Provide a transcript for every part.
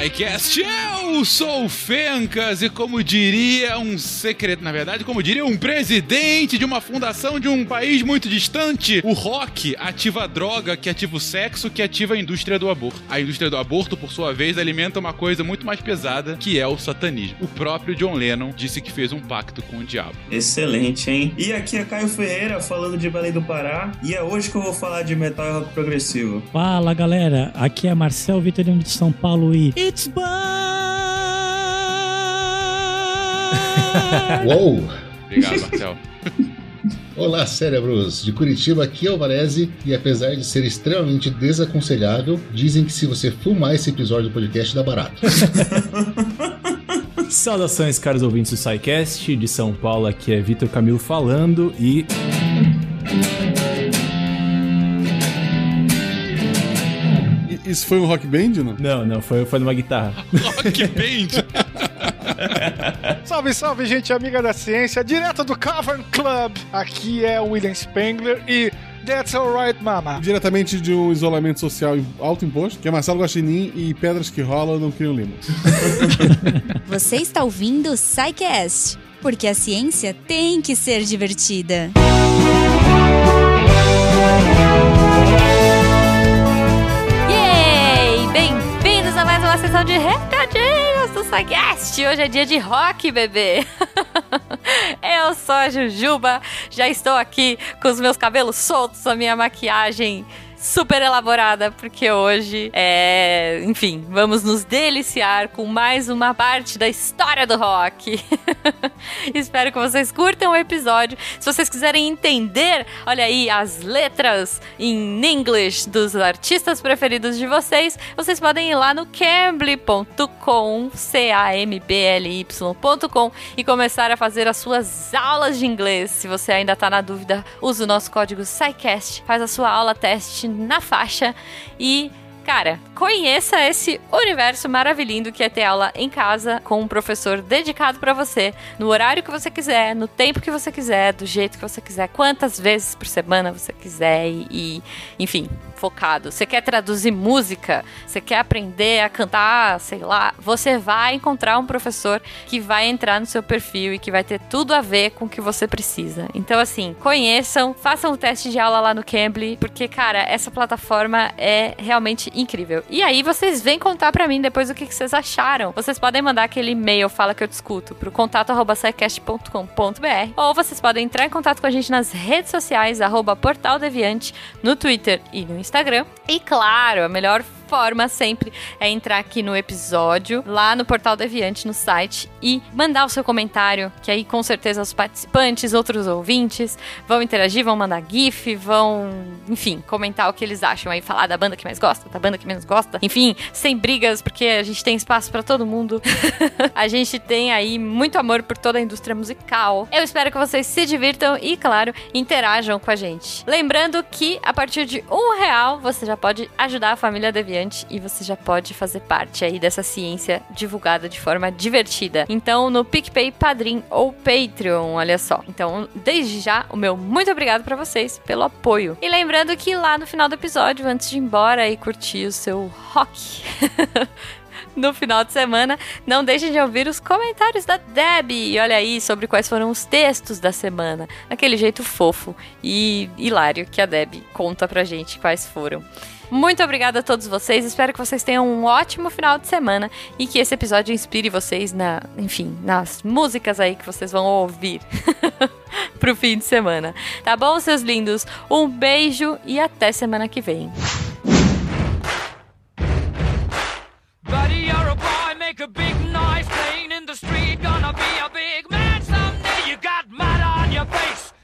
SciCast. Eu sou o Fencas e como diria um secreto, na verdade, como diria um presidente de uma fundação de um país muito distante, o rock ativa a droga, que ativa o sexo, que ativa a indústria do aborto. A indústria do aborto, por sua vez, alimenta uma coisa muito mais pesada, que é o satanismo. O próprio John Lennon disse que fez um pacto com o diabo. Excelente, hein? E aqui é Caio Ferreira falando de Belém do Pará e é hoje que eu vou falar de metal e rock progressivo. Fala galera, aqui é Marcel Vitorino de São Paulo e It's Bye! Uou! Obrigado, Marcel. Olá, cérebros! De Curitiba, aqui é o Varese, e apesar de ser extremamente desaconselhável, dizem que se você fumar esse episódio do podcast dá barato. Saudações, caros ouvintes do SciCast, de São Paulo, aqui é Vitor Camilo falando e. Isso foi um rock band, não? Não, não, foi, foi numa guitarra. Rock Band. Salve, salve, gente amiga da ciência, direto do Cavern Club. Aqui é o William Spengler e That's Alright, Mama. Diretamente de um isolamento social alto imposto, que é Marcelo Guaxinim e pedras que rolam não criam lima. Você está ouvindo o SciCast, porque a ciência tem que ser divertida. Yay! Bem-vindos a mais uma sessão de recadinhos SciCast. Hoje é dia de rock, bebê. Eu sou a Jujuba, já estou aqui com os meus cabelos soltos, a minha maquiagem super elaborada, porque hoje é. Enfim, vamos nos deliciar com mais uma parte da história do rock. Espero que vocês curtam o episódio. Se vocês quiserem entender, olha aí, as letras em inglês dos artistas preferidos de vocês, vocês podem ir lá no cambly.com, C-A-M-B-L-Y.com e começar a fazer as suas aulas de inglês. Se você ainda tá na dúvida, use o nosso código SciCast, faz a sua aula teste na faixa. E Cara, conheça esse universo maravilhoso que é ter aula em casa com um professor dedicado pra você, no horário que você quiser, no tempo que você quiser, do jeito que você quiser, quantas vezes por semana você quiser e, e, enfim, focado. Você quer traduzir música, você quer aprender a cantar, sei lá, você vai encontrar um professor que vai entrar no seu perfil e que vai ter tudo a ver com o que você precisa. Então, assim, conheçam, façam o teste de aula lá no Cambly, porque, cara, essa plataforma é realmente incrível. E aí vocês vêm contar pra mim depois o que vocês acharam. Vocês podem mandar aquele e-mail, fala que eu discuto, pro contato arroba scicast.com.br ou vocês podem entrar em contato com a gente nas redes sociais, arroba Portal Deviante, no Twitter e no Instagram. E claro, a melhor forma sempre é entrar aqui no episódio, lá no Portal Deviante, no site, e mandar o seu comentário, que aí com certeza os participantes, outros ouvintes, vão interagir, vão mandar GIF, vão, enfim, comentar o que eles acham aí, falar da banda que mais gosta, da banda que menos gosta, enfim, sem brigas, porque a gente tem espaço pra todo mundo. a gente tem aí muito amor por toda a indústria musical. Eu espero que vocês se divirtam e, claro, interajam com a gente. Lembrando que a partir de um real você já pode ajudar a família Deviante e você já pode fazer parte aí dessa ciência divulgada de forma divertida. Então, no PicPay, Padrim ou Patreon, olha só. Então, desde já, o meu muito obrigado pra vocês pelo apoio. E lembrando que lá no final do episódio, antes de ir embora e curtir o seu rock. no final de semana. Não deixem de ouvir os comentários da Debbie. E olha aí sobre quais foram os textos da semana. Daquele jeito fofo e hilário que a Debbie conta pra gente quais foram. Muito obrigada a todos vocês. Espero que vocês tenham um ótimo final de semana e que esse episódio inspire vocês na, enfim, nas músicas aí que vocês vão ouvir pro fim de semana. Tá bom, seus lindos? Um beijo e até semana que vem.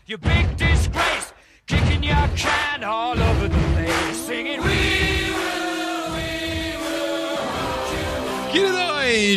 You big disgrace. Your can all over the place, singing, We will, we will.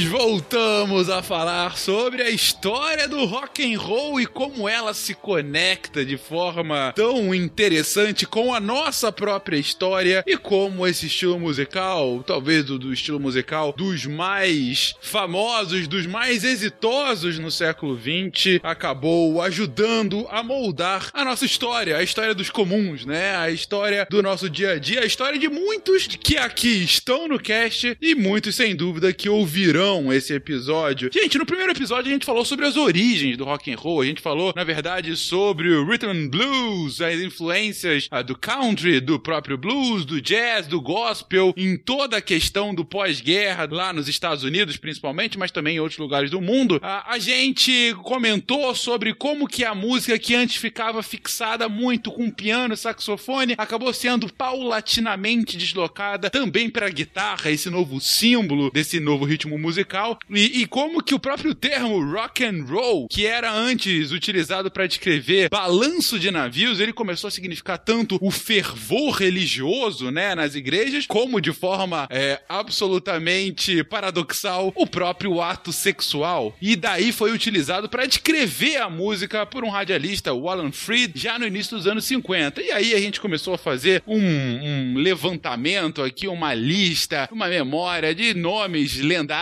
Voltamos a falar sobre a história do rock and roll e como ela se conecta de forma tão interessante com a nossa própria história e como esse estilo musical, talvez do, do estilo musical dos mais famosos, dos mais exitosos no século XX, acabou ajudando a moldar a nossa história, a história dos comuns, né? A história do nosso dia a dia, a história de muitos que aqui estão no cast e muitos sem dúvida que ouvirão esse episódio. Gente, no primeiro episódio a gente falou sobre as origens do rock and roll, a gente falou, na verdade, sobre o rhythm and blues, as influências ah, do country, do próprio blues, do jazz, do gospel, em toda a questão do pós-guerra lá nos Estados Unidos, principalmente, mas também em outros lugares do mundo. Ah, a gente comentou sobre como que a música que antes ficava fixada muito com piano, saxofone, acabou sendo paulatinamente deslocada também para a guitarra, esse novo símbolo desse novo ritmo musical, e, e como que o próprio termo rock and roll, que era antes utilizado para descrever balanço de navios, ele começou a significar tanto o fervor religioso, né, nas igrejas, como de forma é, absolutamente paradoxal o próprio ato sexual. E daí foi utilizado para descrever a música por um radialista, o Alan Freed, já no início dos anos 50. E aí a gente começou a fazer um, um levantamento aqui, uma lista, uma memória de nomes lendários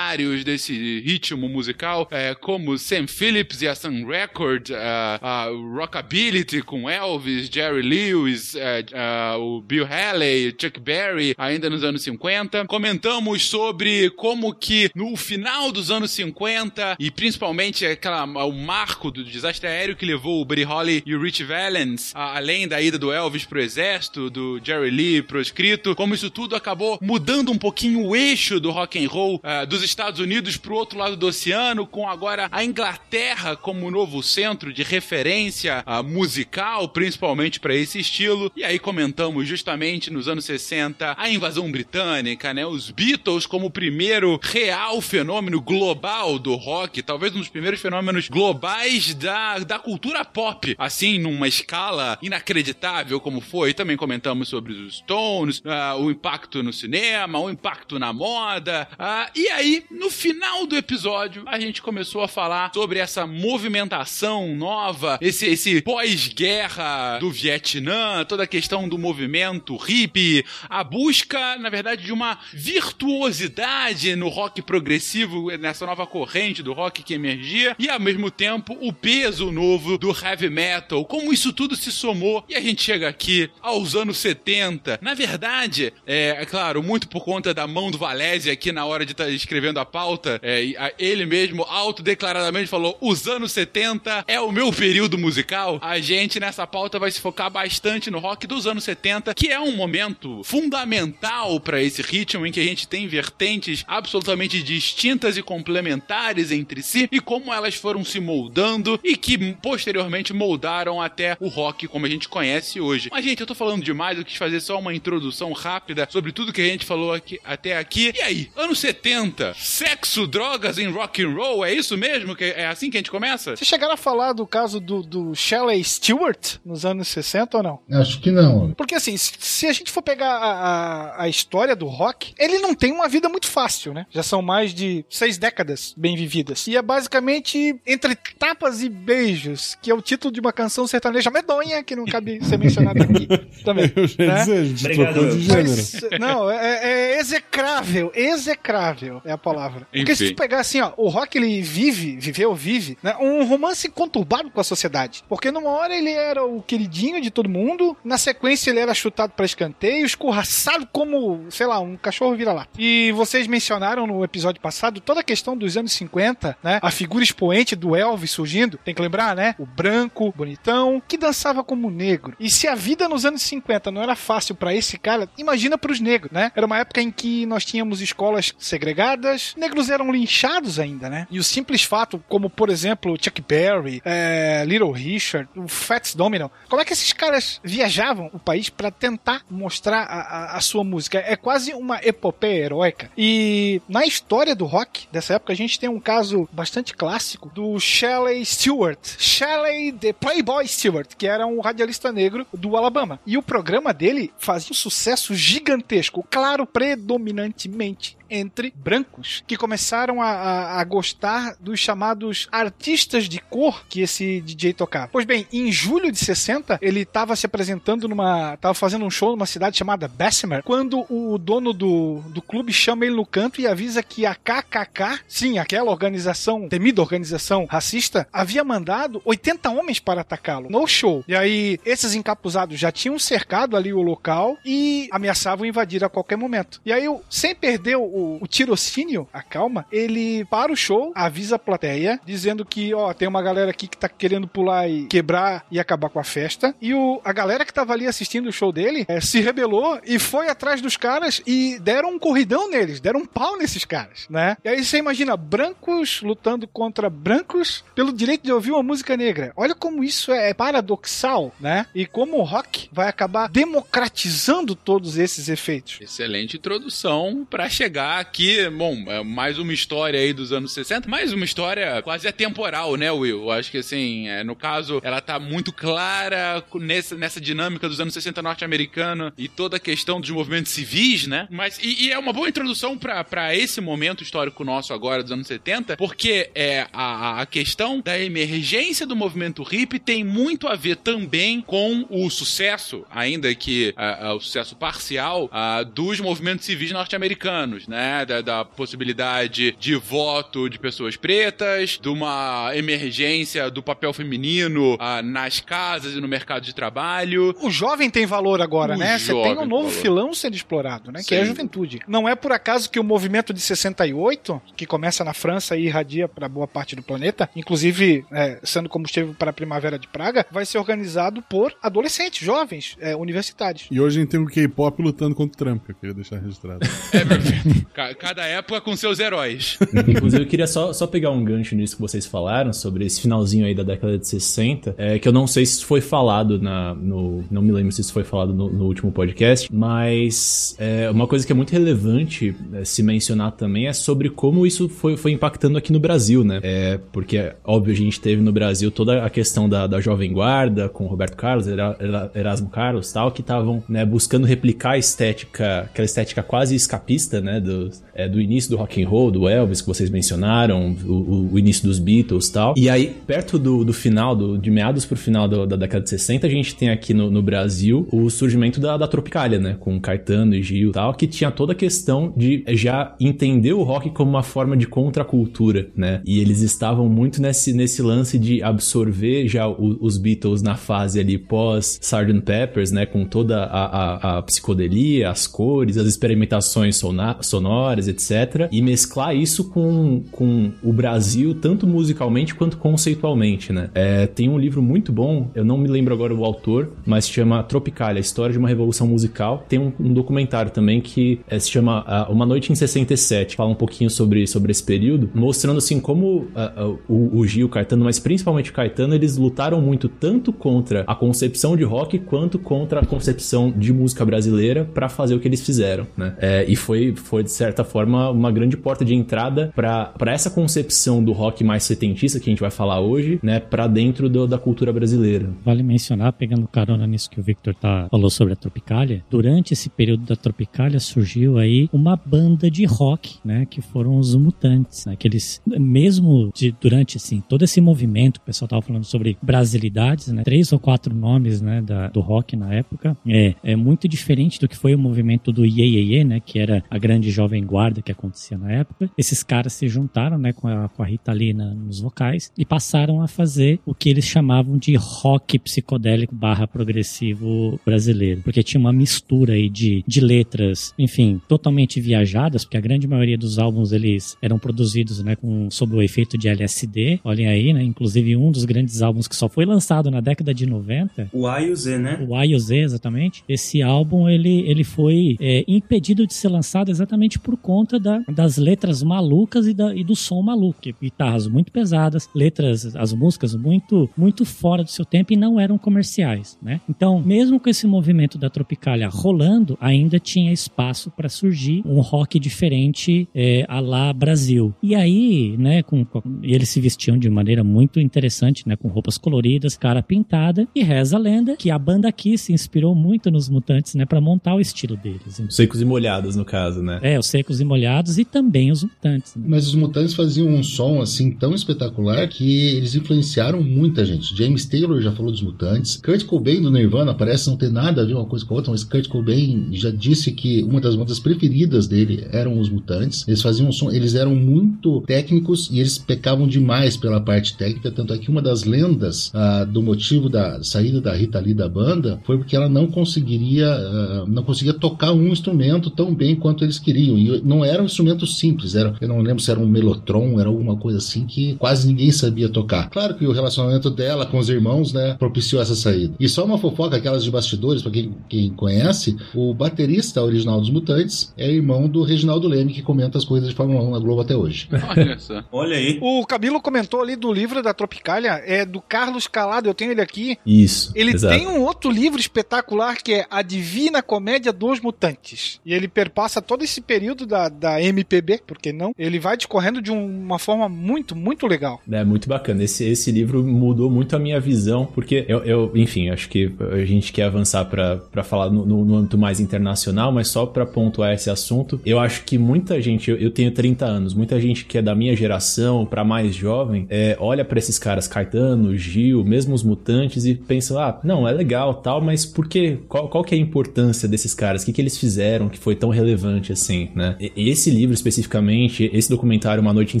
desse ritmo musical, é, como Sam Phillips e a Sun Record, a, a Rockability com Elvis, Jerry Lewis, é, é, o Bill Haley, Chuck Berry, ainda nos anos 50. Comentamos sobre como que no final dos anos 50 e principalmente aquela, o marco do desastre aéreo que levou o Buddy Holly e o Rich Valens, a, além da ida do Elvis pro exército, do Jerry Lee pro escrito, como isso tudo acabou mudando um pouquinho o eixo do rock and roll uh, dos Estados Unidos pro outro lado do oceano, com agora a Inglaterra como novo centro de referência uh, musical, principalmente para esse estilo. E aí comentamos justamente nos anos 60 a invasão britânica, né? Os Beatles como o primeiro real fenômeno global do rock, talvez um dos primeiros fenômenos globais da, da cultura pop, assim, numa escala inacreditável como foi. Também comentamos sobre os Stones, uh, o impacto no cinema, o impacto na moda. Uh, e aí, no final do episódio, a gente começou a falar sobre essa movimentação nova, esse, esse pós-guerra do Vietnã, toda a questão do movimento hippie, a busca, na verdade, de uma virtuosidade no rock progressivo, nessa nova corrente do rock que emergia, e ao mesmo tempo o peso novo do heavy metal, como isso tudo se somou, e a gente chega aqui aos anos 70. Na verdade, é, é claro, muito por conta da mão do Valese aqui na hora de tá escrevendo a pauta, é, ele mesmo autodeclaradamente falou: os anos 70 é o meu período musical. A gente nessa pauta vai se focar bastante no rock dos anos 70, que é um momento fundamental para esse ritmo em que a gente tem vertentes absolutamente distintas e complementares entre si e como elas foram se moldando e que posteriormente moldaram até o rock como a gente conhece hoje. Mas, gente, eu tô falando demais, eu quis fazer só uma introdução rápida sobre tudo que a gente falou aqui, até aqui. E aí, anos 70, sexo, drogas em rock and roll, é isso mesmo? Que é assim que a gente começa? Vocês chegaram a falar do caso do, do Shelley Stewart nos anos 60 ou não? Acho que não. Porque assim, se a gente for pegar a, a, a história do rock, ele não tem uma vida muito fácil, né? Já são mais de seis décadas bem vividas. E é basicamente entre tapas e beijos, que é o título de uma canção sertaneja medonha que não cabe ser mencionada aqui também. Eu já né? dizer, a gente Obrigado. trocou de gênero. Mas, não, é, é execrável, execrável é a palavra. Porque se Enfim. tu pegar assim, ó, o rock ele vive, viveu, vive, né, um romance conturbado com a sociedade. Porque numa hora ele era o queridinho de todo mundo, na sequência ele era chutado pra escanteio, escorraçado como, sei lá, um cachorro vira-lata. E vocês mencionaram no episódio passado toda a questão dos anos 50, né, a figura expoente do Elvis surgindo, tem que lembrar, né, o branco, bonitão, que dançava como negro. E se a vida nos anos 50 não era fácil pra esse cara, imagina pros negros, né? Era uma época em que nós tínhamos escolas segregadas, negros eram linchados ainda, né? E o simples fato, como por exemplo Chuck Berry, é, Little Richard, o Fats Domino, como é que esses caras viajavam o país pra tentar mostrar a, a- a sua música? É quase uma epopeia heróica. E na história do rock dessa época a gente tem um caso bastante clássico do Shelley Stewart, Shelley the Playboy Stewart, que era um radialista negro do Alabama. E o programa dele fazia um sucesso gigantesco, claro, predominantemente entre brancos, que começaram a, a, a gostar dos chamados artistas de cor que esse DJ tocava. Pois bem, em julho de 60, ele estava se apresentando numa. estava fazendo um show numa cidade chamada Bessemer, quando o dono do, do clube chama ele no canto e avisa que a KKK, sim, aquela organização, temida organização racista, havia mandado 80 homens para atacá-lo no show. E aí, esses encapuzados já tinham cercado ali o local e ameaçavam invadir a qualquer momento. E aí, sem perder o, o tirocínio, a calma, ele para o show, avisa a plateia, dizendo que, ó, tem uma galera aqui que tá querendo pular e quebrar e acabar com a festa. E o, a galera que tava ali assistindo o show dele é, se rebelou e foi atrás dos caras e deram um corridão neles, deram um pau nesses caras, né? E aí você imagina brancos lutando contra brancos pelo direito de ouvir uma música negra. Olha como isso é paradoxal, né? E como o rock vai acabar democratizando todos esses efeitos. Excelente introdução para chegar aqui, bom, é mais uma história aí dos anos 60, mais uma história quase atemporal, né, Will? Acho que assim, é, no caso, ela tá muito clara nessa, nessa dinâmica dos anos 60 norte-americano e toda a questão dos movimentos civis, né? Mas, e, e é uma boa introdução para esse momento histórico nosso agora, dos anos 70, porque é a, a questão da emergência do movimento hippie tem muito a ver também com o sucesso, ainda que a, a, o sucesso parcial, a, dos movimentos civis norte-americanos, né? Da, da possibilidade de voto de pessoas pretas, de uma emergência do papel feminino ah, nas casas e no mercado de trabalho. O jovem tem valor agora, O né? Você tem um novo valor. filão sendo explorado, né? Que é a Sim. juventude. Não é por acaso que o movimento de 68, que começa na França e irradia para boa parte do planeta, inclusive é, sendo combustível para a Primavera de Praga, vai ser organizado por adolescentes, jovens, é, universitários. E hoje a gente tem o K-pop lutando contra o Trump, que eu queria deixar registrado. Ca- Cada época com seus heróis. Inclusive, eu queria só, só pegar um gancho nisso que vocês falaram, sobre esse finalzinho aí da década de 60, é, que eu não sei se foi falado na, no. Não me lembro se isso foi falado no, no último podcast, mas é, uma coisa que é muito relevante é, se mencionar também é sobre como isso foi, foi impactando aqui no Brasil, né? É, porque, óbvio, a gente teve no Brasil toda a questão da, da Jovem Guarda, com Roberto Carlos, Era- Era- Erasmo Carlos tal, que estavam né, buscando replicar a estética, aquela estética quase escapista, né? Do, é, do início do rock and roll, do Elvis, que vocês mencionaram, o, o- o início dos Beatles tal. E aí, perto do, do final, do, de meados pro final do- da década de 60, a gente tem aqui no, no Brasil o surgimento da, da Tropicália, né? Com Caetano e Gil e tal, que tinha toda a questão de já entender o rock como uma forma de contracultura, né? E eles estavam muito nesse, nesse lance de absorver já o- os Beatles na fase ali pós Sgt. Peppers, né? Com toda a, a, a psicodelia, as cores, as experimentações sona- sonoras, etc. E mesclar isso com, com o Brasil, tanto musicalmente quanto conceitualmente, né? É, tem um livro muito bom, eu não me lembro agora o autor, mas chama Tropicália, a história de uma revolução musical. Tem um, um documentário também que é, se chama ah, Uma Noite em 67, fala um pouquinho sobre, sobre esse período, mostrando assim como ah, ah, o, o Gil, o Caetano, mas principalmente o Caetano, eles lutaram muito tanto contra a concepção de rock quanto contra a concepção de música brasileira para fazer o que eles fizeram, né? É, e foi, foi, certa forma, uma grande porta de entrada para essa concepção do rock mais setentista que a gente vai falar hoje, né? Para dentro do- da cultura brasileira. Vale mencionar, pegando carona nisso que o Victor tá, falou sobre a Tropicália, durante esse período da Tropicália surgiu aí uma banda de rock, né, que foram os Mutantes, né, que eles, mesmo de- durante, assim, todo esse movimento, o pessoal tava falando sobre brasilidades, né, três ou quatro nomes, né, da, do rock na época, é, é muito diferente do que foi o movimento do Ye, né, que era a grande jovem guarda que acontecia na época. Esses caras se juntaram, né, com a, com a Rita Lee na- nos vocais e passaram a fazer o que eles chamavam de rock psicodélico barra progressivo brasileiro, porque tinha uma mistura aí de, de letras, enfim, totalmente viajadas, porque a grande maioria dos álbuns eles eram produzidos, né, com, sob o efeito de LSD, olhem aí, né, inclusive um dos grandes álbuns que só foi lançado na década de 90, O A e o Z, né? o A e o Z, exatamente. Esse álbum, ele, ele foi é, impedido de ser lançado exatamente por conta da- das letras malucas e, da- e do som maluco. Guitarras muito pesadas, letras, as músicas muito, muito fora do seu tempo e não eram comerciais, né? Então, mesmo com esse movimento da Tropicália rolando, ainda tinha espaço para surgir um rock diferente é, a lá Brasil. E aí, né, com, com- eles se vestiam de maneira muito interessante, né, com roupas coloridas, cara pintada, e reza a lenda que a banda aqui se inspirou muito nos Mutantes, né, para montar o estilo deles. Secos e molhados, no caso, né? É, É, os secos e molhados e também os mutantes. né? Mas os Mutantes faziam um som assim tão espetacular que eles influenciaram muita gente. James Taylor já falou dos Mutantes. Kurt Cobain do Nirvana parece não ter nada a ver uma coisa com a outra, mas Kurt Cobain já disse que uma das bandas preferidas dele eram os Mutantes. Eles faziam um som, eles eram muito técnicos e eles pecavam demais pela parte técnica, tanto é que uma das lendas ah, do motivo da saída da Rita Lee da banda foi porque ela não conseguiria ah, não conseguia tocar um instrumento tão bem quanto eles queriam. E não era um instrumento simples, era, eu não lembro se era um melotron, era alguma coisa assim que quase ninguém sabia tocar. Claro que o relacionamento dela com os irmãos, né, propiciou essa saída. E só uma fofoca, aquelas de bastidores, pra quem, quem conhece, o baterista original dos Mutantes é irmão do Reginaldo Leme, que comenta as coisas de Fórmula 1 na Globo até hoje. Olha só. Olha aí. O Camilo comentou ali do livro da Tropicália, é do Carlos Calado, eu tenho ele aqui. Isso. Ele exato. tem um outro livro espetacular que é A Divina Comédia dos Mutantes. E ele perpassa todo esse período da, da MPB, por que não? Ele vai discorrendo de um- uma forma muito, muito legal. É muito bacana. Esse, esse livro mudou muito a minha visão, porque eu, eu enfim, acho que a gente quer avançar pra falar no, no- no âmbito mais internacional, mas só pra pontuar esse assunto, eu acho que muita gente, eu, eu tenho 30 anos, muita gente que é da minha geração, pra mais jovem, é, olha pra esses caras, Caetano, Gil, mesmo os mutantes, e pensa, ah, não, é legal tal, mas por que? Qual, qual que é a importância desses caras? O que, que eles fizeram que foi tão relevante assim, né? E- Esse livro especificamente, esse documentário Uma Noite em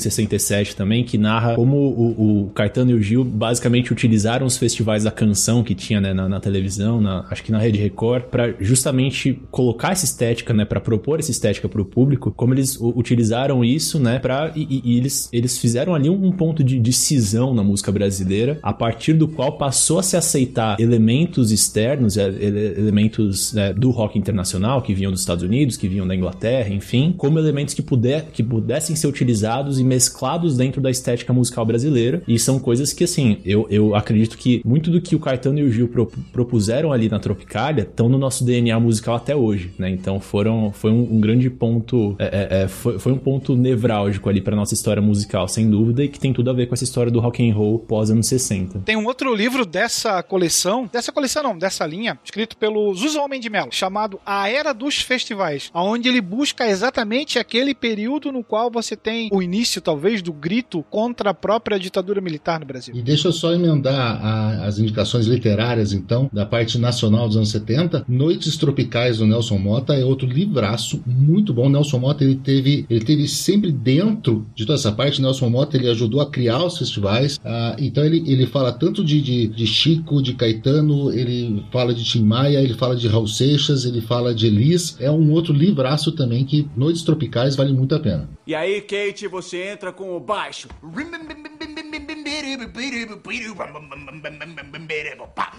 67 também, que narra como o, o Caetano e o Gil basicamente utilizaram os festivais da canção que tinha né, na, na televisão, na- acho que na Rede Record, pra justamente colocar essa estética, né, para propor essa estética pro público, como eles utilizaram isso, né, para e, e- eles, eles fizeram ali um, ponto de, de cisão na música brasileira, a partir do qual passou a se aceitar elementos externos, é, ele- elementos né, do rock internacional que vinham dos Estados Unidos, que vinham da Inglaterra, enfim, como elementos que, puder, que pudessem ser utilizados e mesclados dentro da estética musical brasileira. E são coisas que, assim, eu, eu acredito que muito do que o Caetano e o Gil pro- propuseram ali na Tropicália estão no nosso DNA musical até hoje, né? Então foram, foi um, um grande ponto, é, é, é, foi, foi um ponto nevrálgico ali pra nossa história musical, sem dúvida, e que tem tudo a ver com essa história do rock and roll pós anos 60. Tem um outro livro dessa coleção, dessa coleção não, dessa linha, escrito pelo Zusa Homem de Mello, chamado A Era dos Festivais, onde ele busca exatamente aquele período no qual você tem o início, talvez, do grito contra a própria ditadura militar no Brasil. E deixa eu só emendar a- as indicações literárias, então, da parte nacional dos anos 70. Noites Tropicais do Nelson Mota é outro livraço muito bom. Nelson Mota ele teve, ele teve sempre dentro de toda essa parte. Nelson Mota ele ajudou a criar os festivais. Ah, então ele, ele fala tanto de, de, de Chico, de Caetano, ele fala de Tim Maia, ele fala de Raul Seixas, ele fala de Elis. É um outro livraço também que Noites Tropicais vale muito a pena. E aí, Kate, você entra com o baixo.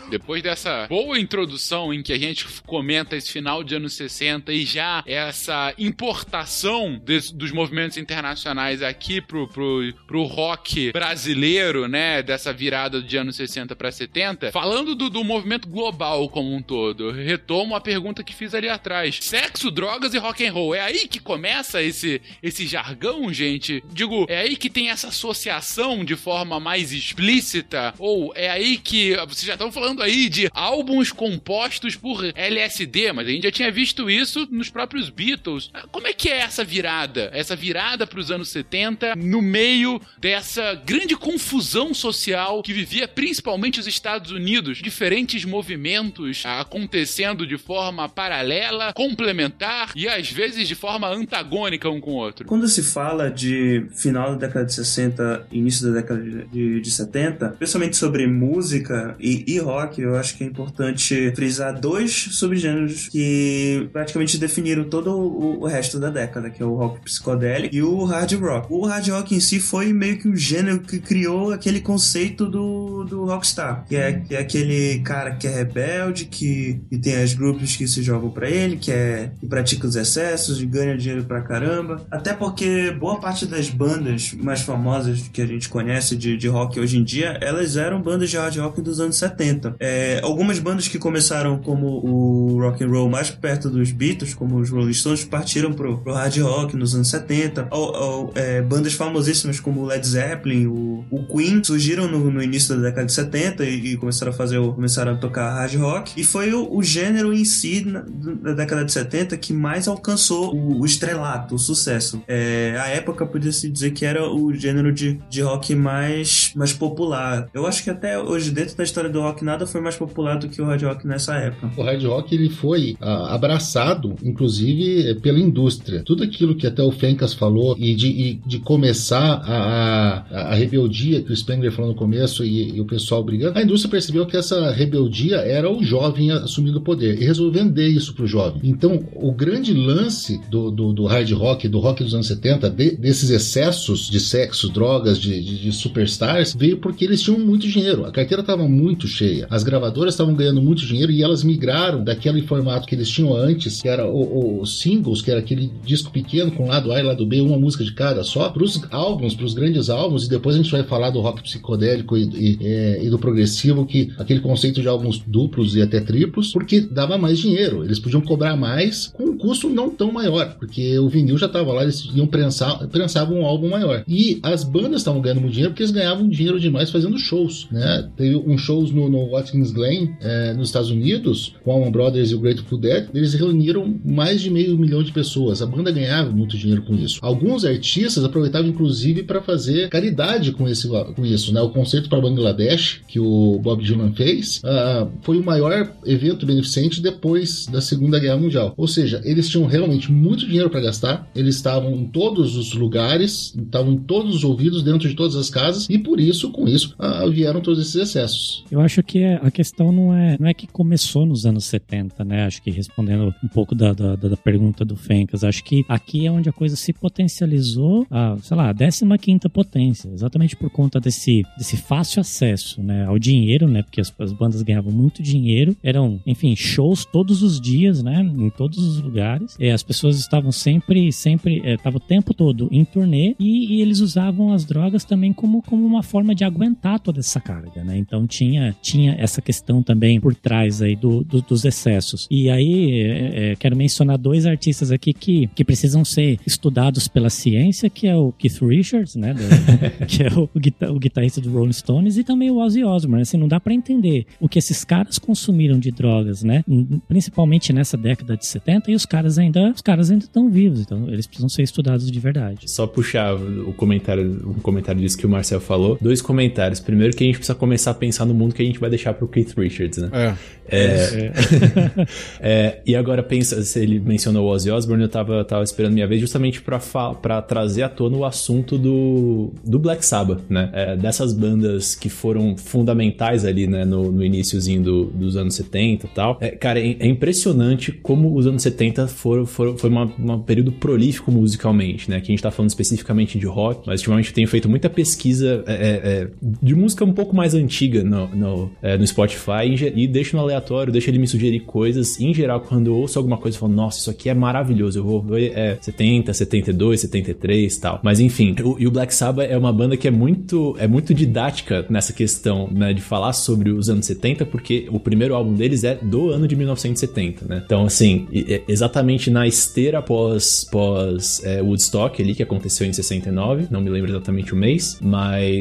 Depois dessa boa introdução em que a gente comenta esse final de anos 60 e já essa importação des- dos movimentos internacionais aqui pro, pro, pro rock brasileiro, né? Dessa virada de anos 60 para 70, falando do, do movimento global como um todo, retomo a pergunta que fiz ali atrás: sexo, drogas e rock and roll. É aí que começa esse, esse jargão, gente? Digo, é aí que tem essa associação de forma mais explícita? Ou é aí que vocês já estão falando aí de álbuns compostos por LSD, mas a gente já tinha visto isso nos próprios Beatles. Como é que é essa virada? Essa virada para os anos 70 no meio dessa grande confusão social que vivia principalmente os Estados Unidos, diferentes movimentos acontecendo de forma paralela, complementar e às vezes de forma antagônica um com o outro. Quando se fala de final da década de 60 e início da década de, de 70, principalmente sobre música e, e rock, eu acho que é importante frisar dois subgêneros que praticamente definiram todo o, o resto da década, que é o rock psicodélico e o hard rock. O hard rock em si foi meio que o gênero que criou aquele conceito do, do rockstar, que é, que é aquele cara que é rebelde, que, que tem as grupos que se jogam pra ele, que, é, que pratica os excessos ganha dinheiro pra caramba. Até porque boa parte das bandas mais famosas que a gente conhece de, de rock hoje em dia, elas eram bandas de hard rock dos anos 70. É, algumas bandas que começaram como o rock and roll mais perto dos Beatles, como os Rolling Stones, partiram pro, pro hard rock nos anos 70. Ou, ou, é, bandas famosíssimas como o Led Zeppelin, o, o Queen, surgiram no, no, início da década de 70 e, e, começaram a fazer, começaram a tocar hard rock. E foi o, o gênero em si na, da década de 70 que mais alcançou o, o estrelato, o sucesso. É, a época podia-se dizer que era o gênero de, de rock mais, mais popular. Eu acho que até hoje, dentro da história do rock, nada foi mais popular do que o hard rock nessa época. O hard rock ele foi ah, abraçado, inclusive, eh, pela indústria. Tudo aquilo que até o Fencas falou e de, e de começar a, a, a, rebeldia que o Spengler falou no começo e, e, o pessoal brigando, a indústria percebeu que essa rebeldia era o jovem assumindo o poder e resolveu vender isso para o jovem. Então, o grande lance do, do, do, hard rock, do rock dos anos 70, de, desses excessos de sexo, drogas, de, de, de superstars, veio porque eles tinham muito dinheiro. A carteira estava muito cheia. As gravadoras estavam ganhando muito dinheiro e elas migraram daquele formato que eles tinham antes, que era os singles, que era aquele disco pequeno com lado A e lado B, uma música de cada só, para os álbuns, para os grandes álbuns, e depois a gente vai falar do rock psicodélico e, e, é, e, do progressivo, que aquele conceito de álbuns duplos e até triplos, porque dava mais dinheiro. Eles podiam cobrar mais com um custo não tão maior, porque o vinil já estava lá, eles iam prensar, prensavam um álbum maior. E as bandas estavam ganhando muito dinheiro porque eles ganhavam dinheiro demais fazendo shows, né? Teve um shows no, no Watkins Glen, é, nos Estados Unidos, com a Allman Brothers e o Grateful Dead, eles reuniram mais de meio milhão de pessoas. A banda ganhava muito dinheiro com isso. Alguns artistas aproveitavam inclusive para fazer caridade com, esse, com isso, né? O concerto para Bangladesh que o Bob Dylan fez uh, foi o maior evento beneficente depois da Segunda Guerra Mundial. Ou seja, eles tinham realmente muito dinheiro para gastar. Eles estavam em todos os lugares, estavam em todos os ouvidos, dentro de todas as casas e por isso, com isso, uh, vieram todos esses excessos. Eu acho que a questão não é não é que começou nos anos 70, né? Acho que respondendo um pouco da, da, da pergunta do Fencas, acho que aqui é onde a coisa se potencializou a, sei lá, a 15 potência, exatamente por conta desse, desse fácil acesso, né, ao dinheiro, né? Porque as, as bandas ganhavam muito dinheiro, eram, enfim, shows todos os dias, né? Em todos os lugares. E as pessoas estavam sempre, sempre, estavam é, o tempo todo em turnê e, e, eles usavam as drogas também como, como uma forma de aguentar toda essa carga, né? Então tinha, tinha essa questão também por trás aí do, do dos excessos. E aí, é, é, quero mencionar dois artistas aqui que, que precisam ser estudados pela ciência, que é o Keith Richards, né? Do, que é o, o, guitarrista do Rolling Stones, e também o Ozzy Osbourne. Assim, não dá para entender o que esses caras consumiram de drogas, né? Principalmente nessa década de 70, e os caras ainda os caras ainda estão vivos, então eles precisam ser estudados de verdade. Só puxar o comentário, um comentário disso que o Marcel falou. Dois comentários. Primeiro que a gente precisa começar a pensar no mundo que a gente vai deixar pro Keith Richards, né? É. é, é. é e agora pensa, ele mencionou o Ozzy Osbourne, eu tava, tava esperando minha vez justamente para trazer à tona o assunto do, do Black Sabbath, né? É, dessas bandas que foram fundamentais ali, né, no, no iníciozinho do, dos anos 70 e tal. É, cara, é, impressionante como os anos 70 foram, foram, foi um período prolífico musicalmente, né? Que a gente tá falando especificamente de rock, mas ultimamente eu tenho feito muita pesquisa é, é, é de música um pouco mais antiga no, no, no Spotify e, e deixo no aleatório, deixo ele me sugerir coisas. Em geral, quando eu ouço alguma coisa, eu falo, nossa, isso aqui é maravilhoso. Eu vou é, 70, 72, 73 e tal. Mas enfim, o, e o Black Sabbath é uma banda que é muito, é muito didática nessa questão, né, de falar sobre os anos 70, porque o primeiro álbum deles é do ano de 1970, né? Então, assim, exatamente na esteira pós, pós é, Woodstock ali, que aconteceu em 69, não me lembro exatamente o mês, mas,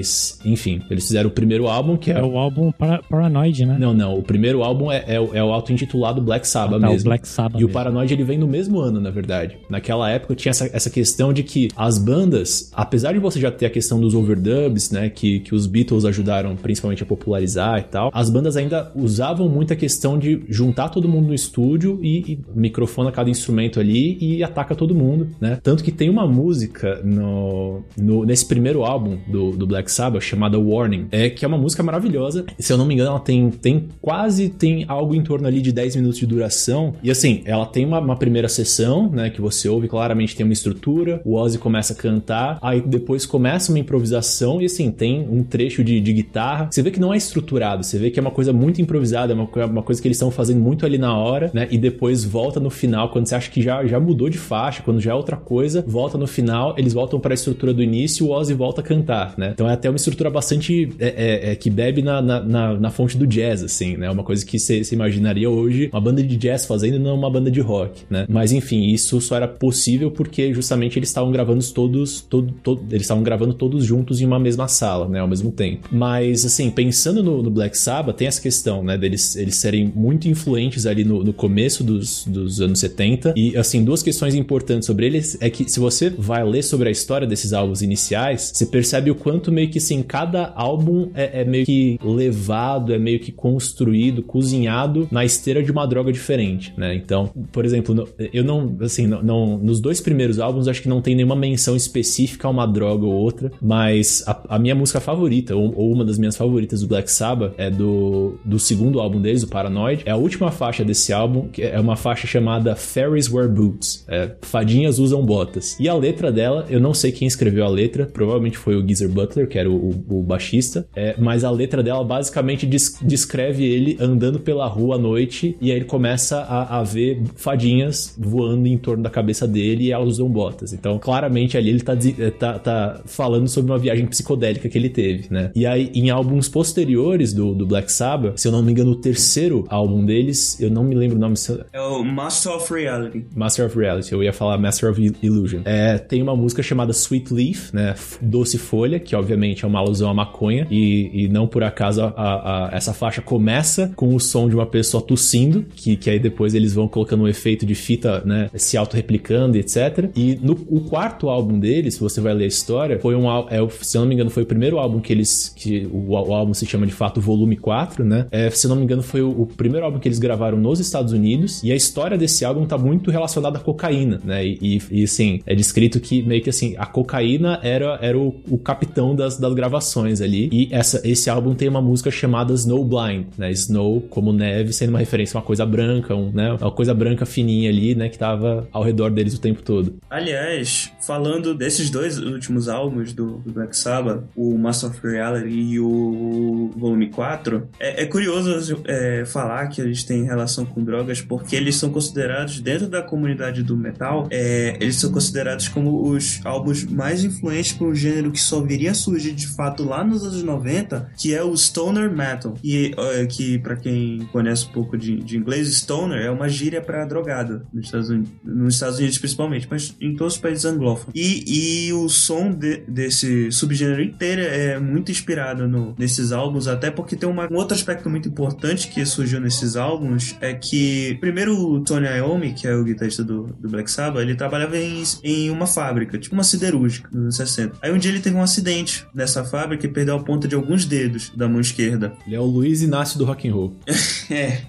enfim, eles fizeram o primeiro álbum, que é... É o álbum Paranoid, né? Não, não, o primeiro álbum é, é, é o auto-intitulado Black Sabbath ah, tá, mesmo. Black Sabbath. E mesmo. o Paranoid ele vem no mesmo ano, na verdade. Naquela época tinha essa, essa questão de que as bandas, apesar de você já ter a questão dos overdubs, né, que, que os Beatles ajudaram principalmente a popularizar e tal, as bandas ainda usavam muito a questão de juntar todo mundo no estúdio e, e microfona cada instrumento ali e ataca todo mundo, né? Tanto que tem uma música no, no nesse primeiro álbum do, do Black Sabbath chamada Warning, é que é uma música maravilhosa. Se eu não me engano, ela tem, tem quase tem algo em torno ali de 10 minutos de duração. E assim, ela tem uma, uma primeira sessão, né, que você ouve claramente tem uma estrutura, o Ozzy começa a cantar, aí depois começa uma improvisação e assim, tem um trecho de, de guitarra. Você vê que não é estruturado, você vê que é uma coisa muito improvisada, é uma, uma coisa que eles estão fazendo muito ali na hora, né? E depois volta no final, quando você acha que já, já mudou de faixa, quando já é outra coisa, volta no final, eles voltam para a estrutura do início, o Ozzy volta a cantar, né? Então até uma estrutura bastante é, é, é, que bebe na, na, na, fonte do jazz, assim, né? Uma coisa que você imaginaria hoje uma banda de jazz fazendo não uma banda de rock, né? Mas enfim, isso só era possível porque justamente eles estavam gravando todos, todo, todo, eles estavam gravando todos juntos em uma mesma sala, né? Ao mesmo tempo. Mas assim, pensando no, no Black Sabbath, tem essa questão, né? Deles eles serem muito influentes ali no, no começo dos, dos anos 70. E assim, duas questões importantes sobre eles é que se você vai ler sobre a história desses álbuns iniciais, você percebe o quanto meio que assim, cada álbum é, é meio que levado, é meio que construído, cozinhado na esteira de uma droga diferente, né? Então, por exemplo, eu não, assim, não, não, nos dois primeiros álbuns acho que não tem nenhuma menção específica a uma droga ou outra, mas a, a minha música favorita, ou, ou, uma das minhas favoritas do Black Sabbath, é do, do segundo álbum deles, o Paranoid. É a última faixa desse álbum, que é uma faixa chamada Fairies Wear Boots. É, Fadinhas usam botas. E a letra dela, eu não sei quem escreveu a letra, provavelmente foi o Geezer Butler, que era o, o, o baixista, é, mas a letra dela basicamente descreve ele andando pela rua à noite e aí ele começa a, a ver fadinhas voando em torno da cabeça dele e elas usam botas. Então, claramente ali ele tá, eh, tá, tá falando sobre uma viagem psicodélica que ele teve, né? E aí, em álbuns posteriores do, do Black Sabbath, se eu não me engano, o terceiro álbum deles, eu não me lembro o nome. É o Master of Reality. Master of Reality, eu ia falar Master of Illusion. É, tem uma música chamada Sweet Leaf, né? Doce Folha, que obviamente é uma alusão à maconha, e, e não por acaso a, a, essa faixa começa com o som de uma pessoa tossindo, que, que aí depois eles vão colocando um efeito de fita, né? Se auto-replicando, etc. E no o quarto álbum deles, se você vai ler a história, foi um é, se não me engano, foi o primeiro álbum que eles. que o, o álbum se chama de fato Volume 4, né? É, se não me engano, foi o, o, primeiro álbum que eles gravaram nos Estados Unidos. E a história desse álbum tá muito relacionada à cocaína, né? E, e, e assim, é descrito que meio que assim, a cocaína era, era o, o capitão das, das gravações ali. E essa, esse álbum tem uma música chamada Snow Blind, né? Snow como neve, sendo uma referência a uma coisa branca, um, né? Uma coisa branca fininha ali, né? Que tava ao redor deles o tempo todo. Aliás, falando desses dois últimos álbuns do, do Black Sabbath, o Master of Reality e o Volume 4, é, é curioso é, falar que eles têm relação com drogas porque eles são considerados, dentro da comunidade do metal, é, eles são considerados como os álbuns mais influentes para um gênero que só viria a surgir de fato lá nos anos 90, que é o Stoner Metal. E é, que, para quem conhece um pouco de, de, inglês, Stoner é uma gíria para drogado nos Estados, Unidos, nos Estados Unidos principalmente, mas em todos os países anglófonos. E, e o som de, desse subgênero inteiro é muito inspirado no, nesses álbuns, até porque tem uma, um outro aspecto muito importante que surgiu nesses álbuns, é que primeiro o Tony Iommi, que é o guitarrista do, do Black Sabbath, ele trabalhava em, em uma fábrica, tipo uma siderúrgica, nos anos 60. Aí um dia ele teve um acidente nessa fábrica e perdeu a ponta de alguns dedos da mão esquerda. Ele é o Luiz Inácio do rock and roll. é.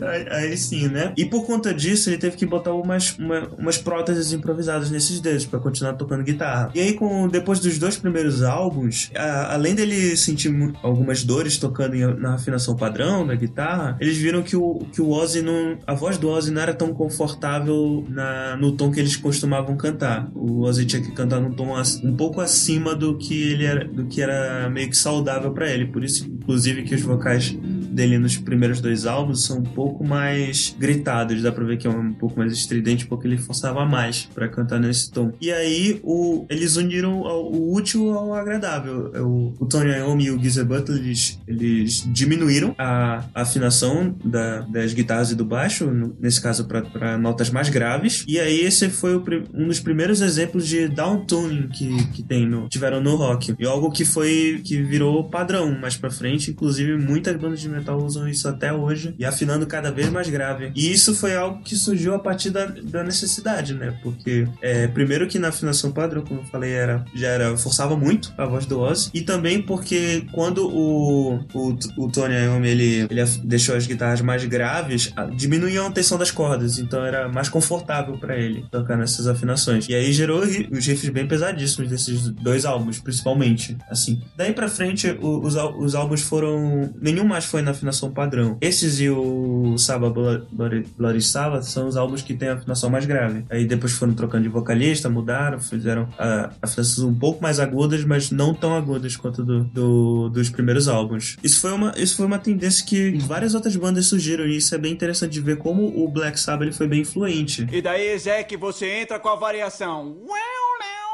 aí, aí, sim, né? E por conta disso, ele teve que botar umas, uma, umas próteses improvisadas nesses dedos para continuar tocando guitarra. E aí, com, depois dos dois primeiros álbuns, a, além dele sentir algumas dores tocando em, na afinação padrão da guitarra, eles viram que o, que o Ozzy não. A voz do Ozzy não era tão confortável na, no tom que eles costumavam cantar. O Ozzy tinha que cantar num tom um pouco acima do que ele era, do que era meio que saudável para ele. Por isso, inclusive, que os vocais dele nos primeiros dois álbuns são um pouco mais gritados, dá pra ver que é um pouco mais estridente, porque ele forçava mais para cantar nesse tom. E aí o, eles uniram o útil ao agradável. É o, o Tony Iommi e o Geezer Butler, eles, eles diminuíram a, a afinação da, das guitarras e do baixo, nesse caso para notas mais graves. E aí esse foi o, um dos primeiros exemplos de downtuning que, que tem no, tiveram no rock. E algo que foi que virou padrão mais para frente, inclusive muitas bandas de metal usam isso até hoje e afinando cada vez mais grave. E isso foi algo que surgiu a partir da, da necessidade, né? Porque, é, primeiro que na afinação padrão, como eu falei, era, já era, forçava muito a voz do Ozzy, e também porque quando o, o, o Tony Iommi, ele, ele deixou as guitarras mais graves, diminuíam a tensão das cordas, então era mais confortável para ele tocar nessas afinações. E aí gerou os riffs bem pesadíssimos desses dois álbuns, principalmente, assim. Daí pra frente, os, os álbuns foram... Nenhum mais foi na afinação padrão. Esses e o Saba Bloody Sabbath são os álbuns que têm a afinação mais grave. Aí depois foram trocando de vocalista, mudaram, fizeram afinações um pouco mais agudas, mas não tão agudas quanto do, do, dos primeiros álbuns. Isso foi, uma, isso foi uma tendência que várias outras bandas surgiram e isso é bem interessante de ver como o Black Sabbath ele foi bem influente. E daí, Zé, que você entra com a variação.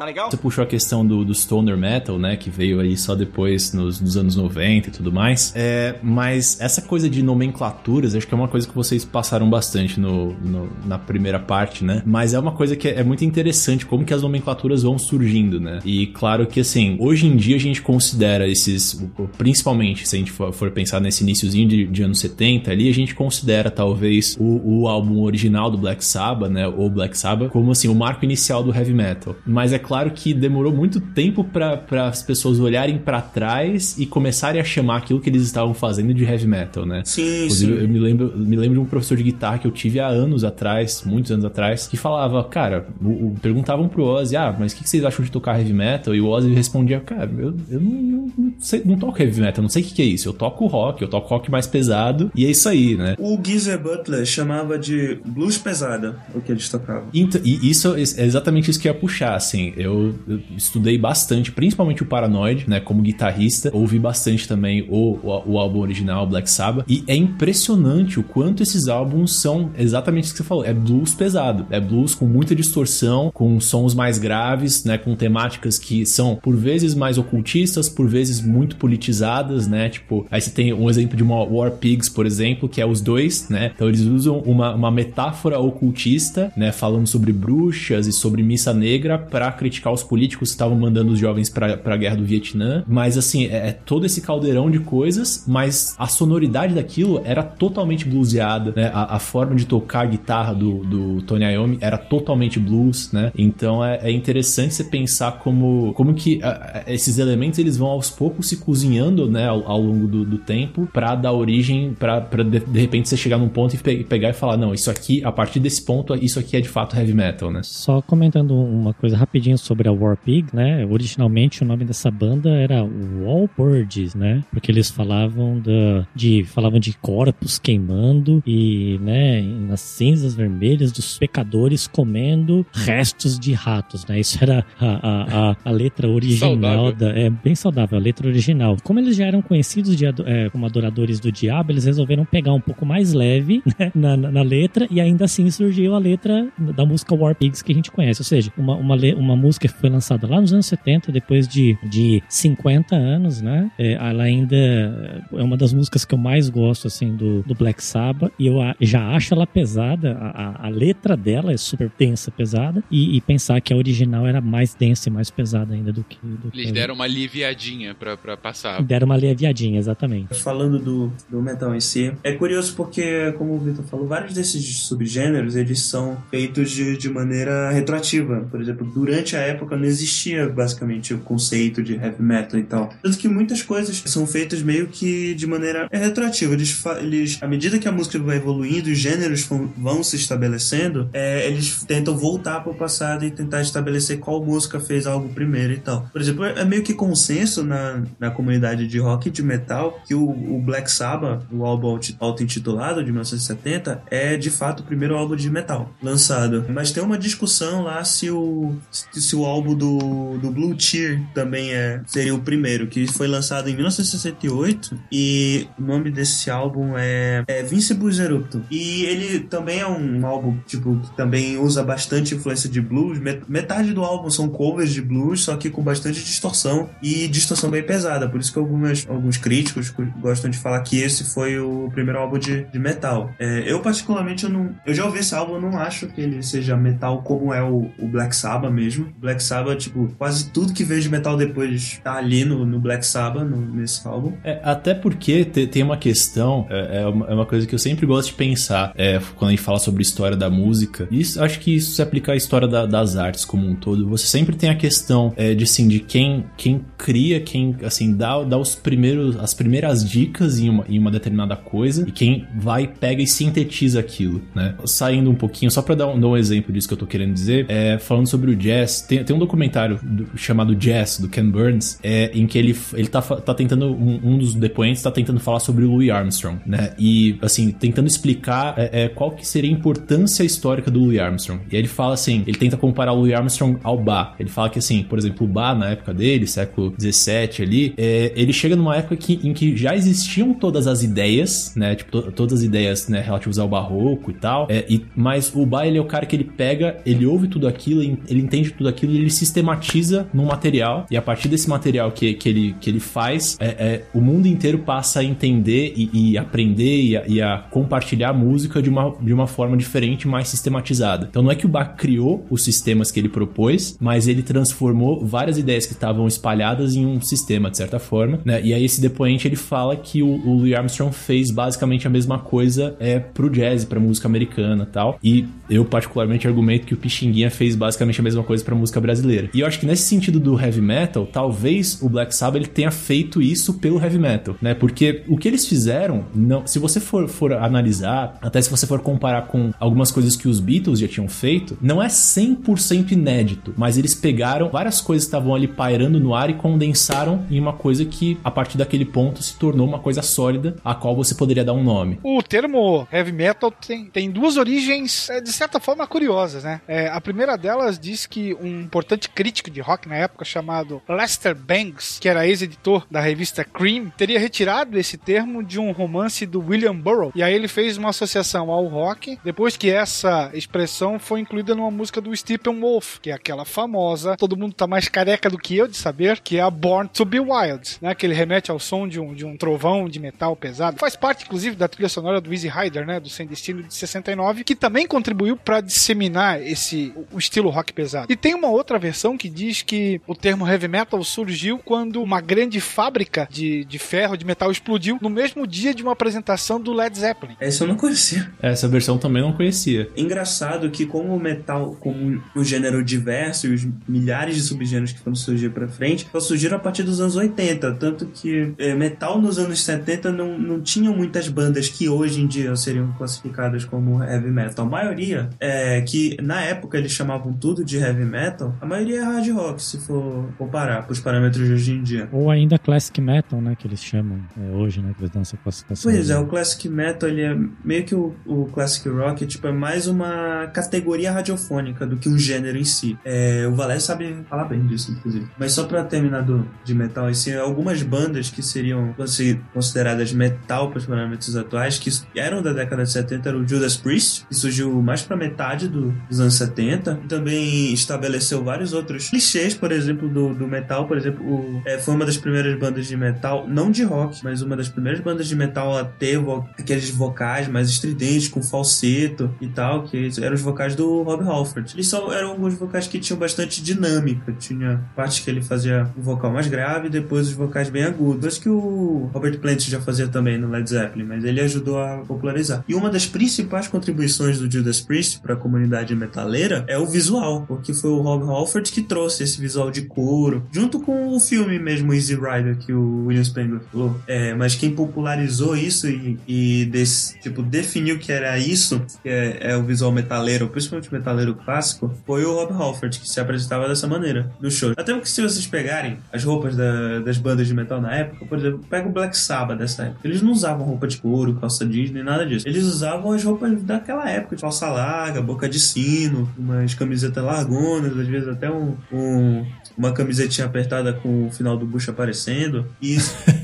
Tá legal? Você puxou a questão do, do Stoner Metal, né? Que veio aí só depois nos, nos anos 90 e tudo mais. É, mas essa coisa de nomenclaturas, acho que é uma coisa que vocês passaram bastante no, no- na primeira parte, né? Mas é uma coisa que é, é muito interessante como que as nomenclaturas vão surgindo, né? E claro que assim, hoje em dia a gente considera esses, principalmente se a gente for, for pensar nesse iníciozinho de, de anos 70 ali, a gente considera talvez o, o álbum original do Black Sabbath, né? Ou Black Sabbath, como assim, o marco inicial do heavy metal. Mas é claro que demorou muito tempo para as pessoas olharem para trás e começarem a chamar aquilo que eles estavam fazendo de heavy metal, né? Sim, Inclusive, sim. eu me lembro, me lembro de um professor de guitarra que eu tive há anos atrás, muitos anos atrás, que falava, cara, o- o- perguntavam pro Ozzy, ah, mas o que, que vocês acham de tocar heavy metal? E o Ozzy respondia, cara, eu, eu não, não, não sei, não toco heavy metal, não sei o que, que é isso. Eu toco rock, eu toco rock mais pesado, e é isso aí, né? O Geezer Butler chamava de blues pesada o que eles tocavam. Então, e isso é exatamente isso que eu ia puxar, assim. Eu, eu estudei bastante, principalmente o Paranoid, né, como guitarrista. Ouvi bastante também o, o, o álbum original, Black Sabbath. E é impressionante o quanto esses álbuns são exatamente isso que você falou. É blues pesado. É blues com muita distorção, com sons mais graves, né, com temáticas que são, por vezes, mais ocultistas, por vezes muito politizadas, né? Tipo, aí você tem um exemplo de uma War Pigs, por exemplo, que é os dois, né? Então eles usam uma, uma metáfora ocultista, né? Falando sobre bruxas e sobre missa negra pra criticar os políticos que estavam mandando os jovens pra, pra guerra do Vietnã. Mas assim, é, é todo esse caldeirão de coisas, mas a sonoridade daquilo era totalmente bluseada, né? A, a forma de tocar a guitarra do, do Tony Iommi era totalmente blues, né? Então é, é interessante você pensar como, como que ah, esses elementos eles vão aos poucos se cozinhando, né? Ao, ao longo do, do tempo pra dar origem, pra de, de repente você chegar num ponto e pe- pegar e falar, não, isso aqui, a partir desse ponto, isso aqui é de fato heavy metal, né? Só comentando uma coisa rapidinho sobre a War Pig, né? Originalmente o nome dessa banda era Wallbirds, né? Porque eles falavam da, de falavam de corpos queimando e, né, nas cinzas vermelhas dos pecadores comendo restos de ratos, né? Isso era a, a, a, a letra original da, é bem saudável, a letra original. Como eles já eram conhecidos de, é, como adoradores do diabo, eles resolveram pegar um pouco mais leve né, na, na, na letra e ainda assim surgiu a letra da música War Pigs que a gente conhece. Ou seja, uma, uma, uma música que foi lançada lá nos anos 70, depois de, de 50 anos, né? É, ela ainda é uma das músicas que eu mais gosto, assim, do, do Black Sabbath e eu a- já acho ela pesada. A, a- a letra dela é super densa, pesada e, e pensar que a original era mais densa e mais pesada ainda do que. Do Eles que deram uma aliviadinha pra, pra passar. deram uma leviadinha, exatamente. Falando do, do metal em si, é curioso porque, como o Victor falou, vários desses subgêneros eles são feitos de, de maneira retroativa. Por exemplo, durante a época não existia basicamente o conceito de heavy metal e tal. Tanto que muitas coisas são feitas meio que de maneira é, retroativa. Eles, eles, à medida que a música vai evoluindo os gêneros vão, se estabelecendo, é, eles tentam voltar para o passado e tentar estabelecer qual música fez algo primeiro e tal. Por exemplo, é meio que consenso na, na comunidade de rock e de metal que o, o Black Sabbath, o álbum auto- auto-intitulado de 1970, é de fato o primeiro álbum de metal lançado. Mas tem uma discussão lá se o, se, se o álbum do, do Blue Cheer também é, seria o primeiro, que foi lançado em 1968 e o nome desse álbum é, é Vincible Erupto. E ele também é um álbum tipo, que também usa bastante influência de blues. Met- Metade do álbum são covers de blues, só que com bastante distorção e distorção bem pesada. Por isso que algumas, alguns críticos gostam de falar que esse foi o primeiro álbum de, de metal. É, eu, particularmente, eu não. Eu já ouvi esse álbum, não acho que ele seja metal como é o, o Black Sabbath mesmo. Black Sabbath, tipo, quase tudo que veio de metal depois tá ali no, no Black Sabbath, no- nesse álbum. É, até porque te- tem uma questão, é, é uma, é coisa que eu sempre gosto de pensar é, quando a gente fala sobre história da música. Isso, acho que isso se aplica à história da- das artes como um todo. Você sempre tem a questão é, de assim, de quem, quem cria, quem assim dá, dá os primeiros, as primeiras dicas em uma, em uma determinada coisa e quem vai, pega e sintetiza aquilo, né? Saindo um pouquinho, só pra dar um, dar um exemplo disso que eu tô querendo dizer, é, falando sobre o jazz, tem, tem um documentário do- chamado Jazz, do Ken Burns, é, em que ele, ele tá, tá tentando, um, um dos depoentes tá tentando falar sobre o Louis Armstrong, né? E, assim, tentando explicar é, é, qual que seria a importância histórica do Louis Armstrong. E aí ele fala assim, ele tenta comparar o Louis Armstrong ao Bach. Ele fala que, assim, por exemplo, o Bach, na época dele, século XVII, 97 ali, é, ele chega numa época que, em que já existiam todas as ideias, né? Tipo, to- todas as ideias né, relativas ao barroco e tal. É, e, mas o Bach, ele é o cara que ele pega, ele ouve tudo aquilo, ele entende tudo aquilo ele sistematiza num material. E a partir desse material que, que, ele, que ele faz, é, é, o mundo inteiro passa a entender e, e aprender e a, e a compartilhar a música de uma, de uma forma diferente, mais sistematizada. Então não é que o Bach criou os sistemas que ele propôs, mas ele transformou várias ideias que estavam espalhadas em um sistema, de certa forma. Né? E aí esse depoente ele fala que o, o Louis Armstrong fez basicamente a mesma coisa é, pro jazz, pra música americana tal. E eu particularmente argumento que o Pixinguinha fez basicamente a mesma coisa pra música brasileira. E eu acho que nesse sentido do heavy metal, talvez o Black Sabbath ele tenha feito isso pelo heavy metal, né? Porque o que eles fizeram, não, se você for, for analisar, até se você for comparar com algumas coisas que os Beatles já tinham feito, não é 100% inédito, mas eles pegaram várias coisas que estavam ali pairando no ar e condensaram em uma coisa que a partir daquele ponto se tornou uma coisa sólida, a qual você poderia dar um nome. O termo heavy metal tem, tem duas origens, é, de certa forma, curiosas, né? É, a primeira delas diz que um importante crítico de rock na época, chamado Lester Bangs, que era ex-editor da revista Cream, teria retirado esse termo de um romance do William Burroughs. E aí ele fez uma associação ao rock, depois que essa expressão foi incluída numa música do Steppenwolf, que é aquela famosa, todo mundo tá mais careca do que eu de saber, que é a Born to Be Wild, né? Que ele remete ao som de um, de um trovão de metal pesado. Faz parte, inclusive, da trilha sonora do Easy Rider, né? Do Sem Destino de 69, que também contribuiu para disseminar esse o estilo rock pesado. E tem uma outra versão que diz que o termo heavy metal surgiu quando uma grande fábrica de, de ferro, de metal, explodiu no mesmo dia de uma apresentação do Led Zeppelin. Essa eu não conhecia. Essa versão também não conhecia. Engraçado que como o metal, como um gênero diverso e os milhares de subgêneros que foram surgir pra frente, só surgiram a partir dos anos 80. Tanto que é, metal nos anos 70 não, não tinham muitas bandas que hoje em dia seriam classificadas como heavy metal. A maioria, é, que na época eles chamavam tudo de heavy metal, a maioria é hard rock, se for comparar pros parâmetros de hoje em dia. Ou ainda classic metal, né? Que eles chamam é, hoje, né? Que eles dão essa classificação. Pois é, o Classic Metal ele é meio que o, o Classic Rock, tipo, é mais uma categoria radiofônica do que um gênero em si. É, o Valério sabe falar bem disso, inclusive. Mas só pra terminar do, de metal, assim, algumas bandas que seriam consideradas metal para os parâmetros atuais, que eram da década de 70, era o Judas Priest, que surgiu mais pra metade do- dos anos 70. E também estabeleceu vários outros clichês, por exemplo, do, do metal. Por exemplo, o- é, foi uma das primeiras bandas de metal, não de rock, mas uma das primeiras bandas de metal a ter vo- aqueles vocais mais estridentes, com falseto e tal, que eram os vocais do Rob Halford. Eles só eram alguns vocais que tinham bastante dinâmica. Tinha partes que ele fazia o vocal mais grave e depois os vocais bem agudos. Coisa que o Robert Plant já fazia também no Led Zeppelin, mas ele ajudou a popularizar. E uma das principais contribuições do Judas Priest para a comunidade metaleira é o visual, porque foi o Rob Halford que trouxe esse visual de couro, junto com o filme mesmo Easy Rider que o William Spengler falou. É, mas quem popularizou isso e, e des- tipo, definiu que era isso, que é, é o visual metaleiro, principalmente metaleiro clássico, foi o Rob Halford, que se apresentava dessa maneira no show. Até porque se vocês pegarem as roupas da- das bandas de metal na época, por exemplo, pega o Black Sabbath dessa época. Eles não usavam roupa de couro, calça jeans, nem nada disso. Eles usavam as roupas daquela época, de calça larga, boca de sino, umas camisetas largonas, às vezes até um, um- uma camisetinha apertada com o final do bucho aparecendo. E,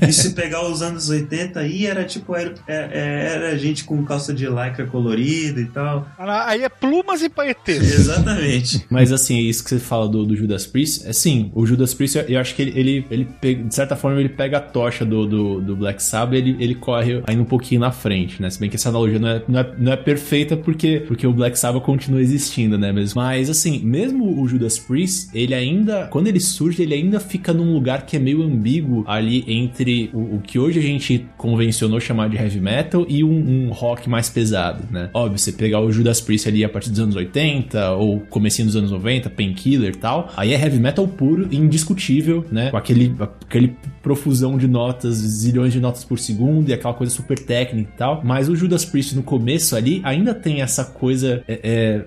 e se pegar os anos 80 aí, era tipo, era, é- era gente com calça de lycra colorida e tal. Aí é plumas e paetês. Exatamente. Mas assim, isso que você fala do, do Judas Priest, é sim, o Judas Priest, eu acho que ele, ele, ele pega- de certa forma, ele pega a tocha do, do, do Black Sabbath ele, ele corre ainda um pouquinho na frente, né? Se bem que essa analogia não é, não é, não é perfeita porque, porque o Black Sabbath continua existindo, né? Mesmo. Mas assim, mesmo o Judas Priest, ele ainda, quando ele surge, ele ainda fica num lugar que é meio ambíguo ali entre o, o que hoje a gente convencionou chamar de heavy metal e um, um rock mais pesado, né? Óbvio, você pegar o Judas Priest ali a partir dos anos 80 ou comecinho dos anos 90, Painkiller e tal, aí é heavy metal puro e indiscutível, né? Com aquele, aquele profusão de notas, zilhões de notas por segundo e aquela coisa super técnica e tal. Mas o Judas Priest no começo ali ainda tem essa coisa. É,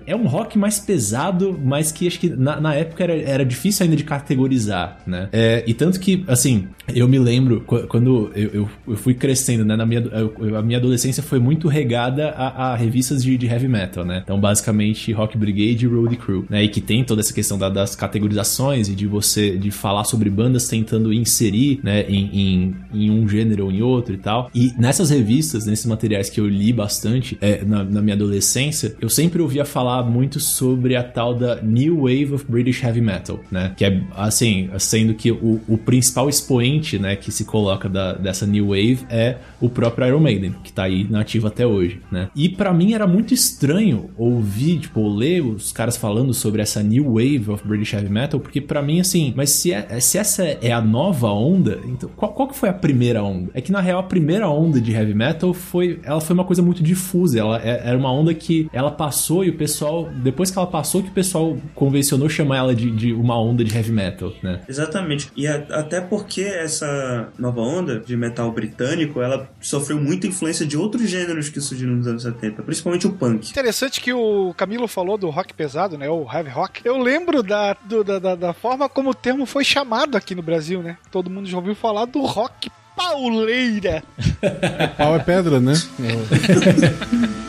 é, é um rock mais pesado, mas que acho que na, na época era, era difícil ainda de categorizar, né? É, e tanto que, assim, eu me lembro qu- quando eu, eu, eu fui crescendo, né? Na minha, eu- a minha adolescência foi muito regada a, a revistas de, de heavy metal, né? Então, basicamente, Rock Brigade e Road Crew, né? E que tem toda essa questão da- das categorizações e de você de falar sobre bandas bandas tentando inserir, né, em, em, em um gênero ou em outro e tal. E nessas revistas, nesses materiais que eu li bastante é, na, na minha adolescência, eu sempre ouvia falar muito sobre a tal da New Wave of British Heavy Metal, né? Que é, assim, sendo que o, o principal expoente, né, que se coloca da, dessa New Wave é o próprio Iron Maiden, que tá aí nativo até hoje, né? E para mim era muito estranho ouvir, tipo, ler os caras falando sobre essa New Wave of British Heavy Metal, porque para mim, assim, mas se, é, se essa é a nova onda, então qual, qual que foi a primeira onda? É que na real a primeira onda de Heavy Metal foi, ela foi uma coisa muito difusa, ela é, era uma onda que ela passou e o pessoal, depois que ela passou, que o pessoal convencionou chamar ela de, de uma onda de Heavy Metal, né? Exatamente. E a, até porque essa nova onda de metal britânico, ela sofreu muita influência de outros gêneros que surgiram nos anos 70, principalmente o punk. Interessante que o Camilo falou do rock pesado, né? O heavy rock. Eu lembro da, do, da, da, da forma como o termo foi chamado aqui no Brasil, né? Todo mundo já ouviu falar do rock pauleira. Pau é pedra, né?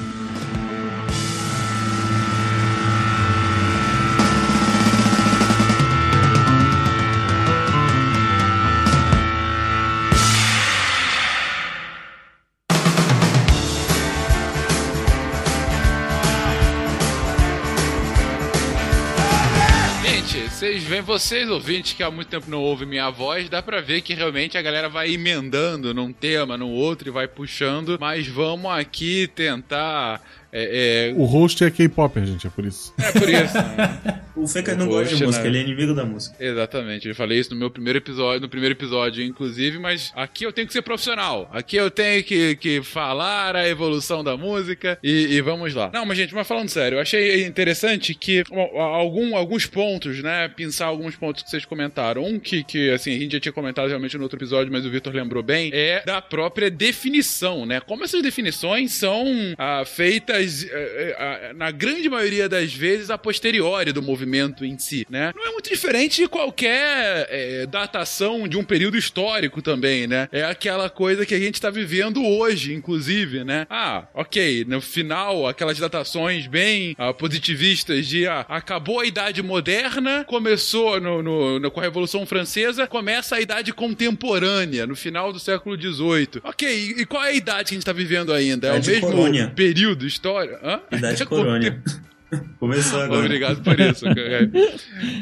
vocês ouvintes que há muito tempo não ouvem minha voz, dá pra ver que realmente a galera vai emendando num tema, no outro e vai puxando, mas vamos aqui tentar. É, é, O host é K-Popper, gente, é por isso. é por isso. né? O Fencas O não gosta de música, né? ele é inimigo da música. Exatamente, eu falei isso no meu primeiro episódio, no primeiro episódio, inclusive, mas aqui eu tenho que ser profissional. Aqui eu tenho que, que falar a evolução da música e, e vamos lá. Não, mas gente, mas falando sério, eu achei interessante que algum, alguns pontos, né? Pensar alguns pontos que vocês comentaram. Um que, que, assim, a gente já tinha comentado realmente no outro episódio, mas o Victor lembrou bem, é da própria definição, né? Como essas definições são ah, feitas, eh, eh, na grande maioria das vezes, a posteriori do movimento em si, né? Não é muito diferente de qualquer eh, datação de um período histórico também, né? É aquela coisa que a gente tá vivendo hoje, inclusive, né? Ah, ok, no final, aquelas datações bem ah, positivistas de ah, acabou a Idade Moderna, começou no, no- no- com a Revolução Francesa, começa a Idade Contemporânea, no final do século XVIII. Ok, e, e qual é a idade que a gente tá vivendo ainda? É o Idade mesmo Corônia. período histórico? Hã? Idade Corônia. Começou agora. Obrigado por isso. cara.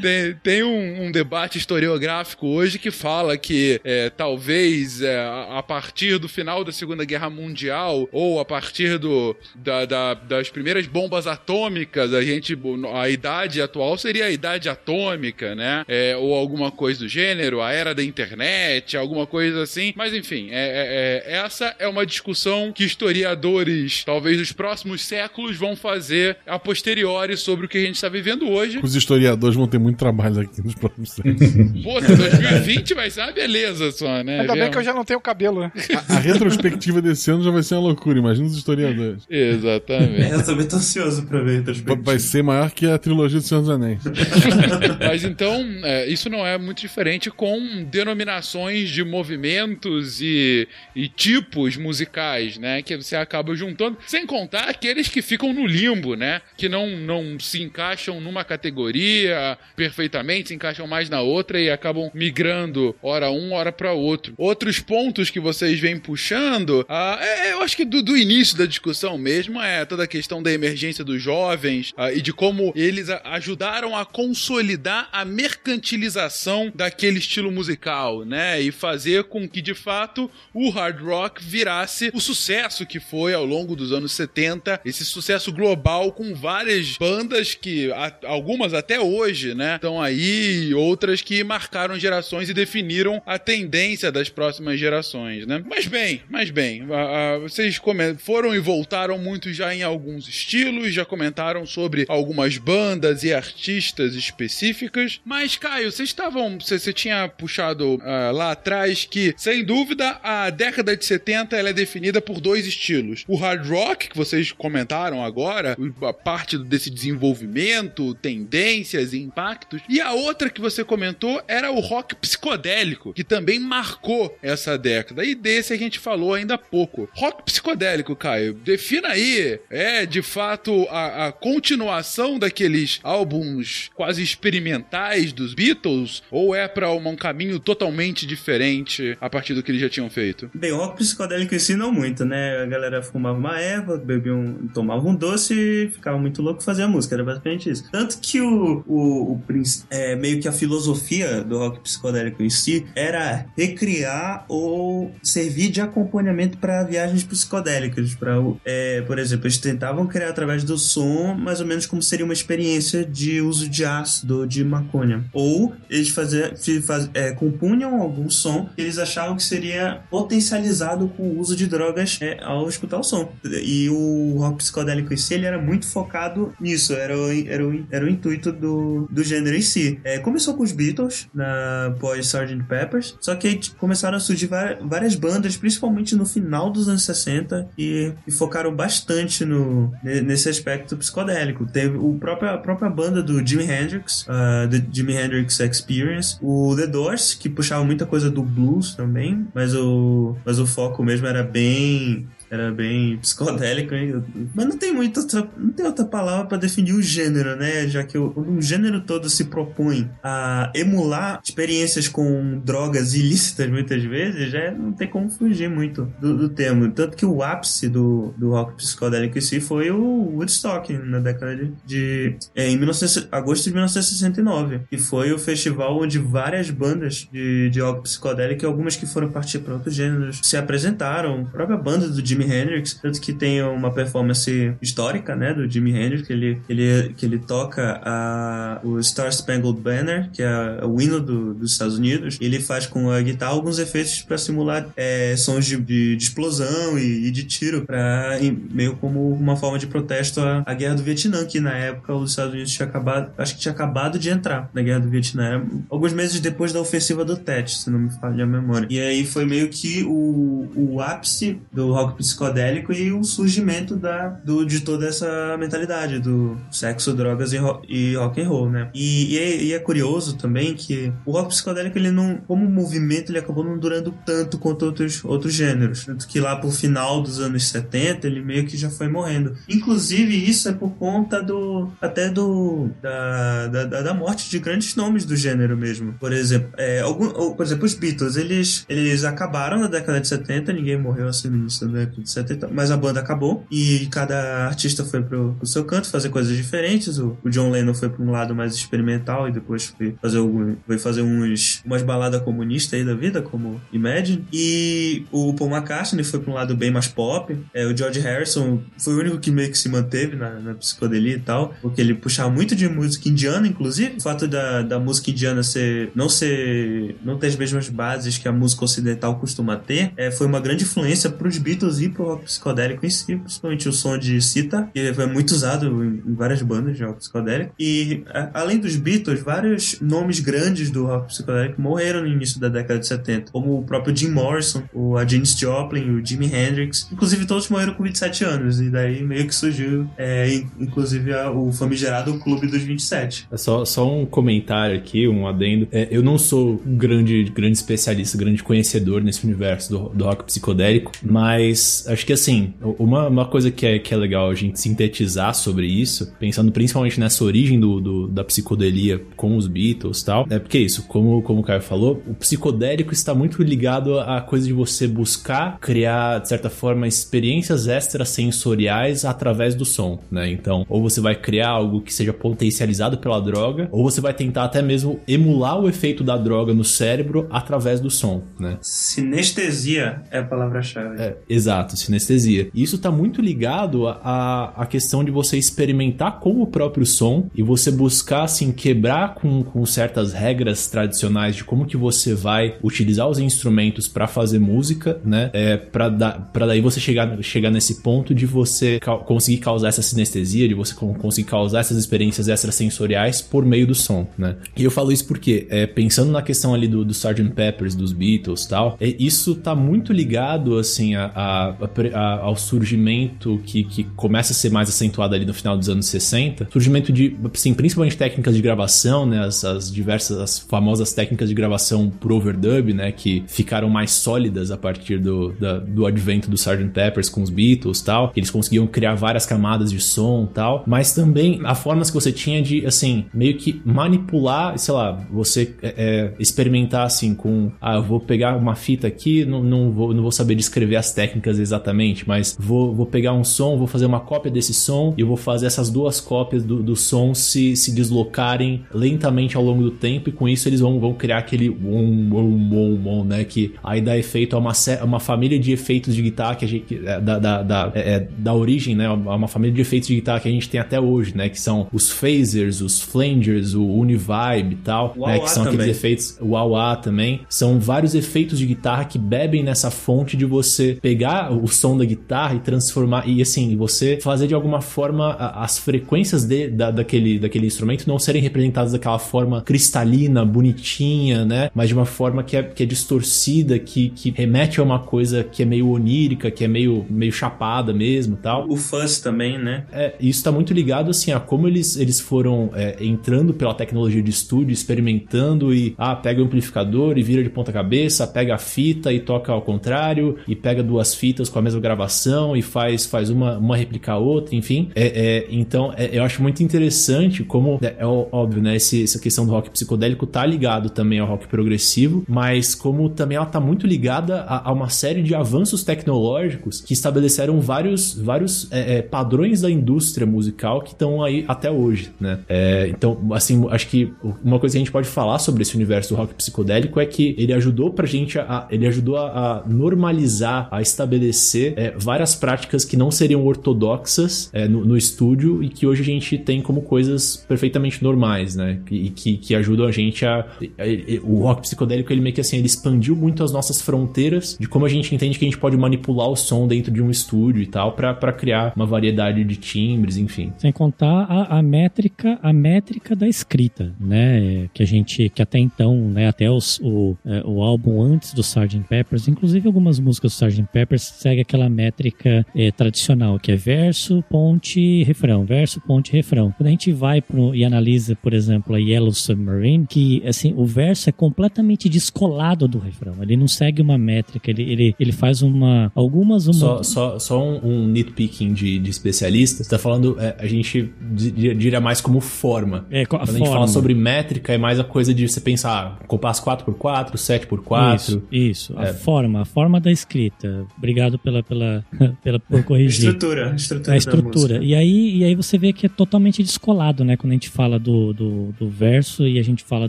tem tem um, um debate historiográfico hoje que fala que é, talvez é, a partir do final da Segunda Guerra Mundial ou a partir do, da- da- das primeiras bombas atômicas, a gente a idade atual seria a idade atômica, né? É, ou alguma coisa do gênero, a era da internet, alguma coisa assim. Mas enfim, é- é- é- essa é uma discussão que historiadores, talvez dos próximos séculos, vão fazer a posteriori sobre o que a gente está vivendo hoje. Os historiadores vão ter muito trabalho aqui nos próximos anos. Pô, 2020 vai ser uma beleza só, né? Ainda bem Vemos? que eu já não tenho cabelo, né? A retrospectiva desse ano já vai ser uma loucura, imagina os historiadores. Exatamente. Eu também tô ansioso pra ver a Va- retrospectiva. Vai ser maior que a trilogia do Senhor dos Anéis. Mas então, é, isso não é muito diferente com denominações de movimentos e, e tipos musicais, né? Que você acaba juntando, sem contar aqueles que ficam no limbo, né? Que não, não se encaixam numa categoria perfeitamente, se encaixam mais na outra e acabam migrando hora um, hora para outro. Outros pontos que vocês vêm puxando, ah, é, eu acho que do, do início da discussão mesmo é toda a questão da emergência dos jovens ah, e de como eles ajudaram a consolidar a mercantilização daquele estilo musical, né? E fazer com que de fato o hard rock virasse o sucesso que foi ao longo dos anos 70, esse sucesso global com várias bandas que algumas até hoje, né, estão aí, outras que marcaram gerações e definiram a tendência das próximas gerações, né? Mas bem, mas bem, a- a- vocês foram e voltaram muito já em alguns estilos, já comentaram sobre algumas bandas e artistas específicas, mas Caio, vocês estavam, você, tinha puxado ah, lá atrás que, sem dúvida, a década de 70 ela é definida por dois estilos. O hard rock, que vocês comentaram agora, a parte desse desenvolvimento, tendências e impactos. E a outra que você comentou era o rock psicodélico, que também marcou essa década. E desse a gente falou ainda há pouco. Rock psicodélico, Caio, defina aí, é de fato a, a continuação daqueles álbuns quase experimentais dos Beatles ou é para um caminho totalmente diferente a partir do que eles já tinham feito? Bem, o rock psicodélico em si não muito, né? A galera fumava uma erva, bebia um, tomava um doce e ficava muito louco fazia música, era basicamente isso. Tanto que o, o, o é, meio que a filosofia do rock psicodélico em si era recriar ou servir de acompanhamento para viagens psicodélicas. Pra, é, por exemplo, eles tentavam criar através do som mais ou menos como seria uma experiência de uso de ácido de maconha. Ou eles faziam, faz, é, compunham algum som que eles achavam que seria potencializado com o uso de drogas é, ao escutar o som. E o rock psicodélico em si ele era muito focado nisso, era o, era o, era o intuito do, do gênero em si. É, começou com os Beatles, na pós Sgt. Peppers, só que aí começaram a surgir várias bandas, principalmente no final dos anos 60, e, e focaram bastante no, nesse aspecto psicodélico. Teve o próprio, a própria banda do Jimi Hendrix, uh, The Jimi Hendrix Experience, o The Doors, que puxava muita coisa do blues também, mas o, mas o foco mesmo era bem era bem psicodélico, hein? Mas não tem muita outra, não tem outra palavra para definir o gênero, né? Já que o, o, gênero todo se propõe a emular experiências com drogas ilícitas muitas vezes, já não tem como fugir muito do, do termo. Tanto que o ápice do, do rock psicodélico em si foi o Woodstock na década de, de é, em 19, agosto de 1969, que foi o festival onde várias bandas de, de rock psicodélico e algumas que foram partir para outros gêneros se apresentaram. A própria banda do Jimi Jimi Hendrix, tanto que tem uma performance histórica, né, do Jimi Hendrix, que ele, ele, que ele toca a, o Star Spangled Banner, que é o hino do, dos Estados Unidos, ele faz com a guitarra alguns efeitos para simular é, sons de, de, de explosão e, e, de tiro, para meio como uma forma de protesto à, à, guerra do Vietnã, que na época os Estados Unidos tinha acabado, acho que tinha acabado de entrar na guerra do Vietnã, alguns meses depois da ofensiva do Tet, se não me falha a memória. E aí foi meio que o, o ápice do rock psicodélico e o surgimento da, do, de toda essa mentalidade do sexo, drogas e, rock, e rock and roll, né? E, e, é, e, é, curioso também que o rock psicodélico, ele não, como movimento, ele acabou não durando tanto quanto outros, outros gêneros. Tanto que lá pro final dos anos 70, ele meio que já foi morrendo. Inclusive, isso é por conta do, até do, da, da, da morte de grandes nomes do gênero mesmo. Por exemplo, é, algum, por exemplo, os Beatles, eles, eles acabaram na década de 70, ninguém morreu assim no início da 70, mas a banda acabou e cada artista foi pro, pro seu canto fazer coisas diferentes. O, o, John Lennon foi para um lado mais experimental e depois foi fazer, algum, foi fazer uns, umas baladas comunistas aí da vida, como Imagine. E o Paul McCartney foi para um lado bem mais pop. É, o George Harrison foi o único que meio que se manteve na, na psicodelia e tal, porque ele puxava muito de música indiana, inclusive. O fato da, da música indiana ser não ser não ter as mesmas bases que a música ocidental costuma ter, é, foi uma grande influência para os Beatles e pro rock psicodélico em si, principalmente o som de Cita, que foi muito usado em, várias bandas de rock psicodélico. E além dos Beatles, vários nomes grandes do rock psicodélico morreram no início da década de 70, como o próprio Jim Morrison, o a Janis Joplin, o Jimi Hendrix. Inclusive, todos morreram com 27 anos, e daí meio que surgiu, é, inclusive, o famigerado Clube dos 27. É só, só um comentário aqui, um adendo. É, eu não sou um grande, grande especialista, grande conhecedor nesse universo do, do rock psicodélico, mas acho que assim, uma, uma coisa que é, que é legal a gente sintetizar sobre isso, pensando principalmente nessa origem do, do da psicodelia com os Beatles e tal, é porque é isso, como, como o Caio falou, o psicodélico está muito ligado à coisa de você buscar criar, de certa forma, experiências extrasensoriais através do som, né? Então, ou você vai criar algo que seja potencializado pela droga, ou você vai tentar até mesmo emular o efeito da droga no cérebro através do som, né? Sinestesia é a palavra-chave. É, exato, sinestesia. E isso está muito ligado à, à questão de você experimentar com o próprio som e você buscar, assim, quebrar com, com certas regras tradicionais de como que você vai utilizar os instrumentos para fazer música, né? É, para da, pra daí você chegar, chegar nesse ponto de você ca conseguir causar essa sinestesia, de você conseguir causar essas experiências extrasensoriais por meio do som, né? E eu falo isso porque, é, pensando na questão ali do, do Sgt. Peppers, dos Beatles tal, é, isso tá muito ligado, assim, a, a a- a ao surgimento que, que começa a ser mais acentuado ali no final dos anos 60, surgimento de, assim, principalmente técnicas de gravação, né, as, as diversas, as famosas técnicas de gravação por overdub, né, que ficaram mais sólidas a partir do, da- do advento do Sgt. Peppers com os Beatles tal, eles conseguiam criar várias camadas de som tal, mas também a formas que você tinha de, assim, meio que manipular, sei lá, você é, é, experimentar assim com, ah, eu vou pegar uma fita aqui, não, não, vou, não vou saber descrever as técnicas exatamente, mas vou, vou pegar um som, vou fazer uma cópia desse som e eu vou fazer essas duas cópias do, do som se, se deslocarem lentamente ao longo do tempo e com isso eles vão, vão criar aquele um, um, um, um, né, que aí dá efeito a uma, uma família de efeitos de guitarra que a gente, é, da, da, da, é, é, da origem, né, a uma família de efeitos de guitarra que a gente tem até hoje, né, que são os phasers, os flangers, o univibe e tal, né, que são aqueles efeitos, o wah também, são vários efeitos de guitarra que bebem nessa fonte de você pegar o som da guitarra e transformar, e assim, você fazer de alguma forma as frequências de, da, daquele, daquele instrumento não serem representadas daquela forma cristalina, bonitinha, né, mas de uma forma que é, que é distorcida, que, que remete a uma coisa que é meio onírica, que é meio, meio chapada mesmo tal. O fuzz também, né? É, isso tá muito ligado, assim, a como eles, eles foram é, entrando pela tecnologia de estúdio, experimentando e, ah, pega o amplificador e vira de ponta cabeça, pega a fita e toca ao contrário, e pega duas fitas com a mesma gravação e faz, faz uma, uma replicar a outra, enfim. É, é, então, é, eu acho muito interessante como, é, é ó- óbvio, né, esse- essa questão do rock psicodélico tá ligado também ao rock progressivo, mas como também ela tá muito ligada a, a uma série de avanços tecnológicos que estabeleceram vários, vários é, é, padrões da indústria musical que estão aí até hoje, né? É, então, assim, acho que uma coisa que a gente pode falar sobre esse universo do rock psicodélico é que ele ajudou pra gente a, ele ajudou a, a normalizar, a estabelecer é, várias práticas que não seriam ortodoxas é, no, no estúdio e que hoje a gente tem como coisas perfeitamente normais, né? E que, que ajudam a gente a, a- a- o rock psicodélico ele meio que assim ele expandiu muito as nossas fronteiras de como a gente entende que a gente pode manipular o som dentro de um estúdio e tal pra criar uma variedade de timbres, enfim. Sem contar a, a métrica, a métrica da escrita, né? Que a gente, que até então, né? Até os, o, é, o álbum antes do Sgt. Peppers, inclusive algumas músicas do Sgt. Peppers segue aquela métrica é, tradicional, que é verso, ponte, refrão, verso, ponte, refrão. Quando a gente vai pro, e analisa, por exemplo, a Yellow Submarine, que assim, o verso é completamente descolado do refrão. Ele não segue uma métrica, ele, ele, ele faz uma. algumas uma. Só, só, só um, um nitpicking de, de especialista. Você tá falando, é, a gente di- diria mais como forma. É, a Quando a gente forma. fala sobre métrica, é mais a coisa de você pensar compasso 4x4, 7x4. Isso, isso. A É. forma, a forma da escrita. Obrigado pela, pela, pela por corrigir. Estrutura, estrutura A estrutura. E aí, e aí você vê que é totalmente descolado, né? Quando a gente fala do, do, do verso e a gente fala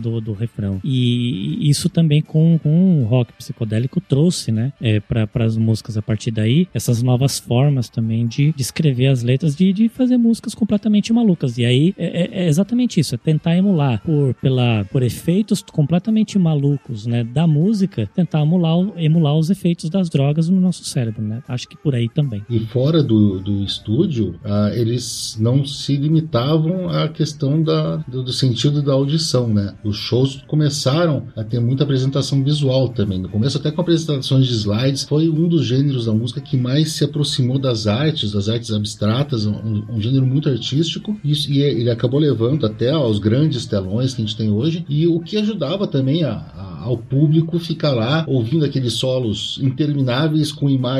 do, do refrão. E isso também com, com o rock psicodélico trouxe, né? É, para as músicas a partir daí, essas novas formas também de, de escrever as letras, de, de fazer músicas completamente malucas. E aí é, é- é exatamente isso, é tentar emular por, pela, por efeitos completamente malucos, né? Da música, tentar emular, emular os efeitos das drogas no nosso cérebro, né? Acho que por aí também. E fora do, do estúdio, ah, eles não se limitavam à questão da, do, do sentido da audição, né? Os shows começaram a ter muita apresentação visual também. No começo, até com apresentações de slides, foi um dos gêneros da música que mais se aproximou das artes, das artes abstratas, um, um gênero muito artístico. E, e ele acabou levando até aos grandes telões que a gente tem hoje, e o que ajudava também a- a- ao público ficar lá ouvindo aqueles solos intermináveis com imagens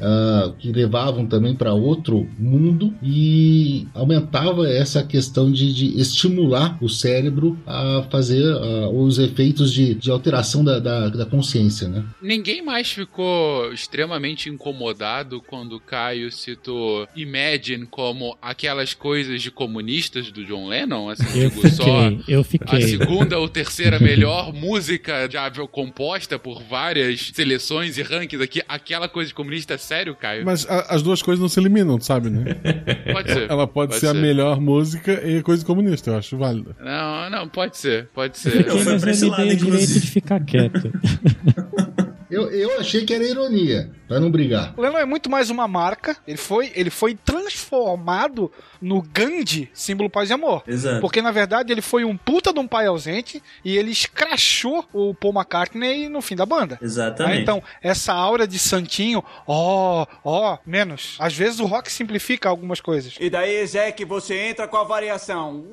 ah, que levavam também para outro mundo e aumentava essa questão de, de estimular o cérebro a fazer ah, os efeitos de, de alteração da, da, da consciência, né? Ninguém mais ficou extremamente incomodado quando o Caio citou Imagine como aquelas coisas de comunistas do John Lennon, assim, Eu digo só. fiquei, eu A fiquei. segunda ou terceira melhor música já composta por várias seleções e rankings aqui. Aquela coisa de comunista é sério, Caio? Mas a- as duas coisas não se eliminam, sabe, né? Pode ser. Ela pode, ser, a melhor música e coisa comunista, eu acho válida. Não, não, pode ser, pode Eu ser. me dei lado, o direito de ficar quieto. Eu, eu achei que era ironia, pra não brigar. O Lennon é muito mais uma marca. Ele foi, ele foi transformado no Gandhi, símbolo paz e amor. Exato. Porque na verdade ele foi um puta de um pai ausente e ele escrachou o Paul McCartney no fim da banda. Exatamente. Ah, então, essa aura de santinho, ó, ó, menos. Às vezes o rock simplifica algumas coisas. E daí, Zé, que você entra com a variação.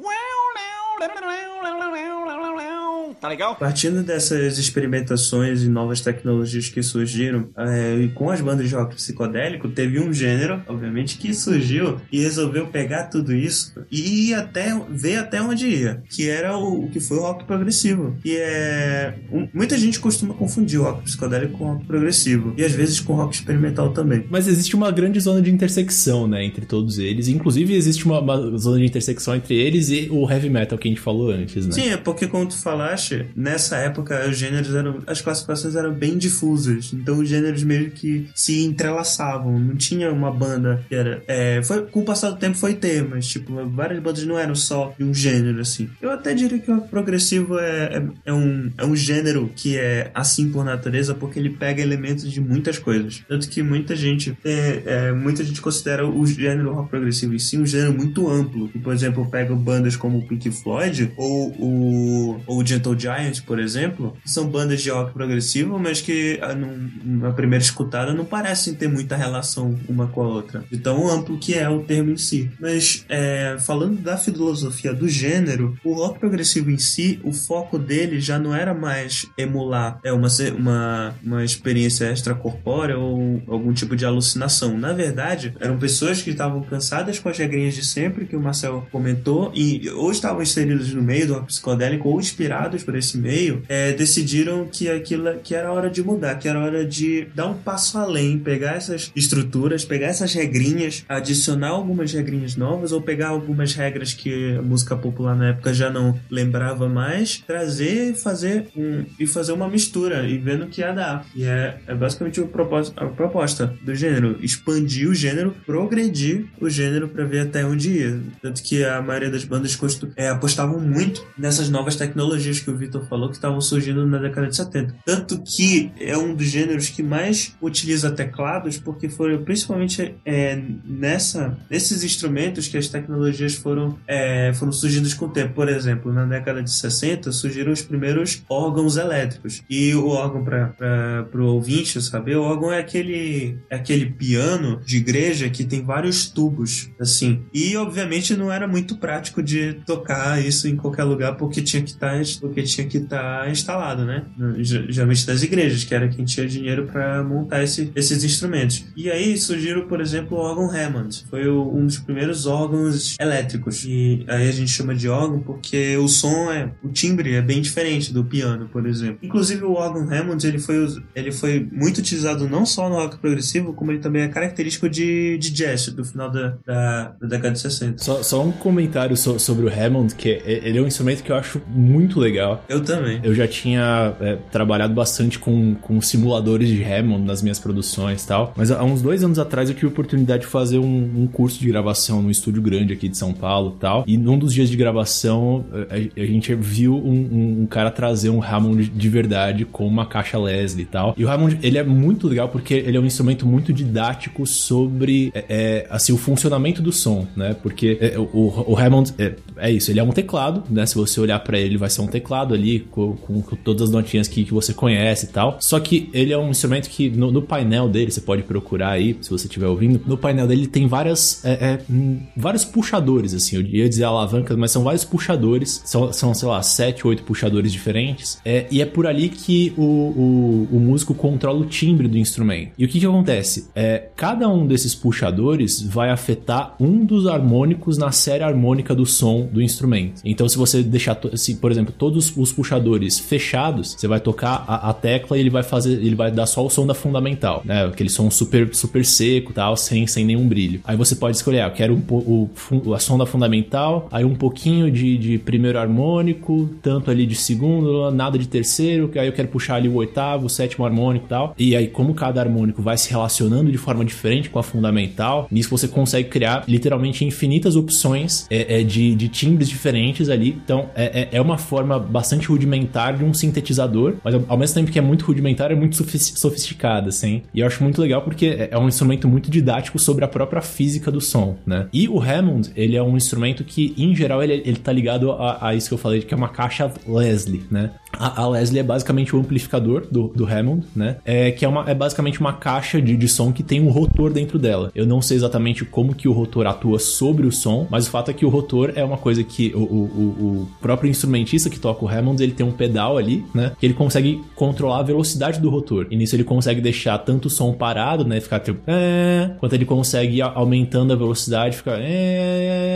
Tá legal? Partindo dessas experimentações e novas tecnologias que surgiram, é, e com as bandas de rock psicodélico, teve um gênero, obviamente, que surgiu e resolveu pegar tudo isso e até, ver até onde ia, que era o, o que foi o rock progressivo. E é. um- muita gente costuma confundir o rock psicodélico com o rock progressivo, e às vezes com o rock experimental também. Mas existe uma grande zona de intersecção, né, entre todos eles. Inclusive, existe uma, uma zona de intersecção entre eles e o heavy metal que a gente falou antes, né? Sim, é porque como tu falaste, nessa época os gêneros eram. as classificações eram bem difusas. Então os gêneros meio que se entrelaçavam. Não tinha uma banda que era. É, foi, com o passar do tempo foi ter, mas tipo, várias bandas não eram só de um gênero, assim. Eu até diria que o progressivo é, é, é um, é um gênero que é assim por natureza, porque ele pega elementos de muitas coisas. Tanto que muita gente. É, é, muita gente considera o gênero rock progressivo em si um gênero muito amplo. E, por exemplo, pega bandas como o Pink Floyd ou o, ou o Gentle Giant, por exemplo, são bandas de rock progressivo, mas que ah, numa primeira escutada não parecem ter muita relação uma com a outra. De tão amplo que é o termo em si. Mas é, falando da filosofia do gênero, o rock progressivo em si, o foco dele já não era mais emular é uma, uma, uma experiência extracorpórea ou algum tipo de alucinação. Na verdade, eram pessoas que estavam cansadas com as regrinhas de sempre, que o Marcel comentou, e ou estavam inseridos no meio do rock psicodélico ou inspirados por esse meio, é, decidiram que aquilo que era hora de mudar, que era hora de dar um passo além, pegar essas estruturas, pegar essas regrinhas, adicionar algumas regrinhas novas ou pegar algumas regras que a música popular na época já não lembrava mais, trazer e fazer um, e fazer uma mistura e vendo o que ia dar. E é, é basicamente o propósito, a proposta do gênero, expandir o gênero, progredir o gênero para ver até onde ia. Tanto que a maioria das bandas é, apostavam muito nessas novas tecnologias que o Vitor falou que estavam surgindo na década de 70. Tanto que é um dos gêneros que mais utiliza teclados, porque foram principalmente é, nessa, nesses instrumentos que as tecnologias foram, é, foram surgindo com o tempo. Por exemplo, na década de 60 surgiram os primeiros órgãos elétricos. E o órgão, para o ouvinte saber, o órgão é aquele, é aquele piano de igreja que tem vários tubos, assim. E, obviamente, não era muito prático de tocar isso em qualquer lugar, porque tinha que estar porque tinha que estar instalado, né? Geralmente das igrejas, que era quem tinha dinheiro para montar esse- esses instrumentos. E aí surgiram, por exemplo, o órgão Hammond. Foi o- um dos primeiros órgãos elétricos. E aí a gente chama de órgão porque o som é, o timbre é bem diferente do piano, por exemplo. Inclusive o órgão Hammond, ele foi, ele foi muito utilizado não só no rock progressivo, como ele também é característico de, de jazz do final da, da, da década de 60. Só, só um comentário so- sobre o Hammond, que é- ele é um instrumento que eu acho muito legal. Eu também. Eu já tinha é, trabalhado bastante com, com simuladores de Hammond nas minhas produções e tal. Mas há uns dois anos atrás eu tive a oportunidade de fazer um, um curso de gravação num estúdio grande aqui de São Paulo e tal. E num dos dias de gravação é, a, a gente viu um, um- um cara trazer um Hammond de verdade com uma caixa Leslie e tal. E o Hammond, ele é muito legal porque ele é um instrumento muito didático sobre é, é, assim, o funcionamento do som, né? Porque é, o, o Hammond é, é isso, ele é um teclado, né? Se você olhar pra ele, ele vai ser um teclado ali com, com- com todas as notinhas que, que você conhece e tal. Só que ele é um instrumento que no, no painel dele, você pode procurar aí, se você estiver ouvindo, no painel dele tem várias, é, é, hum, vários puxadores, assim, eu ia dizer alavancas, mas são vários puxadores, são, são sei lá, sete, oito puxadores diferentes, é, e é por ali que o, o, o músico controla o timbre do instrumento. E o que que acontece? É, cada um desses puxadores vai afetar um dos harmônicos na série harmônica do som do instrumento. Então, se você deixar, se, por exemplo, todos os puxadores fechados, você vai tocar a, a tecla e ele vai fazer, ele vai dar só o som da fundamental, né? Aquele som super, super seco, tal, sem, sem nenhum brilho. Aí você pode escolher, ah, eu quero um, o, fu- a som da fundamental, aí um pouquinho de, de primeiro harmônico, tanto ali de segundo, nada de terceiro, aí eu quero puxar ali o oitavo, o sétimo harmônico tal. E aí, como cada harmônico vai se relacionando de forma diferente com a fundamental, nisso você consegue criar literalmente infinitas opções é, é, de, de timbres diferentes ali. Então, é, é- é uma forma bastante rudimentar de um sintetizador, mas ao, mesmo tempo que é muito rudimentar, é muito sofis- sofisticada, assim. E eu acho muito legal porque é- é um instrumento muito didático sobre a própria física do som, né? E o Hammond, ele é um instrumento que, em geral, ele, ele tá ligado a, a isso que eu falei, que é uma caixa Leslie, né? A, Leslie é basicamente o amplificador do, do Hammond, né? É, que é, uma, é basicamente uma caixa de, de som que tem um rotor dentro dela. Eu não sei exatamente como que o rotor atua sobre o som, mas o fato é que o rotor é uma coisa que o, o, o- próprio instrumentista que toca o Hammond, ele tem um pedal ali, né? Que ele consegue controlar a velocidade do rotor. E nisso ele consegue deixar tanto o som parado, né? Ficar tipo... É, quanto ele consegue ir aumentando a velocidade, ficar...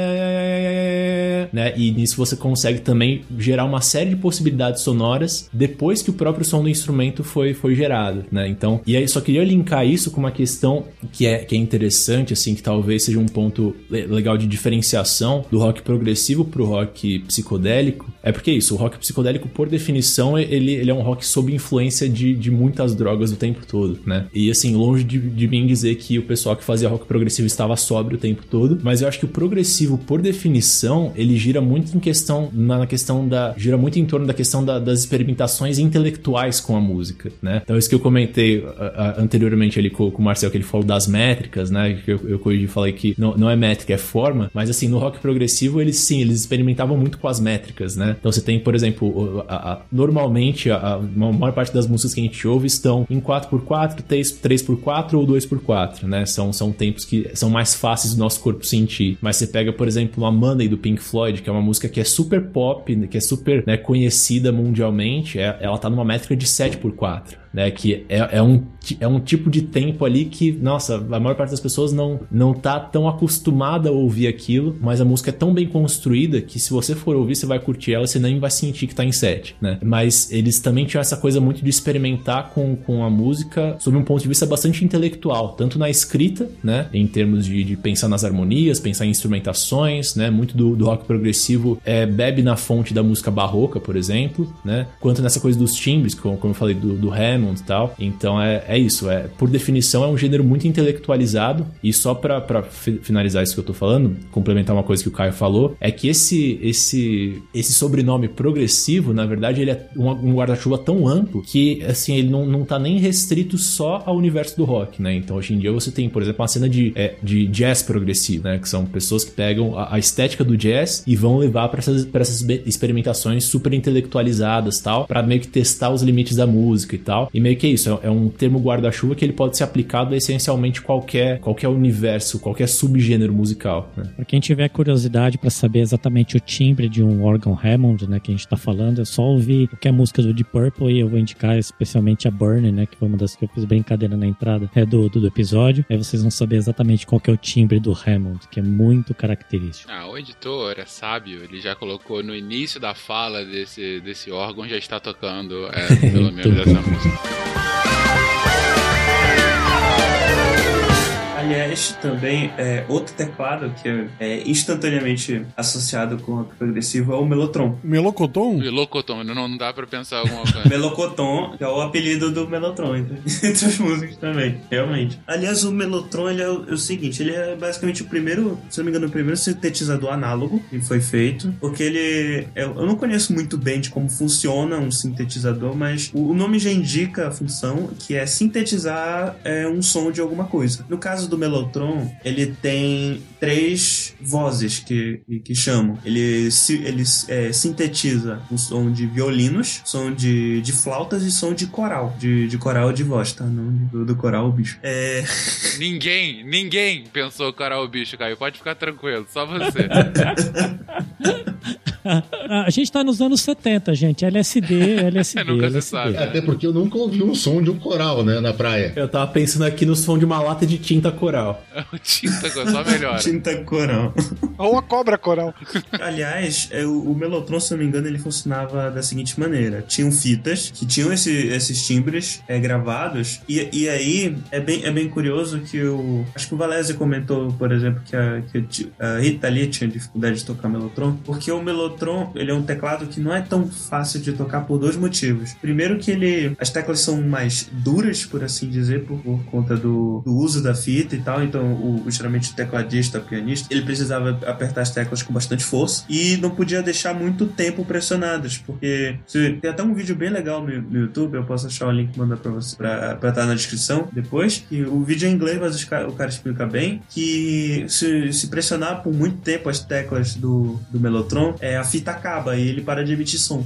É, né? E nisso você consegue também gerar uma série de possibilidades sonoras depois que o próprio som do instrumento foi, foi gerado, né? Então, e aí só queria linkar isso com uma questão que é, que é interessante, assim, que talvez seja um ponto le- legal de diferenciação do rock progressivo pro rock psicodélico. É porque é isso, o rock psicodélico, por definição, ele, ele é um rock sob influência de, de muitas drogas o tempo todo, né? E assim, longe de, de mim dizer que o pessoal que fazia rock progressivo estava sóbrio o tempo todo, mas eu acho que o progressivo, por definição, ele gira muito em questão, na questão da, gira muito em torno da questão da- das experimentações intelectuais com a música, né? Então isso que eu comentei a- a- anteriormente ali com, com o Marcel, que ele falou das métricas, né? Que eu, eu corrigi falei que não, não é métrica, é forma, mas assim, no rock progressivo, eles sim, eles experimentavam muito com as métricas, né? Então você tem, por exemplo, a- a- normalmente a, maior parte das músicas que a gente ouve estão em 4x4, 3, 3x4 ou 2x4, né? São, são tempos que são mais fáceis do nosso corpo sentir. Mas você pega, por exemplo, a Money do Pink Floyd, que é uma música que é super pop, que é super né, conhecida mundialmente, é- ela tá numa métrica de 7x4 né? Que é, é, um, é um tipo de tempo ali que, nossa, a maior parte das pessoas não, não tá tão acostumada a ouvir aquilo, mas a música é tão bem construída que se você for ouvir, você vai curtir ela, você nem vai sentir que tá em 7, né? Mas eles também tinham essa coisa muito de experimentar com, com a música sob um ponto de vista bastante intelectual, tanto na escrita, né? Em termos de, de pensar nas harmonias, pensar em instrumentações, né? Muito do, do rock progressivo é, bebe na fonte da música barroca, por exemplo, né? Quanto nessa coisa dos timbres, como, como eu falei, do, do Hammond tal. Então é, é isso, é por definição é um gênero muito intelectualizado e só fi- finalizar isso que eu tô falando, complementar uma coisa que o Caio falou, é que esse esse esse sobrenome progressivo, na verdade, ele é um, um guarda-chuva tão amplo que assim, ele não, não tá nem restrito só ao universo do rock, né? Então hoje em dia você tem, por exemplo, uma cena de, é, de jazz progressivo, né? Que são pessoas que pegam a, a estética do jazz e vão levar pra essas, pra essas experimentações super intelectualizadas tal, pra meio que testar os limites da música e tal. E meio que é isso, é, é um termo guarda-chuva que ele pode ser aplicado a essencialmente qualquer, qualquer universo, qualquer subgênero musical, né? Pra quem tiver curiosidade pra saber exatamente o timbre de um órgão Hammond, né, que a gente tá falando, é só ouvir qualquer música do Deep Purple e eu vou indicar especialmente a Burn, né, que foi uma das que eu fiz brincadeira na entrada é do, do, do episódio. Aí vocês vão saber exatamente qual que é o timbre do Hammond, que é muito característico. Ah, o editor é sábio, ele já colocou no início da fala desse, desse órgão, já está tocando, é, pelo menos, essa música. Bye. Aliás, também é, outro teclado que é, é instantaneamente associado com o progressivo é o Melotron. Melocoton? Melocoton, não, não dá pra pensar alguma coisa. Melocoton, que é o apelido do Melotron entre, entre as músicas também, realmente. Aliás, o Melotron ele é, o, é o seguinte, ele é basicamente o primeiro, se não me engano, o primeiro sintetizador análogo que foi feito, porque ele, é- eu não conheço muito bem de como funciona um sintetizador, mas o, o nome já indica a função, que é sintetizar é, um som de alguma coisa. No caso do Melotron, ele tem três vozes que, que chamam. Ele, ele é, sintetiza um som de violinos, som de, de flautas e som de coral. De, de coral de voz, tá? Não do, do coral, bicho. É. ninguém, ninguém pensou cara o bicho, Caio. Pode ficar tranquilo, só você. A gente tá nos anos 70, gente. LSD, LSD. Nunca se LSD. sabe. É, Até porque eu nunca ouvi um som de um coral, né, na praia. Eu tava pensando aqui no som de uma lata de tinta coral. tinta só melhora. Tinta coral. Ou a cobra coral. Aliás, é, o, o Melotron, se eu não me engano, ele funcionava da seguinte maneira: tinham fitas que tinham esse- esses timbres é, gravados, e, e aí é bem, é bem curioso que o. Acho que o Valese comentou, por exemplo, que a, que a Rita Lee tinha dificuldade de tocar Melotron, porque o Melotron ele é um teclado que não é tão fácil de tocar por dois motivos. Primeiro, que ele. As teclas são mais duras, por assim dizer, por, por conta do, do uso da fita e tal, então o, geralmente o tecladista, o pianista, ele precisava apertar as teclas com bastante força e não podia deixar muito tempo pressionadas, porque se- tem até um vídeo bem legal no, no YouTube, eu posso achar o link e mandar pra você pra estar na descrição depois. Que o vídeo é em inglês, mas o cara explica bem que se, se pressionar por muito tempo as teclas do, do Melotron, é, a fita acaba e ele para de emitir som.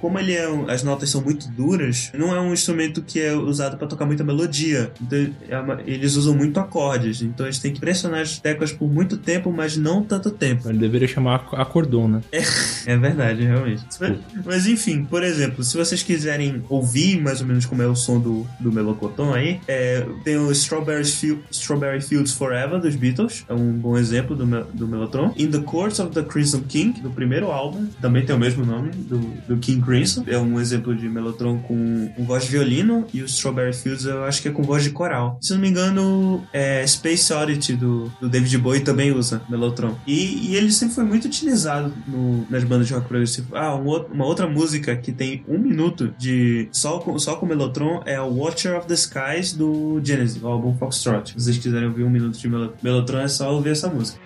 Como ele é as notas são muito duras, não é um instrumento que é usado para tocar muita melodia. Então, é uma- eles usam muito acordes. Então eles têm que pressionar as teclas por muito tempo, mas não tanto tempo. Ele deveria chamar acordon, né? É verdade, realmente. Mas, mas, enfim, por exemplo, se vocês quiserem ouvir mais ou menos como é o som do, do Melocotão aí, é, tem o Strawberry, Field, Strawberry Fields Forever dos Beatles, é um bom exemplo do, do Melotron. In the Courts of the Crimson King, do primeiro álbum, também tem o mesmo nome, do, do King Crimson. É um exemplo de Melotron com, com voz de violino, e o Strawberry Fields eu acho que é com voz de coral. Se não me engano, é Space Oddity do, do David Bowie também usa Melotron. E, e ele sempre foi muito utilizado no- nas bandas de rock progressivo. Ah, um uma outra música que tem um minuto de só com, só com Melotron é o Watcher of the Skies do Genesis, o álbum Foxtrot. Se vocês quiserem ouvir um minuto de Melo- Melotron, é só ouvir essa música.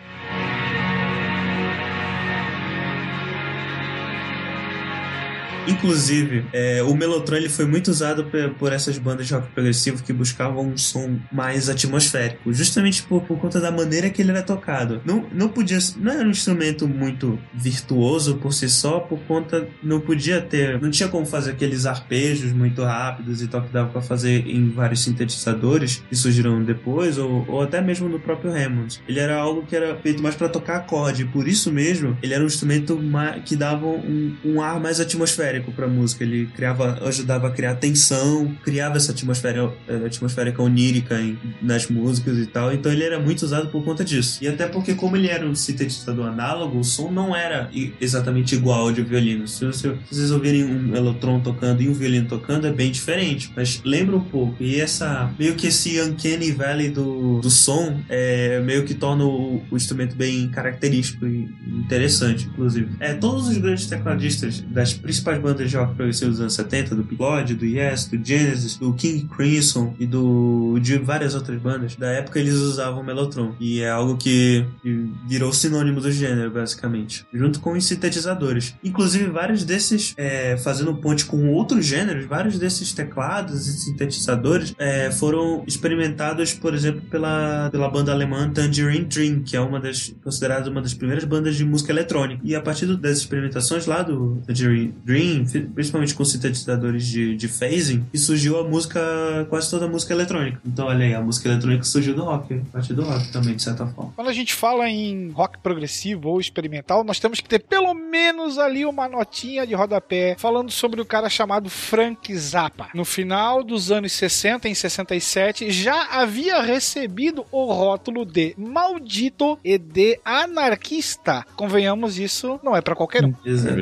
Inclusive, é, o Melotron ele foi muito usado por essas bandas de rock progressivo que buscavam um som mais atmosférico, justamente por, por conta da maneira que ele era tocado. Não, não podia, não era um instrumento muito virtuoso por si só, por conta não podia ter, não tinha como fazer aqueles arpejos muito rápidos e tal que dava para fazer em vários sintetizadores que surgiram depois ou, ou até mesmo no próprio Hammond. Ele era algo que era feito mais para tocar acorde, por isso mesmo ele era um instrumento que dava um, um ar mais atmosférico para música. Ele criava, ajudava a criar tensão, criava essa atmosfera, eh, atmosférica onírica em- nas músicas e tal. Então ele era muito usado por conta disso. E até porque como ele era um sintetizador análogo, o som não era exatamente igual ao de violino. Se, se vocês ouvirem um Elotron tocando e um violino tocando, é bem diferente. Mas lembra um pouco. E essa meio que esse uncanny valley do, do som é meio que torna o, o instrumento bem característico e interessante, inclusive. É, todos os grandes tecladistas das principais bandas de rock progressivo dos anos 70, do Pink Floyd, do Yes, do Genesis, do King Crimson e do de várias outras bandas, da época eles usavam Mellotron. E é algo que, virou sinônimo do gênero, basicamente. Junto com os sintetizadores. Inclusive, vários desses, é, fazendo ponte com outros gêneros, vários desses teclados e sintetizadores é, foram experimentados, por exemplo, pela, pela banda alemã Tangerine Dream, que é uma das considerada uma das primeiras bandas de música eletrônica. E a partir das experimentações lá do Tangerine Dream, fi- principalmente com sintetizadores de, de phasing, que surgiu a música, quase toda a música eletrônica. Então, olha aí, a música eletrônica surgiu do rock, a partir do rock também, de certa forma. Quando a gente fala em rock progressivo ou experimental, nós temos que ter pelo menos ali uma notinha de rodapé falando sobre o cara chamado Frank Zappa. No final dos anos 60, em 67, já havia recebido o rótulo de maldito e de anarquista. Convenhamos, isso não é pra qualquer um.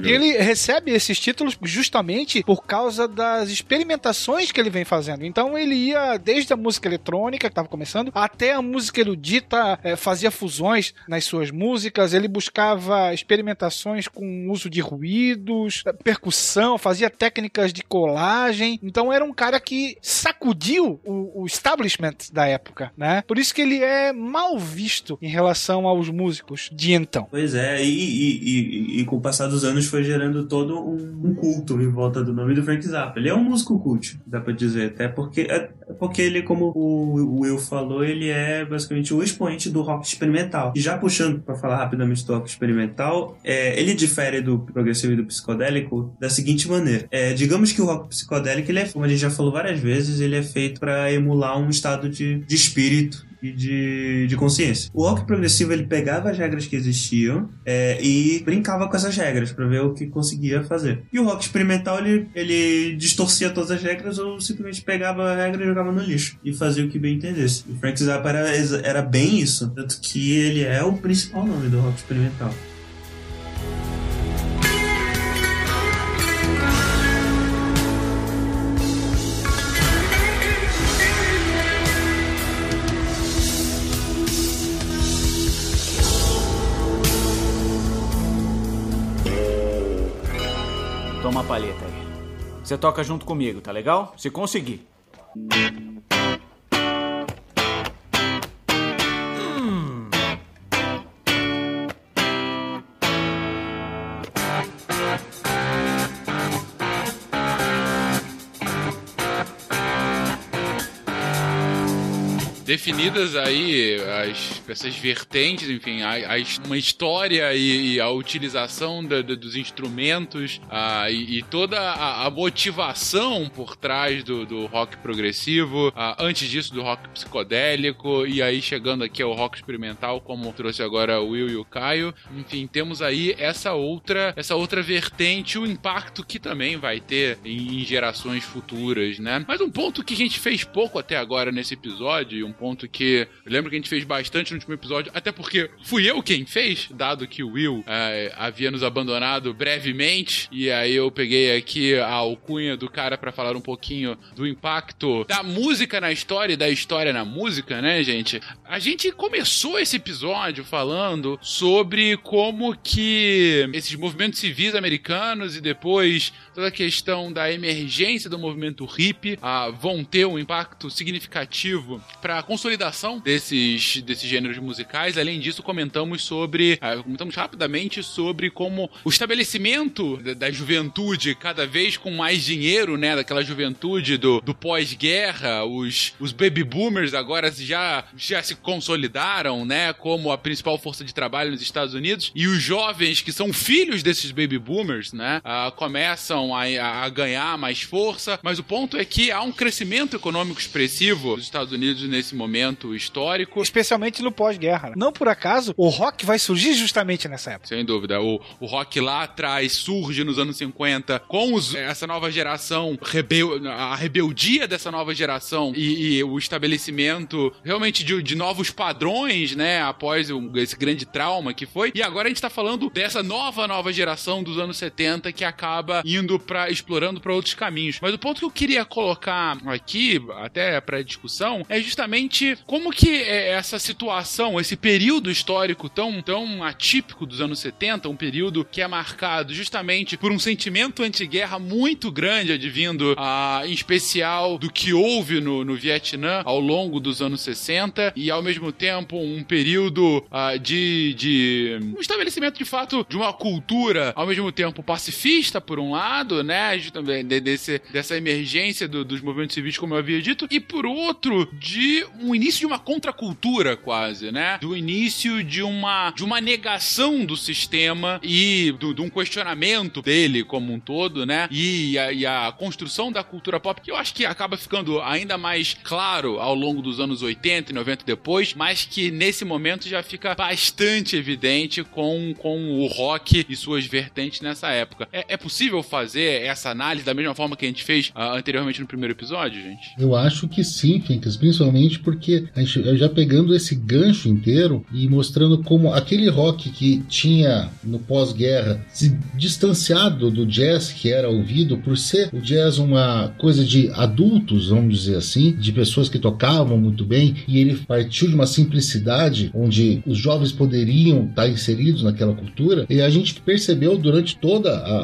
Ele recebe esses títulos justamente por causa das experimentações que ele vem fazendo. Então ele ia desde a música eletrônica, que estava começando, até a música erudita, eh, fazia fusões nas suas músicas, ele buscava experimentações com uso de ruídos, percussão, fazia técnicas de colagem. Então era um cara que sacudiu o, o establishment da época, né? Por isso que ele é mal visto em relação aos músicos de então. Pois é, e, e, e, e com o passar dos anos foi gerando todo um, um culto em volta do nome do Frank Zappa. Ele é um músico cult, dá pra dizer, até porque, é porque ele, como o Will falou, ele é basicamente o expoente do rock experimental. E já puxando pra falar rapidamente do rock experimental, é, ele difere do progressivo e do psicodélico da seguinte maneira. É, digamos que o rock psicodélico, ele é, como a gente já falou várias vezes, ele é feito pra emular um estado de, de espírito e de, de consciência. O rock progressivo ele pegava as regras que existiam é, e brincava com essas regras para ver o que conseguia fazer. E o rock experimental ele, ele distorcia todas as regras ou simplesmente pegava a regra e jogava no lixo e fazia o que bem entendesse. E Frank Zappa era, era bem isso, tanto que ele é o principal nome do rock experimental. Você toca junto comigo, tá legal? Se conseguir. Definidas aí as, essas vertentes, enfim, a, a- uma história e, e a utilização da- da- dos instrumentos ah, e, e toda a, a motivação por trás do, do rock progressivo, antes disso do rock psicodélico e aí chegando aqui ao rock experimental, como trouxe agora o Will e o Caio. Enfim, temos aí essa outra, essa outra vertente, o impacto que também vai ter em, em gerações futuras, né? Mas um ponto que a gente fez pouco até agora nesse episódio, um ponto que lembro que a gente fez bastante no último episódio, até porque fui eu quem fez, dado que o Will eh, havia nos abandonado brevemente, e aí eu peguei aqui a alcunha do cara pra falar um pouquinho do impacto da música na história e da história na música, né, gente? A gente começou esse episódio falando sobre como que esses movimentos civis americanos e depois toda a questão da emergência do movimento hippie ah, vão ter um impacto significativo para a consolidação desses, desses gêneros musicais. Além disso, comentamos sobre, ah, comentamos rapidamente sobre como o estabelecimento da, da juventude cada vez com mais dinheiro, né, daquela juventude do, do pós-guerra, os, os baby boomers agora já, já se consolidaram, né, como a principal força de trabalho nos Estados Unidos e os jovens que são filhos desses baby boomers, né, ah, começam a, a- ganhar mais força, mas o ponto é que há um crescimento econômico expressivo nos Estados Unidos nesse momento histórico. Especialmente no pós-guerra. né? Não por acaso, o rock vai surgir justamente nessa época. Sem dúvida. O, o rock lá atrás surge nos anos 50 com os- essa nova geração, rebel, a rebeldia dessa nova geração e, e o estabelecimento realmente de, de novos padrões, né? Após esse grande trauma que foi. E agora a gente tá falando dessa nova, nova geração dos anos 70 que acaba indo para explorando para outros caminhos. Mas o ponto que eu queria colocar aqui, até para discussão, é justamente como que é essa situação, esse período histórico tão, tão atípico dos anos 70, um período que é marcado justamente por um sentimento anti-guerra muito grande, advindo ah, em especial do que houve no, no Vietnã ao longo dos anos 60, e ao mesmo tempo um período ah, de, de um estabelecimento de fato de uma cultura ao mesmo tempo pacifista, por um lado, né? Também desse, dessa emergência do- dos movimentos civis, como eu havia dito, e por outro, de um início de uma contracultura, quase, né? Do início de uma, de uma negação do sistema e do- de um questionamento dele como um todo, né? E a, e a construção da cultura pop, que eu acho que acaba ficando ainda mais claro ao longo dos anos 80 e 90 depois, mas que nesse momento já fica bastante evidente com, com o rock e suas vertentes nessa época. É, é possível fazer essa análise da mesma forma que a gente fez ah, anteriormente no primeiro episódio, gente? Eu acho que sim, Fencas, principalmente porque a gente já pegando esse gancho inteiro e mostrando como aquele rock que tinha no pós-guerra se distanciado do jazz que era ouvido por ser o jazz uma coisa de adultos, vamos dizer assim, de pessoas que tocavam muito bem e ele partiu de uma simplicidade onde os jovens poderiam estar inseridos naquela cultura e a gente percebeu durante toda a,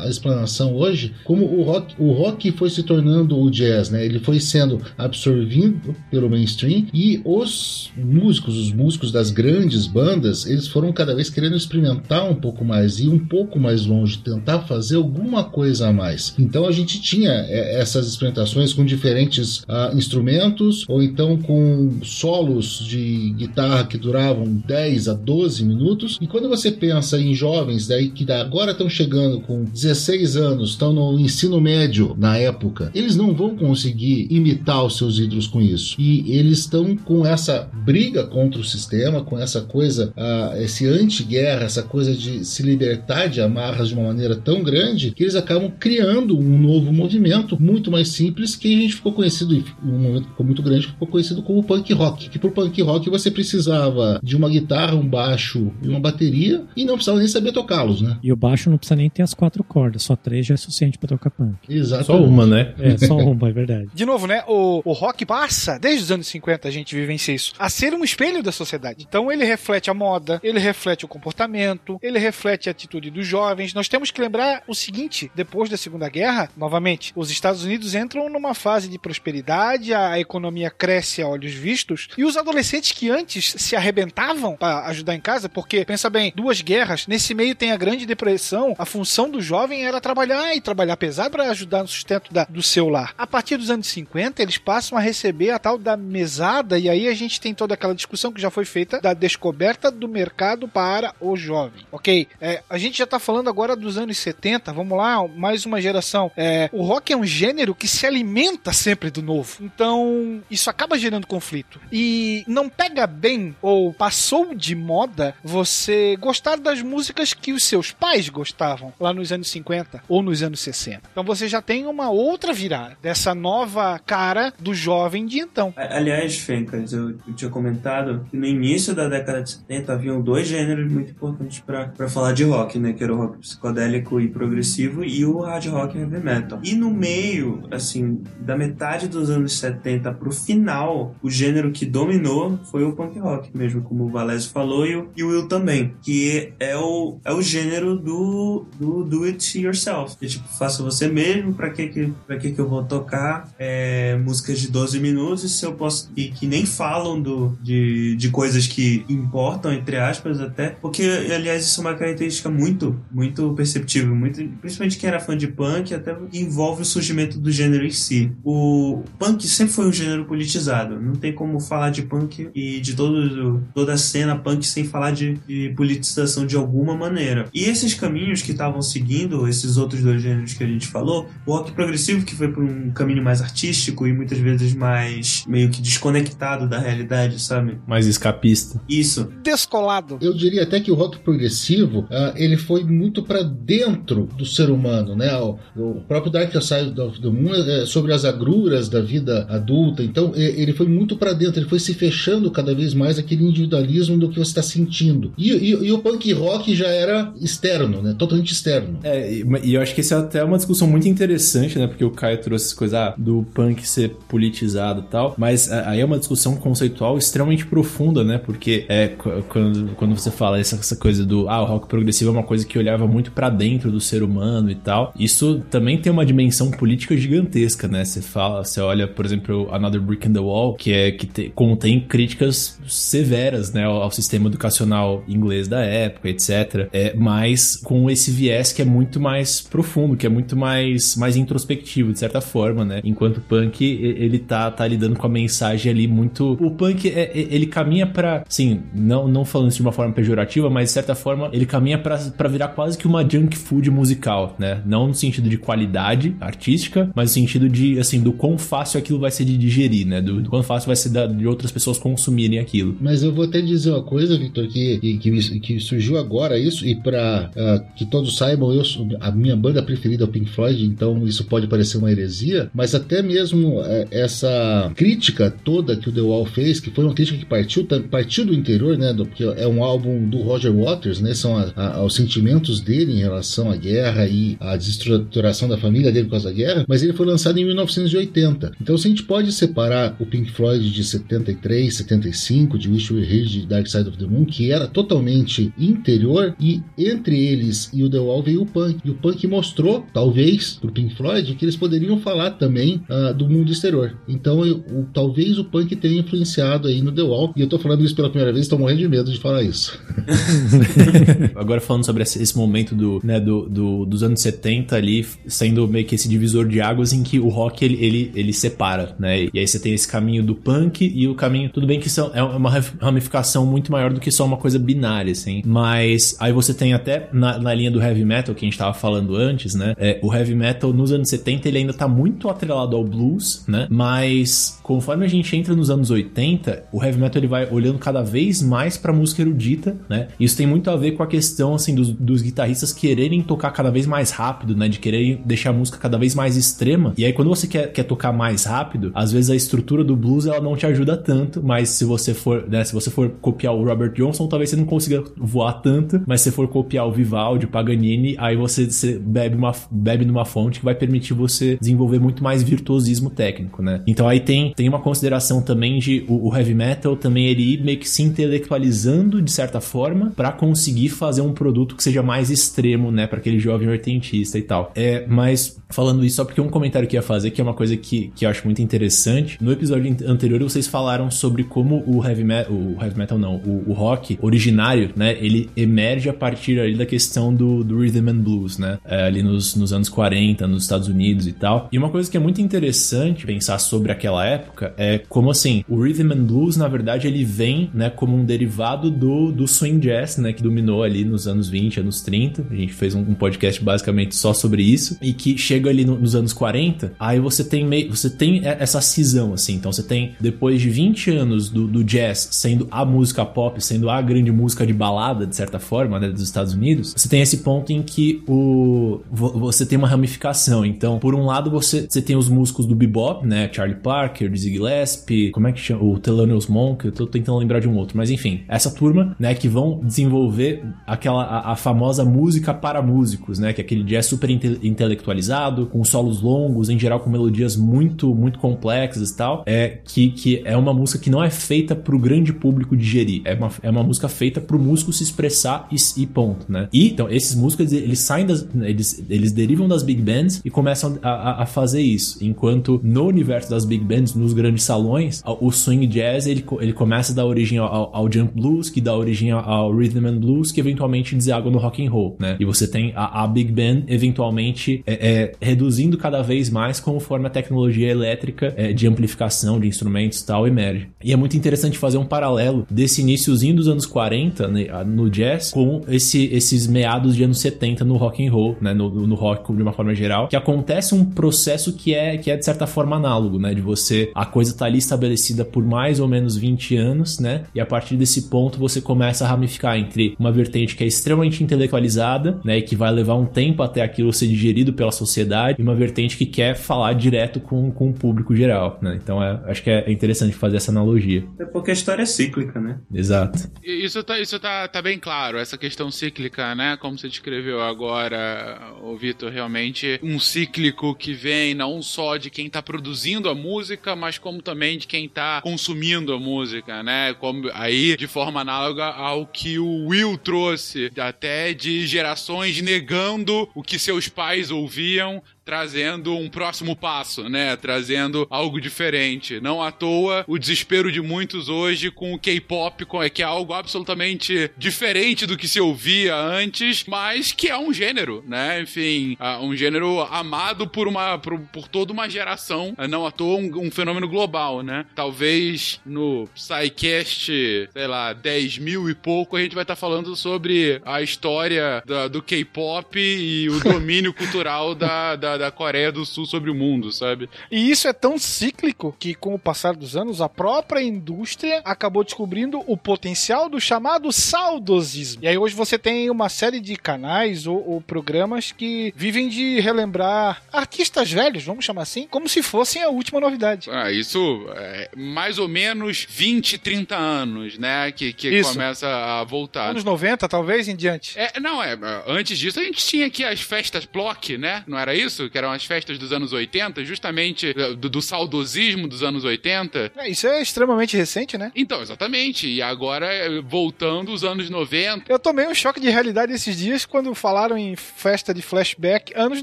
a- a explanação hoje como o rock, o rock foi se tornando o jazz, né? Ele foi sendo absorvido pelo mainstream e os músicos, os músicos das grandes bandas, eles foram cada vez querendo experimentar um pouco mais e um pouco mais longe, tentar fazer alguma coisa a mais. Então a gente tinha é, essas experimentações com diferentes ah, instrumentos ou então com solos de guitarra que duravam 10 a 12 minutos. E quando você pensa em jovens daí que agora estão chegando com 16 anos, estão no ensino médio na época, eles não vão conseguir imitar os seus ídolos com isso. E eles estão com essa briga contra o sistema, com essa coisa, ah, esse anti-guerra, essa coisa de se libertar de amarras de uma maneira tão grande que eles acabam criando um novo movimento muito mais simples que a gente ficou conhecido, um momento que ficou muito grande, que ficou conhecido como punk rock. Que por punk rock você precisava de uma guitarra, um baixo e uma bateria e não precisava nem saber tocá-los, né? E o baixo não precisa nem ter as quatro cordas, só três já é suficiente pra tocar punk. Exato. Só uma, né? É, só uma, é verdade. De novo, né? O, o rock passa, desde os anos anos 50 a gente vivencia isso, a ser um espelho da sociedade. Então ele reflete a moda, ele reflete o comportamento, ele reflete a atitude dos jovens. Nós temos que lembrar o seguinte: depois da Segunda Guerra, novamente, os Estados Unidos entram numa fase de prosperidade, a economia cresce a olhos vistos, e os adolescentes que antes se arrebentavam para ajudar em casa, porque pensa bem, duas guerras, nesse meio tem a Grande Depressão, a função do jovem era trabalhar e trabalhar pesado para ajudar no sustento da- do seu lar. A partir dos anos 50, eles passam a receber a tal da mesada, e aí a gente tem toda aquela discussão que já foi feita da descoberta do mercado para o jovem. Ok? É, a gente já tá falando agora dos anos 70, vamos lá, mais uma geração. É, o rock é um gênero que se alimenta sempre do novo. Então, isso acaba gerando conflito. E não pega bem ou passou de moda você gostar das músicas que os seus pais gostavam lá nos anos 50 ou nos anos 60. Então você já tem uma outra virada dessa nova cara do jovem de então. A- Aliás, Fencas, eu, eu tinha comentado que no início da década de 70 haviam dois gêneros muito importantes pra falar de rock, né? Que era o rock psicodélico e progressivo e o hard rock heavy metal. E no meio, assim, da metade dos anos 70 pro final, o gênero que dominou foi o punk rock mesmo, como o Valésio falou e o, e o Will também, que é o, é o gênero do, do do it yourself. Que tipo, faça você mesmo, pra que que, pra que que eu vou tocar é, músicas de 12 minutos se eu posso e que nem falam do, de, de coisas que importam, entre aspas, até. Porque, aliás, isso é uma característica muito, muito perceptível, muito, principalmente quem era fã de punk, até envolve o surgimento do gênero em si. O punk sempre foi um gênero politizado. Não tem como falar de punk e de todo, toda a cena punk sem falar de, de politização de alguma maneira. E esses caminhos que estavam seguindo, esses outros dois gêneros que a gente falou, o rock progressivo que foi por um caminho mais artístico e muitas vezes mais meio que desconectado da realidade, sabe? Mais escapista. Isso. Descolado. Eu diria até que o rock progressivo ah, ele foi muito para dentro do ser humano, né? O, o próprio Dark Side of the Moon é sobre as agruras da vida adulta. Então ele foi muito para dentro. Ele foi se fechando cada vez mais aquele individualismo do que você está sentindo. E, e- e o punk rock já era externo, né? Totalmente externo. É, e e eu acho que isso é até uma discussão muito interessante, né? Porque o Caio trouxe essa coisa ah, do punk ser politizado e tal, mas aí é uma discussão conceitual extremamente profunda, né? Porque é qu- quando, quando você fala essa, essa coisa do ah, o rock progressivo é uma coisa que olhava muito pra dentro do ser humano e tal, isso também tem uma dimensão política gigantesca, né? Você fala, você olha, por exemplo, Another Brick in the Wall, que é que te- contém críticas severas, né, ao, ao sistema educacional inglês da época, etc. É, mas com esse viés que é muito mais profundo, que é muito mais, mais introspectivo, de certa forma, né? Enquanto o punk, ele tá, tá lidando com a mensagem ali muito. O punk, é, é- ele caminha pra. Sim, não, não falando isso de uma forma pejorativa, mas de certa forma, ele caminha pra virar quase que uma junk food musical, né? Não no sentido de qualidade artística, mas no sentido de, assim, do quão fácil aquilo vai ser de digerir, né? Do, do quão fácil vai ser da- de outras pessoas consumirem aquilo. Mas eu vou até dizer uma coisa, Victor, que, que, que, surgiu agora isso, e para que todos saibam, eu a minha banda preferida é o Pink Floyd, então isso pode parecer uma heresia, mas até mesmo é, essa crítica toda que o The Wall fez, que foi uma crítica que partiu, partiu do interior, né? Do, porque é um álbum do Roger Waters, né? São a- a- os sentimentos dele em relação à guerra e a desestruturação da família dele por causa da guerra, mas ele foi lançado em 1980. Então, se a gente pode separar o Pink Floyd de 73, 75, de Wish We Here, de Dark Side of the Moon, que era totalmente interior, e entre eles e o The Wall veio o punk. E o punk mostrou, talvez, pro Pink Floyd, que eles poderiam falar também ah, do mundo exterior. Então, eu- o- talvez o punk tenha influenciado aí no The Wall, e eu tô falando isso pela primeira vez, tô morrendo de medo de falar isso. Agora falando sobre esse, momento do, né, do, do- dos anos 70 ali, sendo meio que esse divisor de águas em que o rock ele, ele, ele separa, né? E aí você tem esse caminho do punk e o caminho. Tudo bem que são, é uma ramificação muito maior do que só uma coisa binária, assim. Mas aí você tem até na, na linha do heavy metal que a gente tava falando antes, né? É, o heavy metal nos anos 70 ele ainda tá muito atrelado ao blues, né? Mas conforme a gente entra nos anos 80, o heavy metal ele vai olhando cada vez mais pra música erudita, né? Isso tem muito a ver com a questão assim dos, dos guitarristas quererem tocar cada vez mais rápido, né? De quererem deixar a música cada vez mais extrema. E aí quando você quer, quer tocar mais rápido, às vezes a estrutura do blues ela não te ajuda tanto, mas se você for, né, se você for copiar o Robert Johnson, talvez você não consiga voar tanto, mas se for copiar o Vivaldi, o Paganini, aí você, você bebe uma bebe numa fonte que vai permitir você desenvolver muito mais virtuosismo técnico, né? Então aí tem tem uma consideração também de o, o heavy metal também ele ir meio que se intelectualizando de certa forma para conseguir fazer um produto que seja mais extremo, né, para aquele jovem oitentista e tal. É, mas falando isso só porque um comentário que ia fazer que é uma coisa que, que eu acho muito interessante. No episódio anterior vocês falaram sobre como o heavy metal, o heavy metal não, o, o rock originário, né, ele emerge a partir ali da questão do, do rhythm and blues, né, é, ali nos, nos anos 40, nos Estados Unidos e tal. E uma coisa que é muito interessante pensar sobre aquela época é como assim, o rhythm and blues, na verdade, ele vem, né, como um derivado do, do swing jazz, né, que dominou ali nos anos 20, anos 30. A gente fez um, um podcast basicamente só sobre isso e que chega ali no, nos anos 40, aí você tem meio, você tem essa cisão assim. Então você tem depois de 20 anos do, do jazz sendo a música pop, sendo a grande música de balada de certa forma, né, dos Estados Unidos, você tem esse ponto em que o você tem uma ramificação. Então, por um lado você, você tem os músicos do bebop, né, Charlie Parker, Dizzy Gillespie, como é que chama? O Thelonious Monk, eu tô tentando lembrar de um outro, mas enfim, essa turma, né, que vão desenvolver aquela a, a famosa música para músicos, né, que é aquele jazz super inte intelectualizado, com solos longos, em geral com melodias muito muito complexas e tal, é que, que é uma música que não é feita pro grande público digerir, é uma, é uma música feita pro músico se expressar e, e ponto, né? E então esses músicos eles, saem das eles, eles derivam das big bands e começam a, a fazer isso, enquanto no universo das big bands, nos grandes salões, o swing jazz ele, ele começa a dar origem ao, ao jump blues, que dá origem ao rhythm and blues, que eventualmente deságua no rock and roll, né? E você tem a, a big band eventualmente é, é, reduzindo cada vez mais conforme a tecnologia elétrica é, de amplificação de instrumentos e tal emerge. E é muito interessante fazer um paralelo desse iníciozinho dos anos 40 né, no jazz com esse, esses meados de anos 70 no rock and roll, né? No, no rock de uma forma geral, que acontece um processo que é, que é de certa forma análogo, né? De você, a coisa tá ali estabelecida por mais ou menos 20 anos, né? E a partir desse ponto você começa a ramificar entre uma vertente que é extremamente intelectualizada, né? E que vai levar um tempo até aquilo ser digerido pela sociedade, e uma vertente que quer falar direto com, com o público geral, né? Então é, acho que é interessante fazer essa analogia. É porque a história é cíclica, né? Exato. Isso tá, isso tá, tá bem claro, essa questão cíclica, né? Como você descreveu agora, o Vitor, realmente um cíclico que vem não só de quem tá produzindo a música, mas como também de quem tá consumindo a música, né? Como aí de forma análoga ao que o Will trouxe, até de gerações negando o que seus pais ouviam, trazendo um próximo passo, né? Trazendo algo diferente. Não à toa o desespero de muitos hoje com o K-pop, que é algo absolutamente diferente do que se ouvia antes, mas que é um gênero, né? Enfim, um gênero amado por uma por, por toda uma geração. Não à toa um, um, fenômeno global, né? Talvez no Psycast, sei lá, 10 mil e pouco, a gente vai estar tá falando sobre a história da, do K-pop e o domínio cultural da, da da, Coreia do Sul sobre o mundo, sabe? E isso é tão cíclico que, com o passar dos anos, a própria indústria acabou descobrindo o potencial do chamado saudosismo. E aí hoje você tem uma série de canais ou, ou programas que vivem de relembrar artistas velhos, vamos chamar assim, como se fossem a última novidade. Ah, isso é mais ou menos 20, 30 anos, né? Que, que começa a voltar. Anos 90, talvez, em diante. É, não, é. Antes disso, a gente tinha aqui as festas Plock, né? Não era isso? Que eram as festas dos anos 80, justamente eh, do, do saudosismo dos anos 80. É, isso é extremamente recente, né? Então, exatamente. E agora, eh, voltando os anos 90. Eu tomei um choque de realidade esses dias quando falaram em festa de flashback anos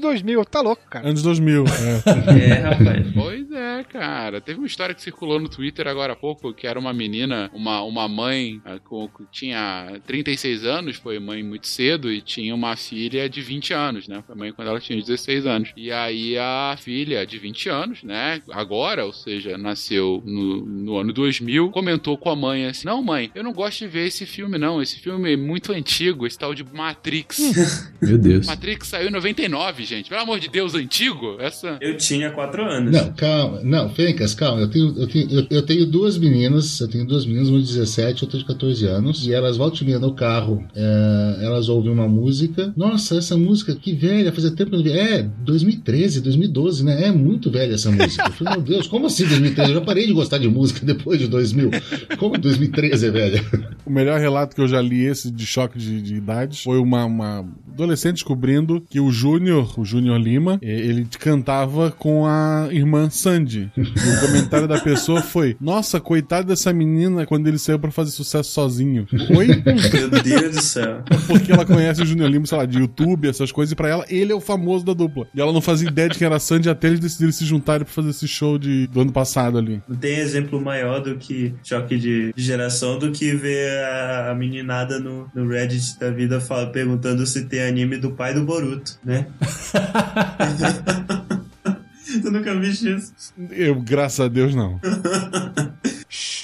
2000. Tá louco, cara. Anos 2000, é. é, rapaz. Pois é, cara. Teve uma história que circulou no Twitter agora há pouco, que era uma menina, uma, uma mãe eh, que tinha 36 anos, foi mãe muito cedo, e tinha uma filha de 20 anos, né? Foi mãe quando ela tinha 16 anos. E aí a filha de 20 anos, né? Agora, ou seja, nasceu no, no ano 2000, comentou com a mãe assim: Não, mãe, eu não gosto de ver esse filme, não. Esse filme é muito antigo, esse tal de Matrix. Meu Deus. Matrix saiu em 99, gente. Pelo amor de Deus, antigo? Essa. Eu tinha 4 anos. Não, calma. Não, Fencas, calma. Eu tenho, eu, tenho, eu, eu, tenho duas meninas, eu tenho duas meninas, uma de 17 outra de 14 anos, e elas voltam e meia no carro, é, elas ouvem uma música. Nossa, essa música que velha, fazia tempo que eu não vi. É, 2013, 2012, né? É muito velha essa música. Eu falei, meu Deus, como assim 2013? Eu já parei de gostar de música depois de 2000. Como 2013 é velha? O melhor relato que eu já li esse de choque de, de idades foi uma, uma adolescente descobrindo que o Júnior, o Júnior Lima, ele cantava com a irmã Sandy. E o comentário da pessoa foi: Nossa, coitado dessa menina quando ele saiu pra fazer sucesso sozinho. Oi? Meu Deus do céu. Porque ela conhece o Junior Lima, sei lá, de YouTube, essas coisas, e pra ela, ele é o famoso da dupla. E ela não fazia ideia de quem era a Sandy até eles decidirem se juntarem pra fazer esse show de, do ano passado ali. Não tem exemplo maior do que choque de, de geração do que ver a, a meninada no, no Reddit da vida fala- perguntando se tem anime do pai do Boruto, né? tu nunca viste isso? Eu, graças a Deus, não.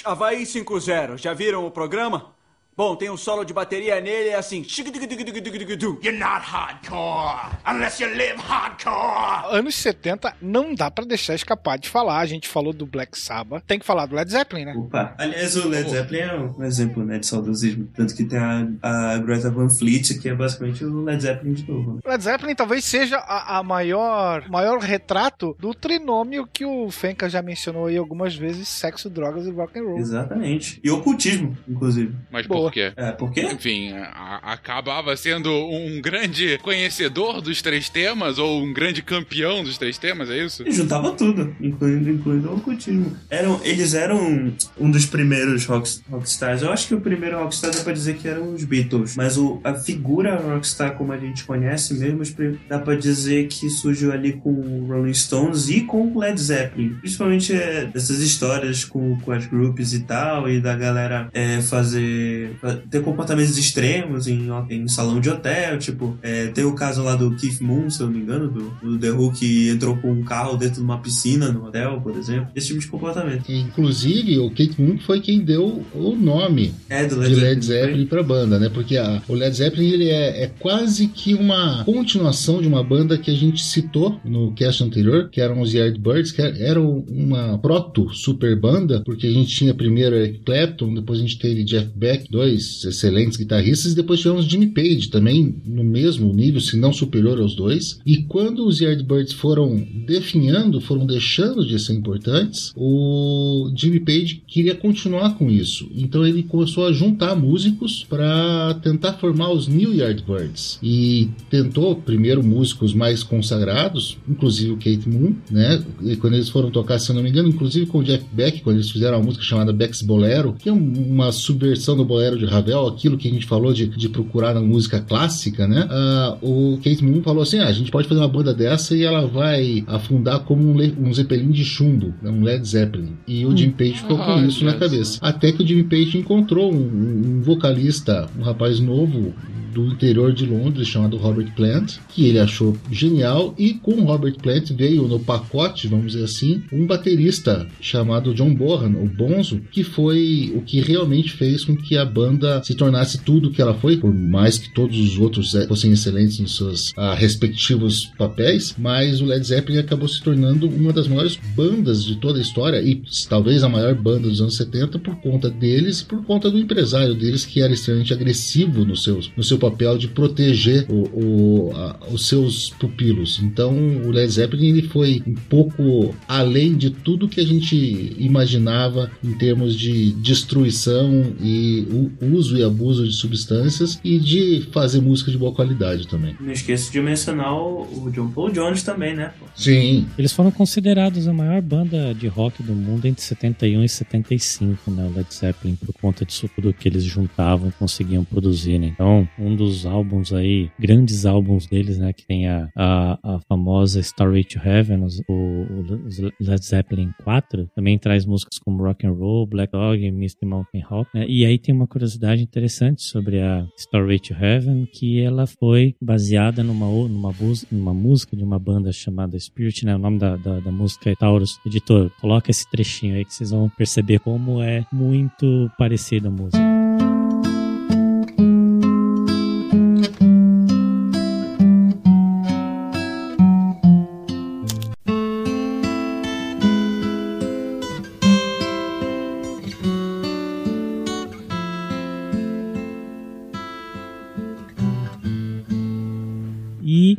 Havaí 5-0, já viram o programa? Bom, tem um solo de bateria nele, é assim. You're not hardcore unless you live hardcore. Anos 70 não dá pra deixar escapar de falar. A gente falou do Black Sabbath, tem que falar do Led Zeppelin, né? Opa. Aliás, o Led Zeppelin é um exemplo né, de saudosismo. Tanto que tem a, a Greta Van Fleet, que é basicamente o Led Zeppelin de novo. né? Led Zeppelin talvez seja a, a maior, maior retrato do trinômio que o Fenka já mencionou aí algumas vezes: sexo, drogas e rock and roll. Exatamente. E ocultismo, inclusive. Mas Boa. Por quê? É, por quê? Enfim, a- acabava sendo um grande conhecedor dos três temas ou um grande campeão dos três temas, é isso? E juntava tudo, incluindo, incluindo o ocultismo. Eram, eles eram um dos primeiros rock, rockstars. Eu acho que o primeiro rockstar dá pra dizer que eram os Beatles. Mas o, a figura rockstar como a gente conhece mesmo, dá pra dizer que surgiu ali com o Rolling Stones e com o Led Zeppelin. Principalmente é, dessas histórias com, com as groups e tal, e da galera é, fazer. Ter comportamentos extremos em, em salão de hotel. Tipo, é, tem o caso lá do Keith Moon, se eu não me engano, do, do The Who que entrou com um carro dentro de uma piscina no hotel, por exemplo. Esse tipo de comportamento. Inclusive, o Kate Moon foi quem deu o nome É, do de Led Led Zeppelin. Zeppelin pra banda, né? Porque a- o Led Zeppelin ele é, é quase que uma continuação de uma banda que a gente citou no cast anterior, que eram os Yardbirds, que eram uma proto super banda, porque a gente tinha primeiro Eric Clapton, depois a gente teve Jeff Beck, dois excelentes guitarristas, e depois tivemos Jimmy Page também no mesmo nível, se não superior aos dois. E quando os Yardbirds foram definhando, foram deixando de ser importantes, o Jimmy Page queria continuar com isso. Então ele começou a juntar músicos para tentar formar os New Yardbirds. E tentou primeiro músicos mais consagrados, inclusive o Kate Moon, né? E quando eles foram tocar, se não me engano, inclusive com o Jeff Beck, quando eles fizeram uma música chamada Beck's Bolero, que é um- uma subversão do bolero de Ravel, aquilo que a gente falou de, de procurar na música clássica, né? Ah, o Kate Moon falou assim: ah, a gente pode fazer uma banda dessa e ela vai afundar como um, Le- um Zeppelin de chumbo, né? um Led Zeppelin. E o Jimmy Page ficou com isso na cabeça. Até que o Jimmy Page encontrou um, um vocalista, um rapaz novo do interior de Londres chamado Robert Plant, que ele achou genial e com o Robert Plant veio no pacote, vamos dizer assim, um baterista chamado John Bohan, o Bonzo, que foi o que realmente fez com que a banda se tornasse tudo que ela foi, por mais que todos os outros eh, fossem excelentes nos seus ah, respectivos papéis, mas o Led Zeppelin acabou se tornando uma das maiores bandas de toda a história e talvez a maior banda dos anos 70 por conta deles, por conta do empresário deles que era extremamente agressivo no seu, no seu papel de proteger o, o- a- os seus pupilos. Então o Led Zeppelin ele foi um pouco além de tudo que a gente imaginava em termos de destruição e o uso e abuso de substâncias e de fazer música de boa qualidade também. Não esqueço de mencionar o, o John Paul Jones também, né? pô? Sim, Eles foram considerados a maior banda de rock do mundo entre 71 e 75, né? O Led Zeppelin, por conta disso tudo que eles juntavam e conseguiam produzir, né? Então, um dos álbuns aí, grandes álbuns deles, né? Que tem a, a, a famosa Story to Heaven, o, o Led Zeppelin 4, também traz músicas como Rock and Roll, Black Dog, Misty Mountain Rock, né? E aí tem uma curiosidade interessante sobre a Story to Heaven, que ela foi baseada numa, numa, numa música de uma banda chamada Spirit, né? O nome da, da, da música é Taurus. Editor, coloca esse trechinho aí que vocês vão perceber como é muito parecida a música.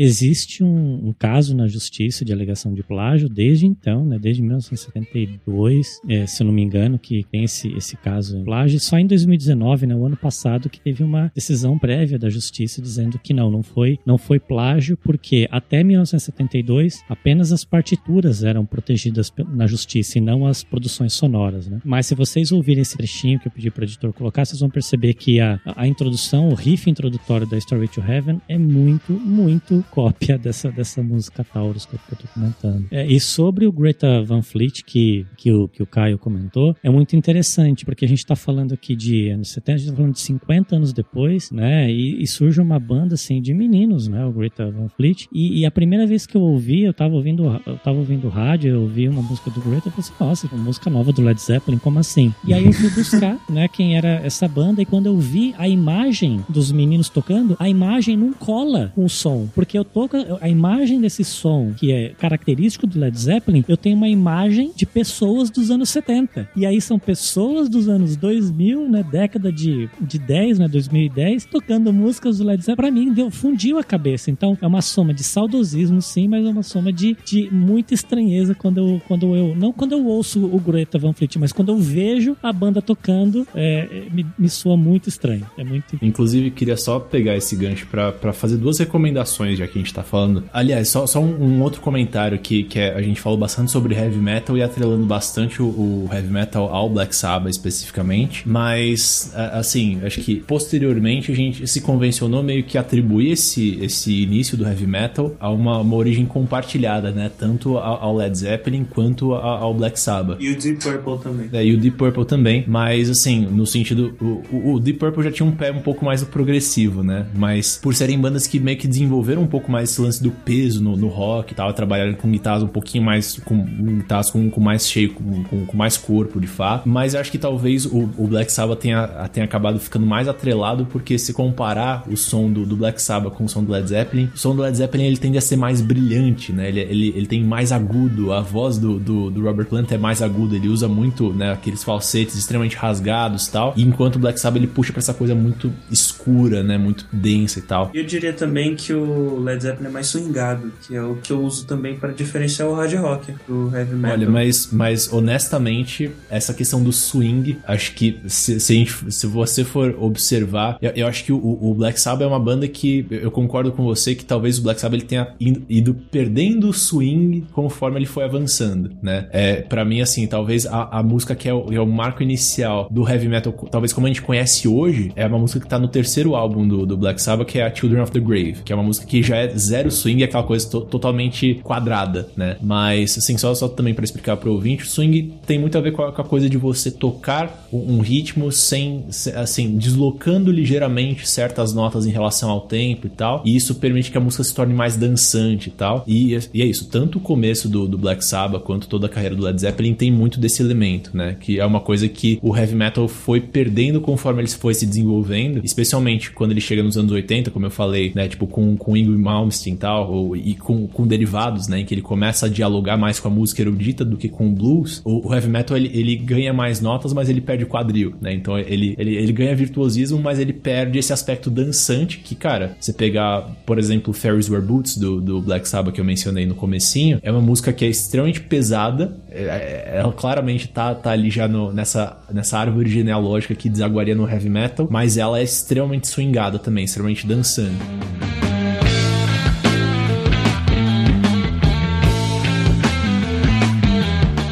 Existe um, um caso na justiça de alegação de plágio desde então, né, desde 1972, é, se eu não me engano, que tem esse, esse caso de plágio. Só em 2019, né, o ano passado, que teve uma decisão prévia da justiça dizendo que não, não foi, não foi plágio, porque até 1972 apenas as partituras eram protegidas na justiça e não as produções sonoras, né? Mas se vocês ouvirem esse trechinho que eu pedi para o editor colocar, vocês vão perceber que a, a introdução, o riff introdutório da Story to Heaven é muito, muito cópia dessa, dessa música Taurus que eu, tô comentando. É, e sobre o Greta Van Fleet, que, que, o, que o Caio comentou, é muito interessante, porque a gente tá falando aqui de anos 70, a gente tá falando de 50 anos depois, né? E, e surge uma banda, assim, de meninos, né? O Greta Van Fleet. E, e a primeira vez que eu ouvi, eu tava ouvindo, eu tava ouvindo rádio, eu ouvi uma música do Greta, eu falei assim, nossa, uma música nova do Led Zeppelin, como assim? E aí eu fui buscar, né, quem era essa banda, e quando eu vi a imagem dos meninos tocando, a imagem não cola com o som, porque eu tô a imagem desse som, que é característico do Led Zeppelin, eu tenho uma imagem de pessoas dos anos 70. E aí são pessoas dos anos 2000, né, década de, de 10, né, 2010, tocando músicas do Led Zeppelin. Pra mim, deu, fundiu a cabeça. Então, é uma soma de saudosismo, sim, mas é uma soma de, de muita estranheza quando eu, quando eu, não quando eu ouço o Greta Van Fleet, mas quando eu vejo a banda tocando, é, me, me soa muito estranho. É muito Inclusive, queria só pegar esse gancho pra fazer duas recomendações, já que a gente tá falando. Aliás, só, só um, um outro comentário que, que é, a gente falou bastante sobre heavy metal e atrelando bastante o, o heavy metal ao Black Sabbath especificamente. Mas, assim, acho que posteriormente a gente se convencionou meio que atribuir esse, esse início do heavy metal a uma, uma origem compartilhada, né? Tanto ao, Led Zeppelin quanto ao Black Sabbath. E o Deep Purple também. É, e o Deep Purple também, mas assim, no sentido. O, o- o Deep Purple já tinha um pé um pouco mais progressivo, né? Mas por serem bandas que meio que desenvolveram um pouco mais esse lance do peso no, no rock e tal, trabalharam com guitarras um pouquinho mais. com guitarras com, com mais cheio, com, com, com mais corpo de fato. Mas eu acho que talvez o, o Black Sabbath tenha, tenha acabado ficando mais atrelado, porque se comparar o som do, do Black Sabbath com o som do Led Zeppelin, o som do Led Zeppelin ele tende a ser mais brilhante, né? Ele, ele, ele tem mais agudo, a voz do, do, do Robert Plant é mais aguda, ele usa muito, né, aqueles falsetes extremamente rasgados e tal, e enquanto o Black Sabbath ele puxa pra essa coisa muito escura, né, muito densa e tal. Eu diria também que o Led Zeppelin é mais swingado, que é o que eu uso também para diferenciar o hard rock do heavy metal. Olha, mas, mas honestamente, essa questão do swing, acho que se, se, gente- se você for observar, eu, eu acho que o, o Black Sabbath é uma banda que eu concordo com você que talvez o Black Sabbath ele tenha ido, ido perdendo o swing conforme ele foi avançando, né? É, para mim, assim, talvez a, a música que é o, é o marco inicial do heavy metal, talvez como a gente conhece hoje, é uma música que tá no terceiro álbum do, do Black Sabbath, que é a Children of the Grave, que é uma música que já é zero swing, é aquela coisa to- totalmente quadrada, né? Mas, assim, só, só também para explicar pro ouvinte, o swing tem muito a ver com a, com a coisa de você tocar um, um ritmo sem, se- assim, deslocando ligeiramente certas notas em relação ao tempo e tal, e isso permite que a música se torne mais dançante e tal, e, e é isso, tanto o começo do, do Black Sabbath quanto toda a carreira do Led Zeppelin tem muito desse elemento, né? Que é uma coisa que o heavy metal foi perdendo conforme ele foi se desenvolvendo, especialmente quando ele chega nos anos 80, como eu falei, né? Tipo, com, com Ingrid Malmsteen e tal, ou, e com, com derivados, né? Em que ele começa a dialogar mais com a música erudita do que com o blues. O, o heavy metal, ele, ele ganha mais notas, mas ele perde quadril, né? Então ele, ele, ele ganha virtuosismo, mas ele perde esse aspecto dançante que, cara, você pegar, por exemplo, Ferris Wear Boots do, do Black Sabbath que eu mencionei no comecinho, é uma música que é extremamente pesada, é- é- ela claramente tá, tá ali já no- nessa, nessa árvore genealógica que desaguaria no heavy metal, mas ela é extremamente swingada também, extremamente dançante.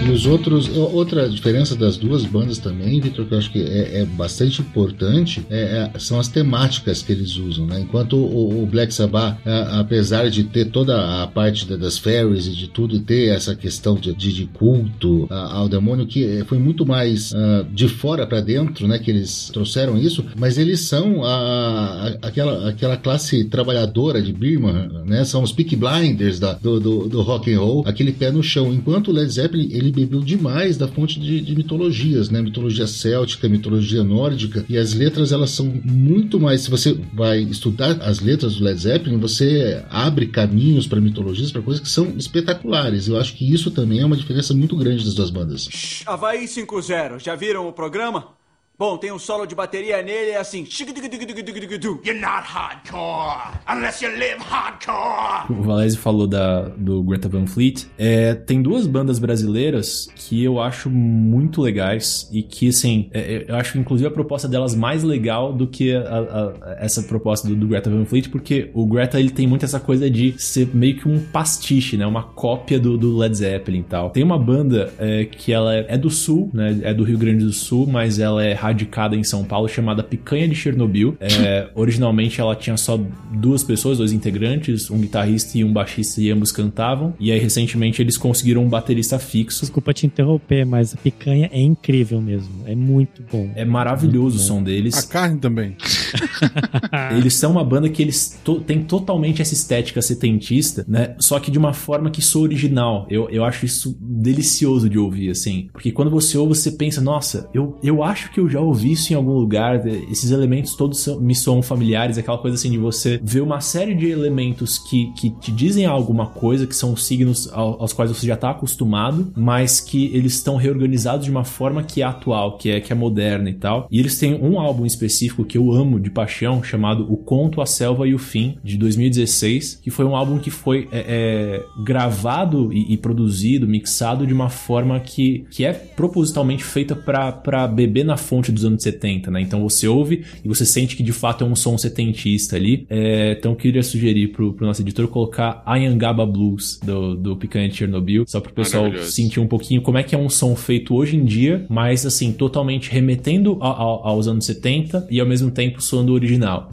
do os outros, outra diferença das duas bandas também, Victor, que eu acho que é, é bastante importante, é- é- são as temáticas que eles usam, né? Enquanto o, o Black Sabbath, a- apesar de ter toda a parte da- das fairies e de tudo, e ter essa questão de, de- de culto a- ao demônio, que eh, foi muito mais ah, de fora para dentro, né? Que eles trouxeram isso, mas eles são a, a- aquela, aquela classe trabalhadora de Birmingham, né? São os Peaky Blinders da- do, do, do rock and roll, aquele pé no chão. Enquanto o Led Zeppelin, ele bebeu demais da fonte de, de mitologias, né? Mitologia céltica, mitologia nórdica, e as letras elas são muito mais. Se você vai estudar as letras do Led Zeppelin, você abre caminhos para mitologias, para coisas que são espetaculares. Eu acho que isso também é uma diferença muito grande das duas bandas. Havaí 5-0, já viram o programa? Bom, tem um solo de bateria nele, é assim. "Shiggy-diggy-diggy-diggy-diggy-doo. You're not hardcore unless you live hardcore. O Valese falou da, do Greta Van Fleet. É, tem duas bandas brasileiras que eu acho muito legais e que, assim, é, é, eu acho inclusive a proposta delas mais legal do que a- a- a- essa proposta do, do Greta Van Fleet, porque o Greta ele tem muito essa coisa de ser meio que um pastiche, né? Uma cópia do, do Led Zeppelin e tal. Tem uma banda é, que ela é, é do sul, né? É do Rio Grande do Sul, mas ela é radicada em São Paulo, chamada Picanha de Chernobyl. É, originalmente ela tinha só duas pessoas, dois integrantes, um guitarrista e um baixista, e ambos cantavam. E aí, recentemente, eles conseguiram um baterista fixo. Desculpa te interromper, mas a picanha é incrível mesmo. É muito bom. É maravilhoso o som deles. A carne também. Eles são uma banda que eles to têm totalmente essa estética setentista, né? Só que de uma forma que sou original. Eu, eu acho isso delicioso de ouvir, assim. Porque quando você ouve, você pensa, nossa, eu, eu acho que eu já ouvi isso em algum lugar. Esses elementos todos são- me soam familiares. Aquela coisa assim de você ver uma série de elementos que, que te dizem alguma coisa, que são signos ao- aos quais você já tá acostumado, mas que eles estão reorganizados de uma forma que é atual, que é, que é moderna e tal. E eles têm um álbum específico que eu amo de paixão, chamado O Conto, a Selva e o Fim, de 2016, que foi um álbum que foi é, é, gravado e, e produzido, mixado de uma forma que, que é propositalmente feita pra beber na fonte dos anos 70, né? Então você ouve e você sente que de fato é um som setentista ali. É, então eu queria sugerir pro, pro nosso editor colocar Ayangaba Blues do, do Picanha de Chernobyl, só pro pessoal sentir um pouquinho como é que é um som feito hoje em dia, mas assim, totalmente remetendo a- a- aos anos 70 e ao mesmo tempo soando original.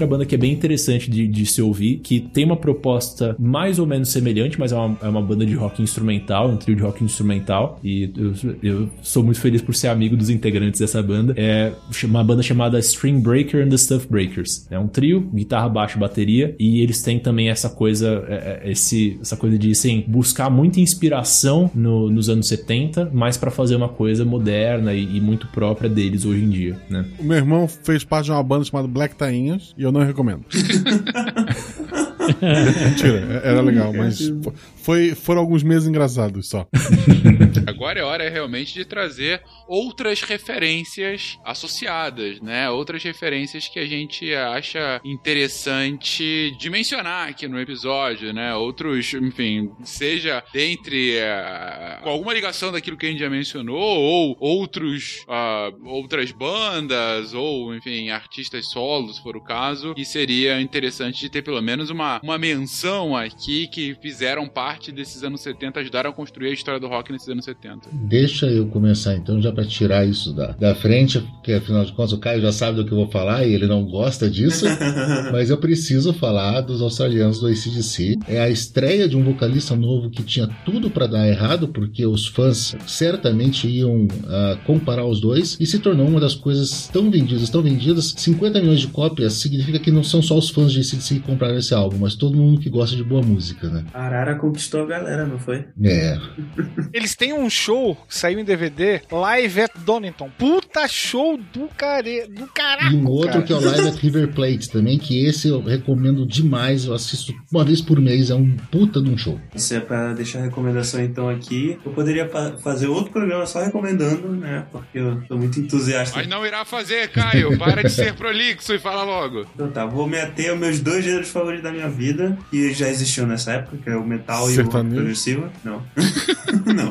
Outra banda que é bem interessante de, de se ouvir, que tem uma proposta mais ou menos semelhante, mas é uma, é uma banda de rock instrumental, um trio de rock instrumental. E eu, eu sou muito feliz por ser amigo dos integrantes dessa banda. É uma banda chamada String Breaker and the Stuff Breakers. É um trio, guitarra, baixo, bateria. E eles têm também essa coisa, é, é, esse, essa coisa de assim, buscar muita inspiração no- nos anos 70, mas pra fazer uma coisa moderna e, e muito própria deles hoje em dia, né? O meu irmão fez parte de uma banda chamada Black Tainhas e eu não recomendo. Mentira, era legal, mas foi, foram alguns meses engraçados só. Agora é hora realmente de trazer outras referências associadas, né? Outras referências que a gente acha interessante de mencionar aqui no episódio, né? Outros, enfim, seja dentre com alguma ligação daquilo que a gente já mencionou, ou outros ah, outras bandas, ou enfim, artistas solos, se for o caso, que seria interessante de ter pelo menos uma, uma menção aqui que fizeram parte desses anos 70, ajudaram a construir a história do rock nesses anos 70. Deixa eu começar então, já para tirar isso da, da frente, porque afinal de contas o Caio já sabe do que eu vou falar e ele não gosta disso, mas eu preciso falar dos australianos do ACDC. É a estreia de um vocalista novo que tinha tudo para dar errado, porque os fãs certamente iam ah, comparar os dois, e se tornou uma das coisas tão vendidas, tão vendidas. 50 milhões de cópias significa que não são só os fãs de ACDC que compraram esse álbum, mas todo mundo que gosta de boa música, né? Arara conquistou a galera, não foi? É. Eles têm um show que saiu em DVD, Live at Donington. Puta show do, care... do caraca. E um outro cara. que é o Live at River Plate também, que esse eu recomendo demais. Eu assisto uma vez por mês, é um puta de um show. Isso é pra deixar a recomendação então aqui. Eu poderia fa- fazer outro programa só recomendando, né? Porque eu tô muito entusiasta. Mas não irá fazer, Caio. Para de ser prolixo e fala logo. Então tá, vou me ater aos meus dois gêneros favoritos da minha vida, que já existiam nessa época, que é o metal e o Sertanejo? progressivo. Não. não.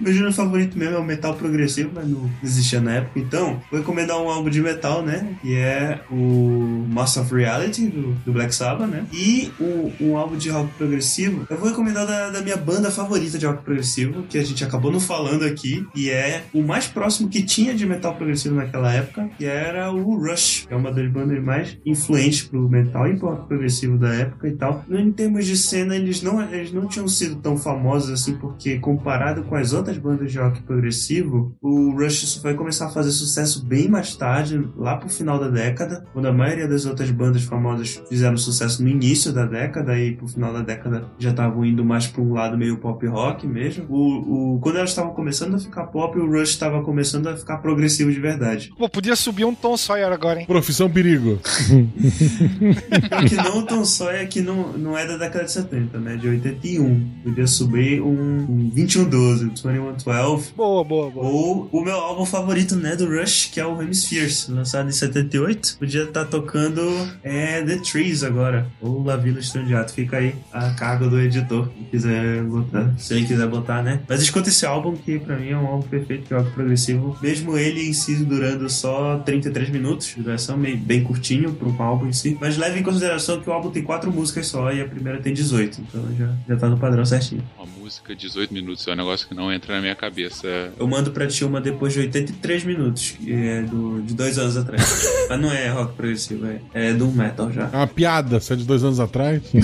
Meu gênero favorito mesmo é o metal progressivo, mas não existia na época. Então, vou recomendar um álbum de metal, né? Que é o Master of Reality, do, do Black Sabbath, né? E o, um álbum de rock progressivo. Eu vou recomendar da, da minha banda favorita de rock progressivo, que a gente acabou não falando aqui, e é o mais próximo que tinha de metal progressivo naquela época, que era o Rush, que é uma das bandas mais influentes pro metal e pro rock progressivo da época e tal. Em termos de cena, eles não, eles não tinham sido tão famosos assim, porque comparado com as outras outras bandas de rock progressivo, o Rush só vai começar a fazer sucesso bem mais tarde, lá pro final da década, quando a maioria das outras bandas famosas fizeram sucesso no início da década e pro final da década já estavam indo mais pra um lado meio pop rock mesmo. O, o, quando elas estavam começando a ficar pop, o Rush estava começando a ficar progressivo de verdade. Pô, podia subir um Tom Sawyer agora, hein? Profissão perigo. que não o Tom Sawyer que não, não é da década de 70, né? De 81. Podia subir um, um 2112, 2112. Boa, boa, boa. Ou o meu álbum favorito, né, do Rush, que é o Hemispheres, lançado em 78. Podia estar tocando é, The Trees agora. Ou La Strandiato. Fica aí a cargo do editor, se quiser botar. Se ele quiser botar, né? Mas escuta esse álbum, que pra mim é um álbum perfeito de rock progressivo. Mesmo ele em si durando só 33 minutos de duração, meio, bem curtinho para um álbum em si. Mas leve em consideração que o álbum tem quatro músicas só e a primeira tem 18. Então já, já tá no padrão certinho. Uma música, 18 minutos, é um negócio que não entra na minha cabeça. Eu mando pra ti uma depois de 83 minutos, que é do, de dois anos atrás. Mas não é rock progressivo, é, é do metal já. É uma piada, se é de dois anos atrás.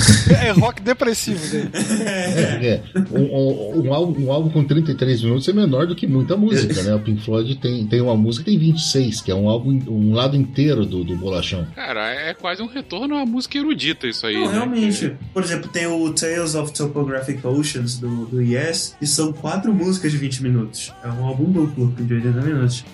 É rock depressivo dele. É, é. Um, um- um álbum, um álbum com 33 minutos é menor do que muita música, né? O Pink Floyd tem, tem uma música que tem 26, que é um álbum, um lado inteiro do, do bolachão. Cara, é quase um retorno à música erudita isso aí, Não, né? realmente. Por exemplo, tem o Tales of Topographic Oceans do, do Yes, e são quatro músicas de 20 minutos. É um álbum duplo de 80 minutos.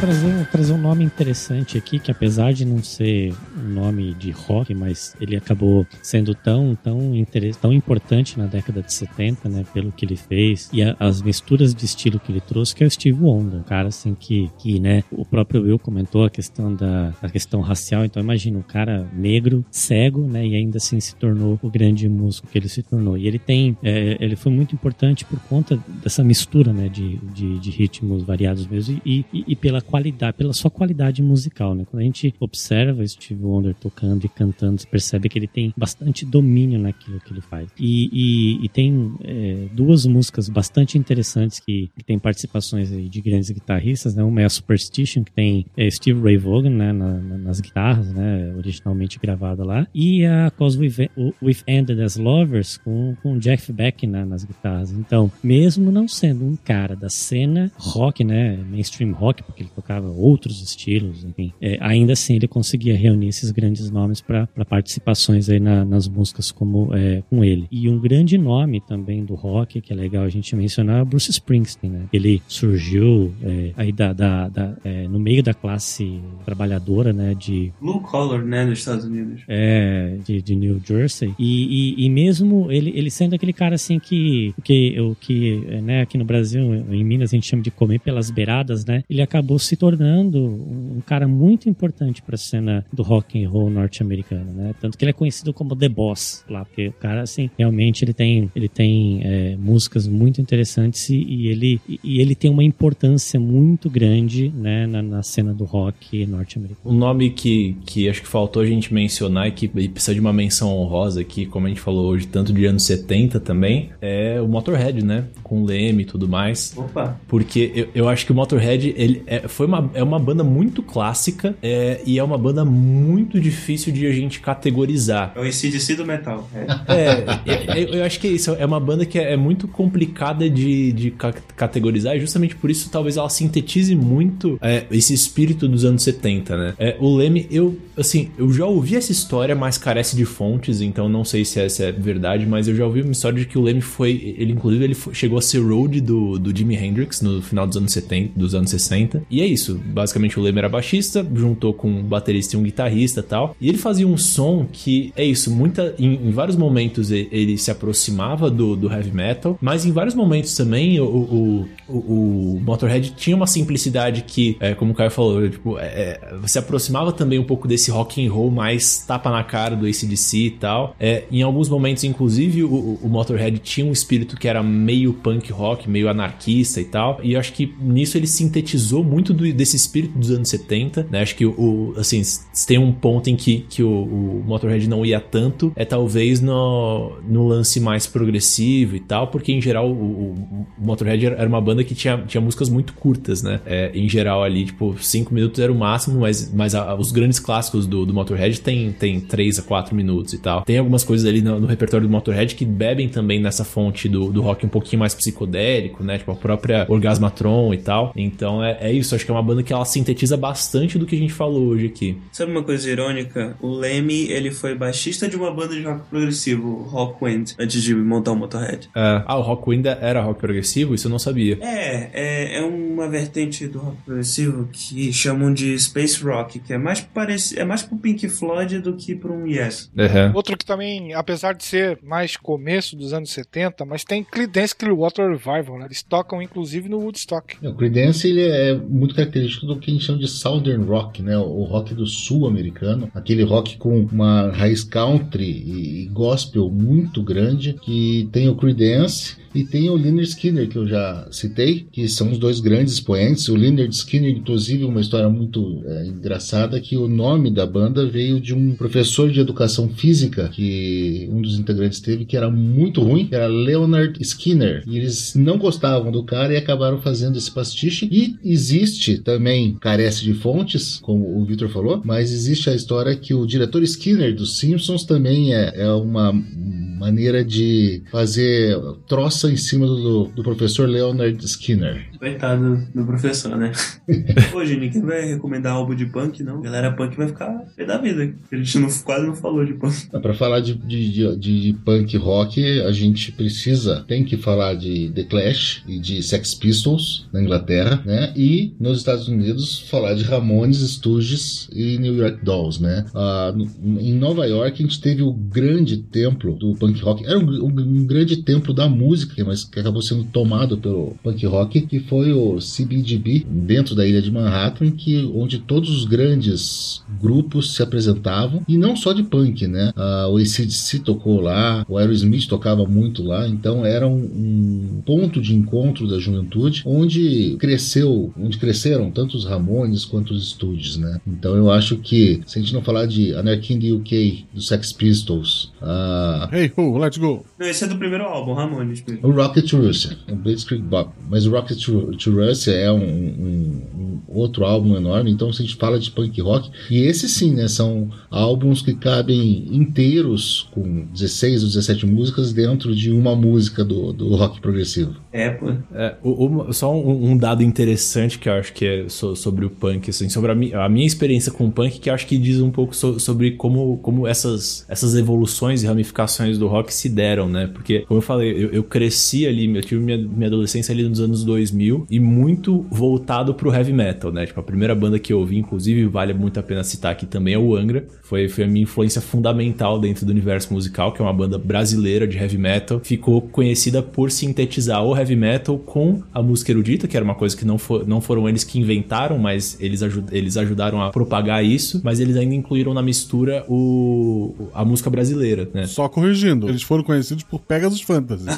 Trazer, trazer um nome interessante aqui, que apesar de não ser um nome de rock, mas ele acabou sendo tão, tão, tão importante na década de 70, né, pelo que ele fez, e a- as misturas de estilo que ele trouxe, que é o Steve Wonder, um cara assim que, que né, o próprio Will comentou a questão da a questão racial, então imagina um cara negro, cego, né, e ainda assim se tornou o grande músico que ele se tornou. E ele tem, é, ele foi muito importante por conta dessa mistura, né, de, de, de ritmos variados mesmo. E, e, e pela qualidade, pela sua qualidade musical, né. Quando a gente observa Steve Wonder tocando e cantando, você percebe que ele tem bastante domínio naquilo que ele faz. E, e, e tem é, duas músicas bastante interessantes que, que tem participações de grandes guitarristas, né. Uma é a Superstition, que tem é, Steve Ray Vaughan, né, na- na- nas guitarras, né, originalmente gravada lá, e a Cause We've, We've Ended as Lovers com, com Jeff Beck né, nas guitarras. Então, mesmo não sendo um cara da cena rock, né, mainstream rock, porque ele tocava outros estilos, enfim, é, ainda assim ele conseguia reunir esses grandes nomes para participações aí na- nas músicas como é, com ele. E um grande nome também do rock, que é legal a gente mencionar, é o Bruce Springsteen, né? Ele surgiu é, aí da, da- da- é, no meio da classe trabalhadora, né, de Blue Collar, né, nos Estados Unidos. é, de, de New Jersey. E, e, e mesmo ele, ele sendo aquele cara assim que, que, o que né, aqui no Brasil, em Minas, a gente chama de comer pelas beiradas, né? Ele acabou se tornando um cara muito importante para a cena do rock and roll norte-americano, né? Tanto que ele é conhecido como The Boss lá, porque o cara, assim, realmente ele tem, ele tem é, músicas muito interessantes e, e ele, e ele tem uma importância muito grande, né, na, na cena do rock norte-americano. Um nome que, que acho que faltou a gente mencionar e que e precisa de uma menção honrosa aqui, como a gente falou hoje, tanto de anos 70 também, é o Motorhead, né? Com o Leme e tudo mais. Opa! Porque eu, eu acho que o Motorhead ele é, foi uma, é uma banda muito clássica é, e é uma banda muito difícil de a gente categorizar. É o ACDC do metal. É. É, eu, eu acho que é isso. É uma banda que é, é muito complicada de, de ca- categorizar e justamente por isso talvez ela sintetize muito é, esse espírito dos anos 70, né? É, o Leme, eu, assim, eu já ouvi essa história, mas carece de fontes, então não sei se essa é verdade, mas eu já ouvi uma história de que o Leme foi, ele inclusive ele foi- chegou a ser road do, do Jimi Hendrix no final dos anos 70, dos anos 60. E é isso, basicamente o Leme era baixista, juntou com um baterista e um guitarrista tal, e ele fazia um som que é isso, muita em, em vários momentos ele se aproximava do, do heavy metal, mas em vários momentos também o, o, o, o Motorhead tinha uma simplicidade que, é, como o Caio falou, tipo, é, é, se aproximava também um pouco desse rock and roll mais tapa na cara do ACDC e tal. É, em alguns momentos, inclusive, o- o Motorhead tinha um espírito que era meio punk rock, meio anarquista e tal. E eu acho que nisso ele sintetizou muito do- desse espírito dos anos 70, né? Acho que o, assim, se tem um ponto em que, que o, o Motorhead não ia tanto, é talvez no, no lance mais progressivo e tal, porque em geral o, o- Motorhead era uma banda que tinha, tinha músicas muito curtas, né? É, em geral ali, tipo, 5 minutos era o máximo, mas, mas a- os grandes clássicos do, do Motorhead tem, tem 3 a 4 minutos e tal. Tem algumas coisas ali no, no repertório do Motorhead que bebem também nessa fonte do, do rock um pouquinho mais psicodélico, né? Tipo, a própria Orgasmatron e tal. Então é, é isso, acho que é uma banda que ela sintetiza bastante do que a gente falou hoje aqui. Sabe uma coisa irônica? O Lemmy, ele foi baixista de uma banda de rock progressivo, Rockwind, antes de montar o Motorhead. É, ah, o Rockwind era rock progressivo? Isso eu não sabia. É, é, é uma vertente do rock progressivo que chamam de Space Rock, que é mais parecido, é mais pro Pink Floyd do que pro um Yes. Uhum. Outro que também, apesar de ser mais começo dos anos 70, mas tem Creedence Clearwater Revival, né? Eles tocam inclusive no Woodstock. O Creedence ele é muito característico do que a gente chama de Southern Rock, né? O rock do sul americano, aquele rock com uma raiz country e gospel muito grande, que tem o Creedence e tem o Lynyrd Skinner que eu já citei, que são os dois grandes expoentes. O Lynyrd Skinner, inclusive, uma história muito é, engraçada que o nome da banda veio de um professor de educação física que um dos integrantes teve que era muito ruim, que era Leonard Skinner. E eles não gostavam do cara e acabaram fazendo esse pastiche. E existe também, carece de fontes, como o Victor falou, mas existe a história que o diretor Skinner dos Simpsons também é, é uma maneira de fazer troça em cima do, do professor Leonard Skinner. Coitado do professor, né? Pô, gente, ninguém vai recomendar álbum de punk, não. A galera punk vai ficar pé da vida. A gente não, quase não falou de punk. Para falar de, de, de, de punk rock, a gente precisa, tem que falar de The Clash e de Sex Pistols na Inglaterra, né? E nos Estados Unidos falar de Ramones, Stooges e New York Dolls, né? Ah, em Nova York a gente teve o grande templo do punk rock. Era um- um grande templo da música, mas que acabou sendo tomado pelo punk rock, que foi o CBGB dentro da ilha de Manhattan, que onde todos os grandes grupos se apresentavam e não só de punk, né? Ah, o ACDC tocou lá, o Aerosmith tocava muito lá, então era um, um ponto de encontro da juventude onde cresceu, onde cresceram tanto os Ramones quanto os Stooges, né? Então eu acho que se a gente não falar de Anarchy in the UK, do Sex Pistols, ah, Hey, ho, let's go. Não, esse é do primeiro álbum, Ramones. O Rocket to Russia, o Blitzkrieg Bop. Mas o Rocket to, to Russia é um, um- um outro álbum enorme, então se a gente fala de punk rock, e esses sim, né, são álbuns que cabem inteiros, com 16 ou 17 músicas, dentro de uma música do, do rock progressivo. É, pô. É, o- o- só um, um dado interessante que eu acho que é so- sobre o punk, assim, sobre a, mi- a minha experiência com o punk, que eu acho que diz um pouco so- sobre como, como essas, essas evoluções e ramificações do rock se deram, né? Porque, como eu falei, eu, eu cresci ali, eu tive minha, minha adolescência ali nos anos 2000 e muito voltado pro heavy metal, né? Tipo, a primeira banda que eu ouvi, inclusive, vale muito a pena citar aqui também, é o Angra. Foi, foi a minha influência fundamental dentro do universo musical, que é uma banda brasileira de heavy metal. Ficou conhecida por sintetizar o heavy metal com a música erudita, que era uma coisa que não, for, não foram eles que inventaram, mas eles, aju eles ajudaram a propagar isso. Mas eles ainda incluíram na mistura o, a música brasileira, né? Só corrigindo, eles foram conhecidos por Pegasus Fantasy.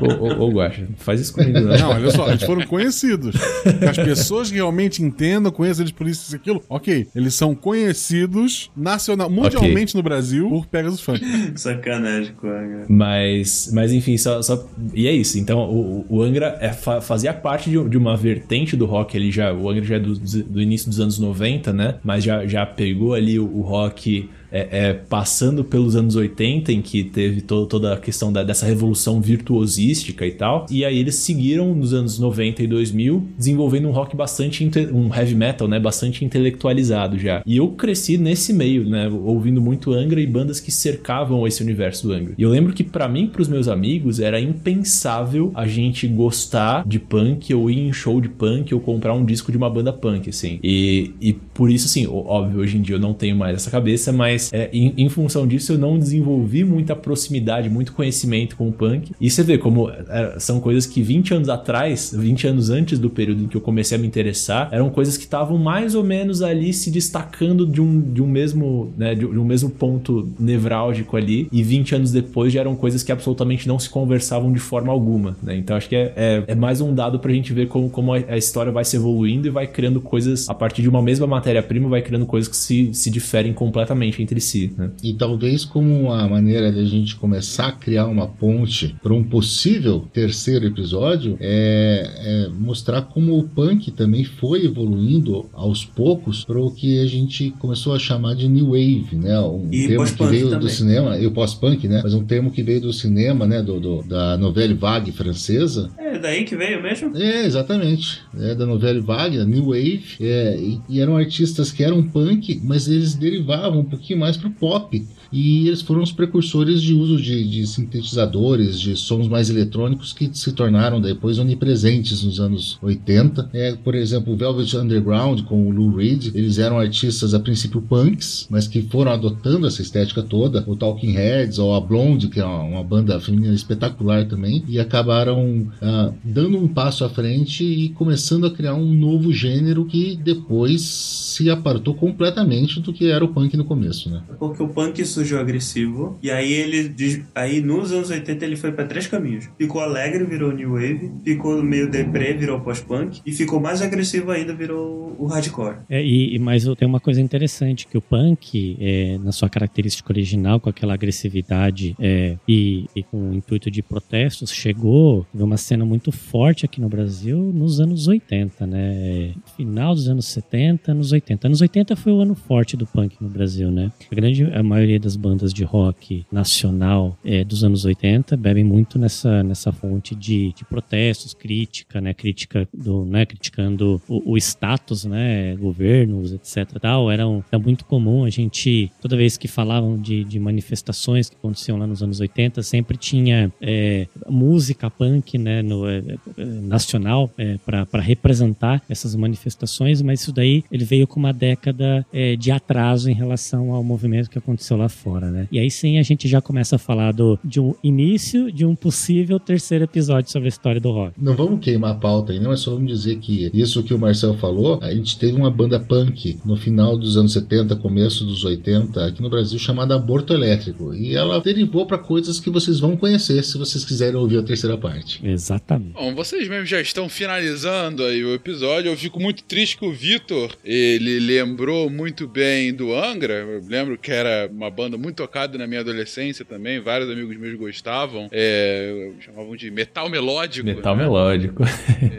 Ô, ô, ô Guaxa, faz isso comigo, né? Não, olha só, eles foram conhecidos. Que as pessoas realmente entendam, conheçam eles por isso e aquilo. Ok, eles são conhecidos nacional, mundialmente no Brasil por Pegasus Fantasy. Sacanagem com a Mas, mas enfim, só, só- E é isso. Então, o, o Angra é, fa- fazia parte de, de uma vertente do rock. Ele já, o Angra já é do, do início dos anos 90, né? Mas já, já pegou ali o, o rock. É, é, passando pelos anos 80, em que teve to- toda a questão da- dessa revolução virtuosística e tal, e aí eles seguiram nos anos 90 e 2000, desenvolvendo um rock bastante, um heavy metal, né, bastante intelectualizado já. E eu cresci nesse meio, né, ouvindo muito Angra e bandas que cercavam esse universo do Angra. E eu lembro que pra mim, pros meus amigos, era impensável a gente gostar de punk ou ir em show de punk ou comprar um disco de uma banda punk, assim. E, e por isso, assim, óbvio, hoje em dia eu não tenho mais essa cabeça, mas é, em, em função disso eu não desenvolvi muita proximidade, muito conhecimento com o punk. E você vê, como é, são coisas que 20 anos atrás, 20 anos antes do período em que eu comecei a me interessar, eram coisas que estavam mais ou menos ali se destacando de um, de um mesmo, né, de um mesmo ponto nevrálgico ali, e 20 anos depois já eram coisas que absolutamente não se conversavam de forma alguma, né? Então acho que é, é, é mais um dado pra gente ver como, como a, a história vai se evoluindo e vai criando coisas, a partir de uma mesma matéria-prima, vai criando coisas que se, se diferem completamente entre si, né? E talvez como uma maneira de a gente começar a criar uma ponte para um possível terceiro episódio é, é mostrar como o punk também foi evoluindo aos poucos para o que a gente começou a chamar de new wave, né? Um E termo que veio do também. cinema, e o pós-punk, né? Mas um termo que veio do cinema, né? Do, do- da novela vague francesa, É daí que veio mesmo? é, exatamente. É da novela Vague, da New Wave. É, e, e eram artistas que eram punk, mas eles derivavam um pouquinho mais pro pop. E eles foram os precursores de uso de, de sintetizadores, de sons mais eletrônicos que se tornaram depois onipresentes nos anos 80. É, por exemplo, Velvet Underground com o Lou Reed, eles eram artistas a princípio punks, mas que foram adotando essa estética toda. O Talking Heads ou a Blonde, que é uma, uma banda feminina espetacular também, e acabaram ah, dando um passo à frente e começando a criar um novo gênero que depois se apartou completamente do que era o punk no começo, né? Porque o punk surgiu agressivo. E aí ele. Aí nos anos 80 ele foi pra três caminhos. Ficou alegre, virou new wave. Ficou meio deprê, virou pós-punk. E ficou mais agressivo ainda, virou o hardcore. É, e, mas tem uma coisa interessante, que o punk, é, na sua característica original, com aquela agressividade é, e, e com o intuito de protestos, chegou de uma cena muito forte aqui no Brasil nos anos 80, né? Final dos anos 70, anos 80. Anos 80 foi o ano forte do punk no Brasil, né? A grande a maioria das bandas de rock nacional é, dos anos 80 bebem muito nessa, nessa fonte de, de protestos, crítica, né? Crítica do, né? Criticando o, o status, né? Governos, etc. Tal. Era, um- era muito comum a gente, toda vez que falavam de, de manifestações que aconteciam lá nos anos 80, sempre tinha é, música punk, né? No, é, nacional para representar essas manifestações, mas isso daí ele veio com uma década de atraso em relação ao movimento que aconteceu lá fora, né? E aí sim a gente já começa a falar do, de um início de um possível terceiro episódio sobre a história do rock. Não vamos queimar a pauta aí, não, é só vamos dizer que isso que o Marcel falou, a gente teve uma banda punk no final dos anos 70, começo dos 80, aqui no Brasil, chamada Aborto Elétrico. E ela derivou para coisas que vocês vão conhecer se vocês quiserem ouvir a terceira parte. Exatamente. Bom, vocês mesmos já estão finalizando aí o episódio. Eu fico muito triste que o Vitor, ele lembrou muito bem do Angra. Eu lembro que era uma banda muito tocada na minha adolescência também. Vários amigos meus gostavam. É, chamavam de metal melódico. Metal né? melódico.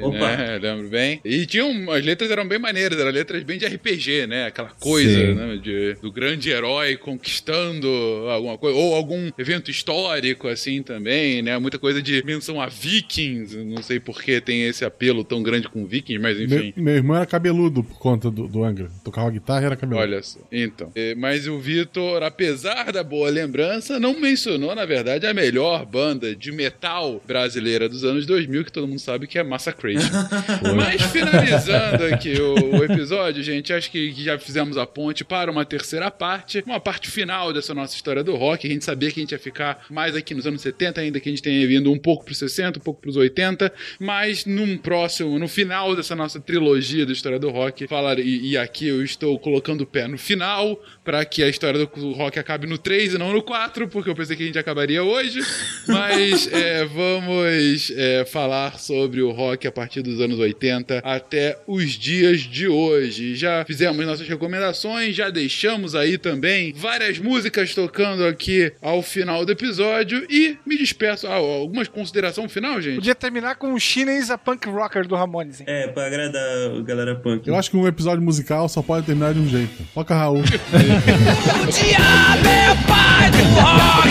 Opa. né? Lembro bem. E tinham. As letras eram bem maneiras, eram letras bem de RPG, né? Aquela coisa, Sim. né? De, do grande herói conquistando alguma coisa. Ou algum evento histórico, assim, também, né? Muita coisa de menção a vikings. Não sei por que tem esse apelo tão grande com vikings, mas enfim. Meu, meu irmão era cabeludo por conta do, do Angra. Tocava guitarra e era cabeludo. Olha só. Então. é, Mas o Vitor, apesar da boa lembrança, não mencionou, na verdade, a melhor banda de metal brasileira dos anos 2000, que todo mundo sabe que é Massacration. Mas finalizando aqui o, o episódio, gente, acho que já fizemos a ponte para uma terceira parte, uma parte final dessa nossa história do rock. A gente sabia que a gente ia ficar mais aqui nos anos 70, ainda que a gente tenha vindo um pouco pros 60, um pouco pros 80, mas num próximo, no final dessa nossa trilogia da história do rock, falar e, e aqui eu estou colocando o pé no final para que a história do rock acabe no 3 e não no 4, porque eu pensei que a gente acabaria hoje, mas é, vamos é, falar sobre o rock a partir dos anos 80 até os dias de hoje. Já fizemos nossas recomendações, já deixamos aí também várias músicas tocando aqui ao final do episódio e me despeço. Ah, algumas considerações final, gente? Podia terminar com o chinês a punk rocker do Ramones, hein? É, pra agradar a galera punk. Eu acho que um episódio musical só pode terminar de um jeito. Toca Raul. O diabo é pai do rock.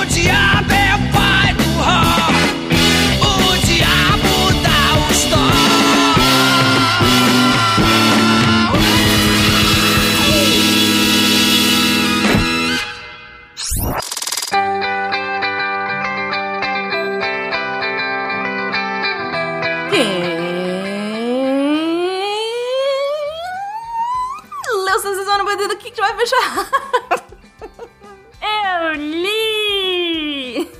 O diabo é essa sessão no bandido, o que que vai fechar? Eu li!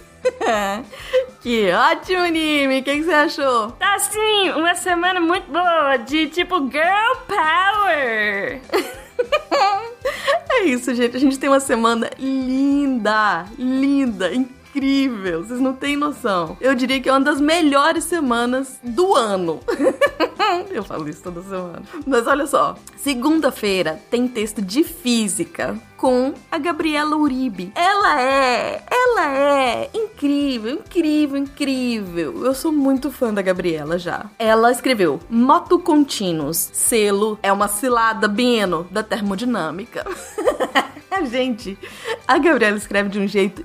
Que ótimo, Nimi! O que, que você achou? Tá sim, uma semana muito boa, de tipo Girl Power! é isso, gente. A gente tem uma semana linda, linda, incrível. Vocês não têm noção. Eu diria que é uma das melhores semanas do ano. Eu falo isso toda semana. Mas olha só, segunda-feira tem texto de física com a Gabriela Uribe. Ela é, ela é incrível, incrível, incrível. Eu sou muito fã da Gabriela já. Ela escreveu Moto Contínuos, selo é uma cilada bino da termodinâmica. Gente, a Gabriela escreve de um jeito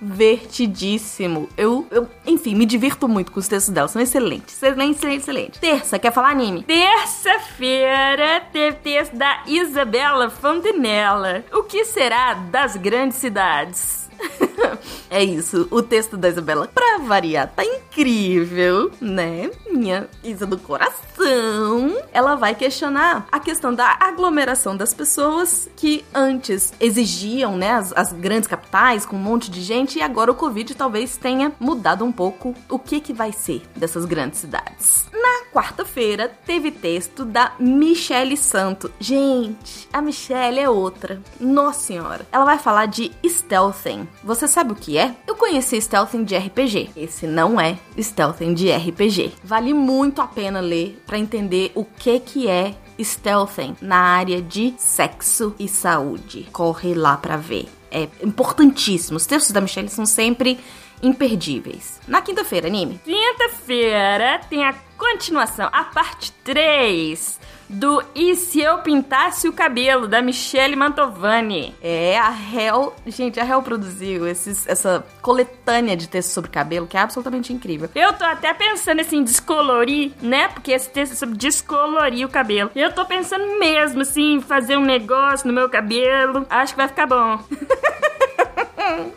divertidíssimo. Eu, eu, enfim, me divirto muito com os textos dela. São excelentes. Excelente, excelente, excelente. Terça, quer falar anime? Terça-feira teve texto da Isabela Fontenella. O que será das grandes cidades? é isso, o texto da Isabela, pra variar, tá incrível, né? Minha Isa do coração. Ela vai questionar a questão da aglomeração das pessoas que antes exigiam, né, as, as grandes capitais com um monte de gente e agora o Covid talvez tenha mudado um pouco o que que vai ser dessas grandes cidades. Na quarta-feira teve texto da Michele Santo. Gente, a Michele é outra. Nossa senhora. Ela vai falar de stealthing. Você sabe o que é? Eu conheci stealthing de RPG. Esse não é stealthing de RPG. Vale muito a pena ler para entender o que que é stealthing na área de sexo e saúde. Corre lá para ver. É importantíssimo. Os textos da Michelle são sempre imperdíveis. Na quinta-feira, anime. Quinta-feira tem a continuação, a parte 3 do E Se Eu Pintasse o Cabelo, da Michelle Mantovani. É, a Hell. Gente, a Hell produziu esses, essa coletânea de textos sobre cabelo que é absolutamente incrível. Eu tô até pensando assim, em descolorir, né? Porque esse texto é sobre descolorir o cabelo. Eu tô pensando mesmo, assim, em fazer um negócio no meu cabelo. Acho que vai ficar bom.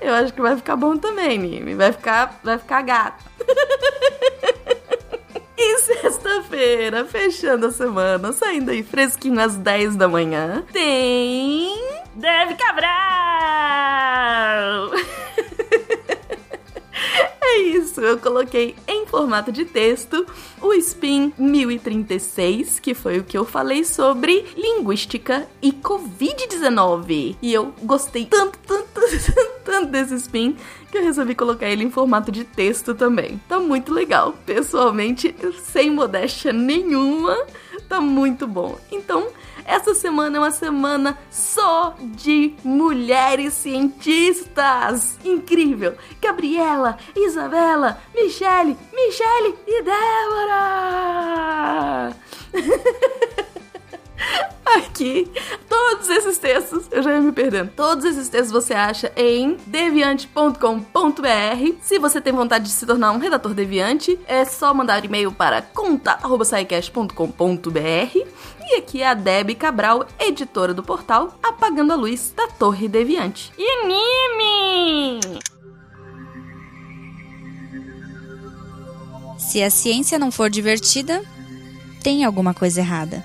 Eu acho que vai ficar bom também, Mimi. Vai ficar, vai ficar gato. E sexta-feira, fechando a semana, saindo aí fresquinho às 10 da manhã, tem. Deve Cabral! É isso, eu coloquei em formato de texto o Spin 1036, que foi o que eu falei sobre linguística e Covid-19. E eu gostei tanto, tanto, tanto desse Spin que eu resolvi colocar ele em formato de texto também. Tá muito legal. Pessoalmente, sem modéstia nenhuma, tá muito bom. Então, essa semana é uma semana só de mulheres cientistas. Incrível! Gabriela, Isabela, Michele, Michele e Débora! Aqui, todos esses textos, eu já ia me perdendo. Todos esses textos você acha em deviante.com.br. Se você tem vontade de se tornar um redator deviante, é só mandar e-mail para contato@saicast.com.br. E aqui é a Deb Cabral, editora do portal Apagando a Luz da Torre Deviante. E anime! Se a ciência não for divertida, tem alguma coisa errada.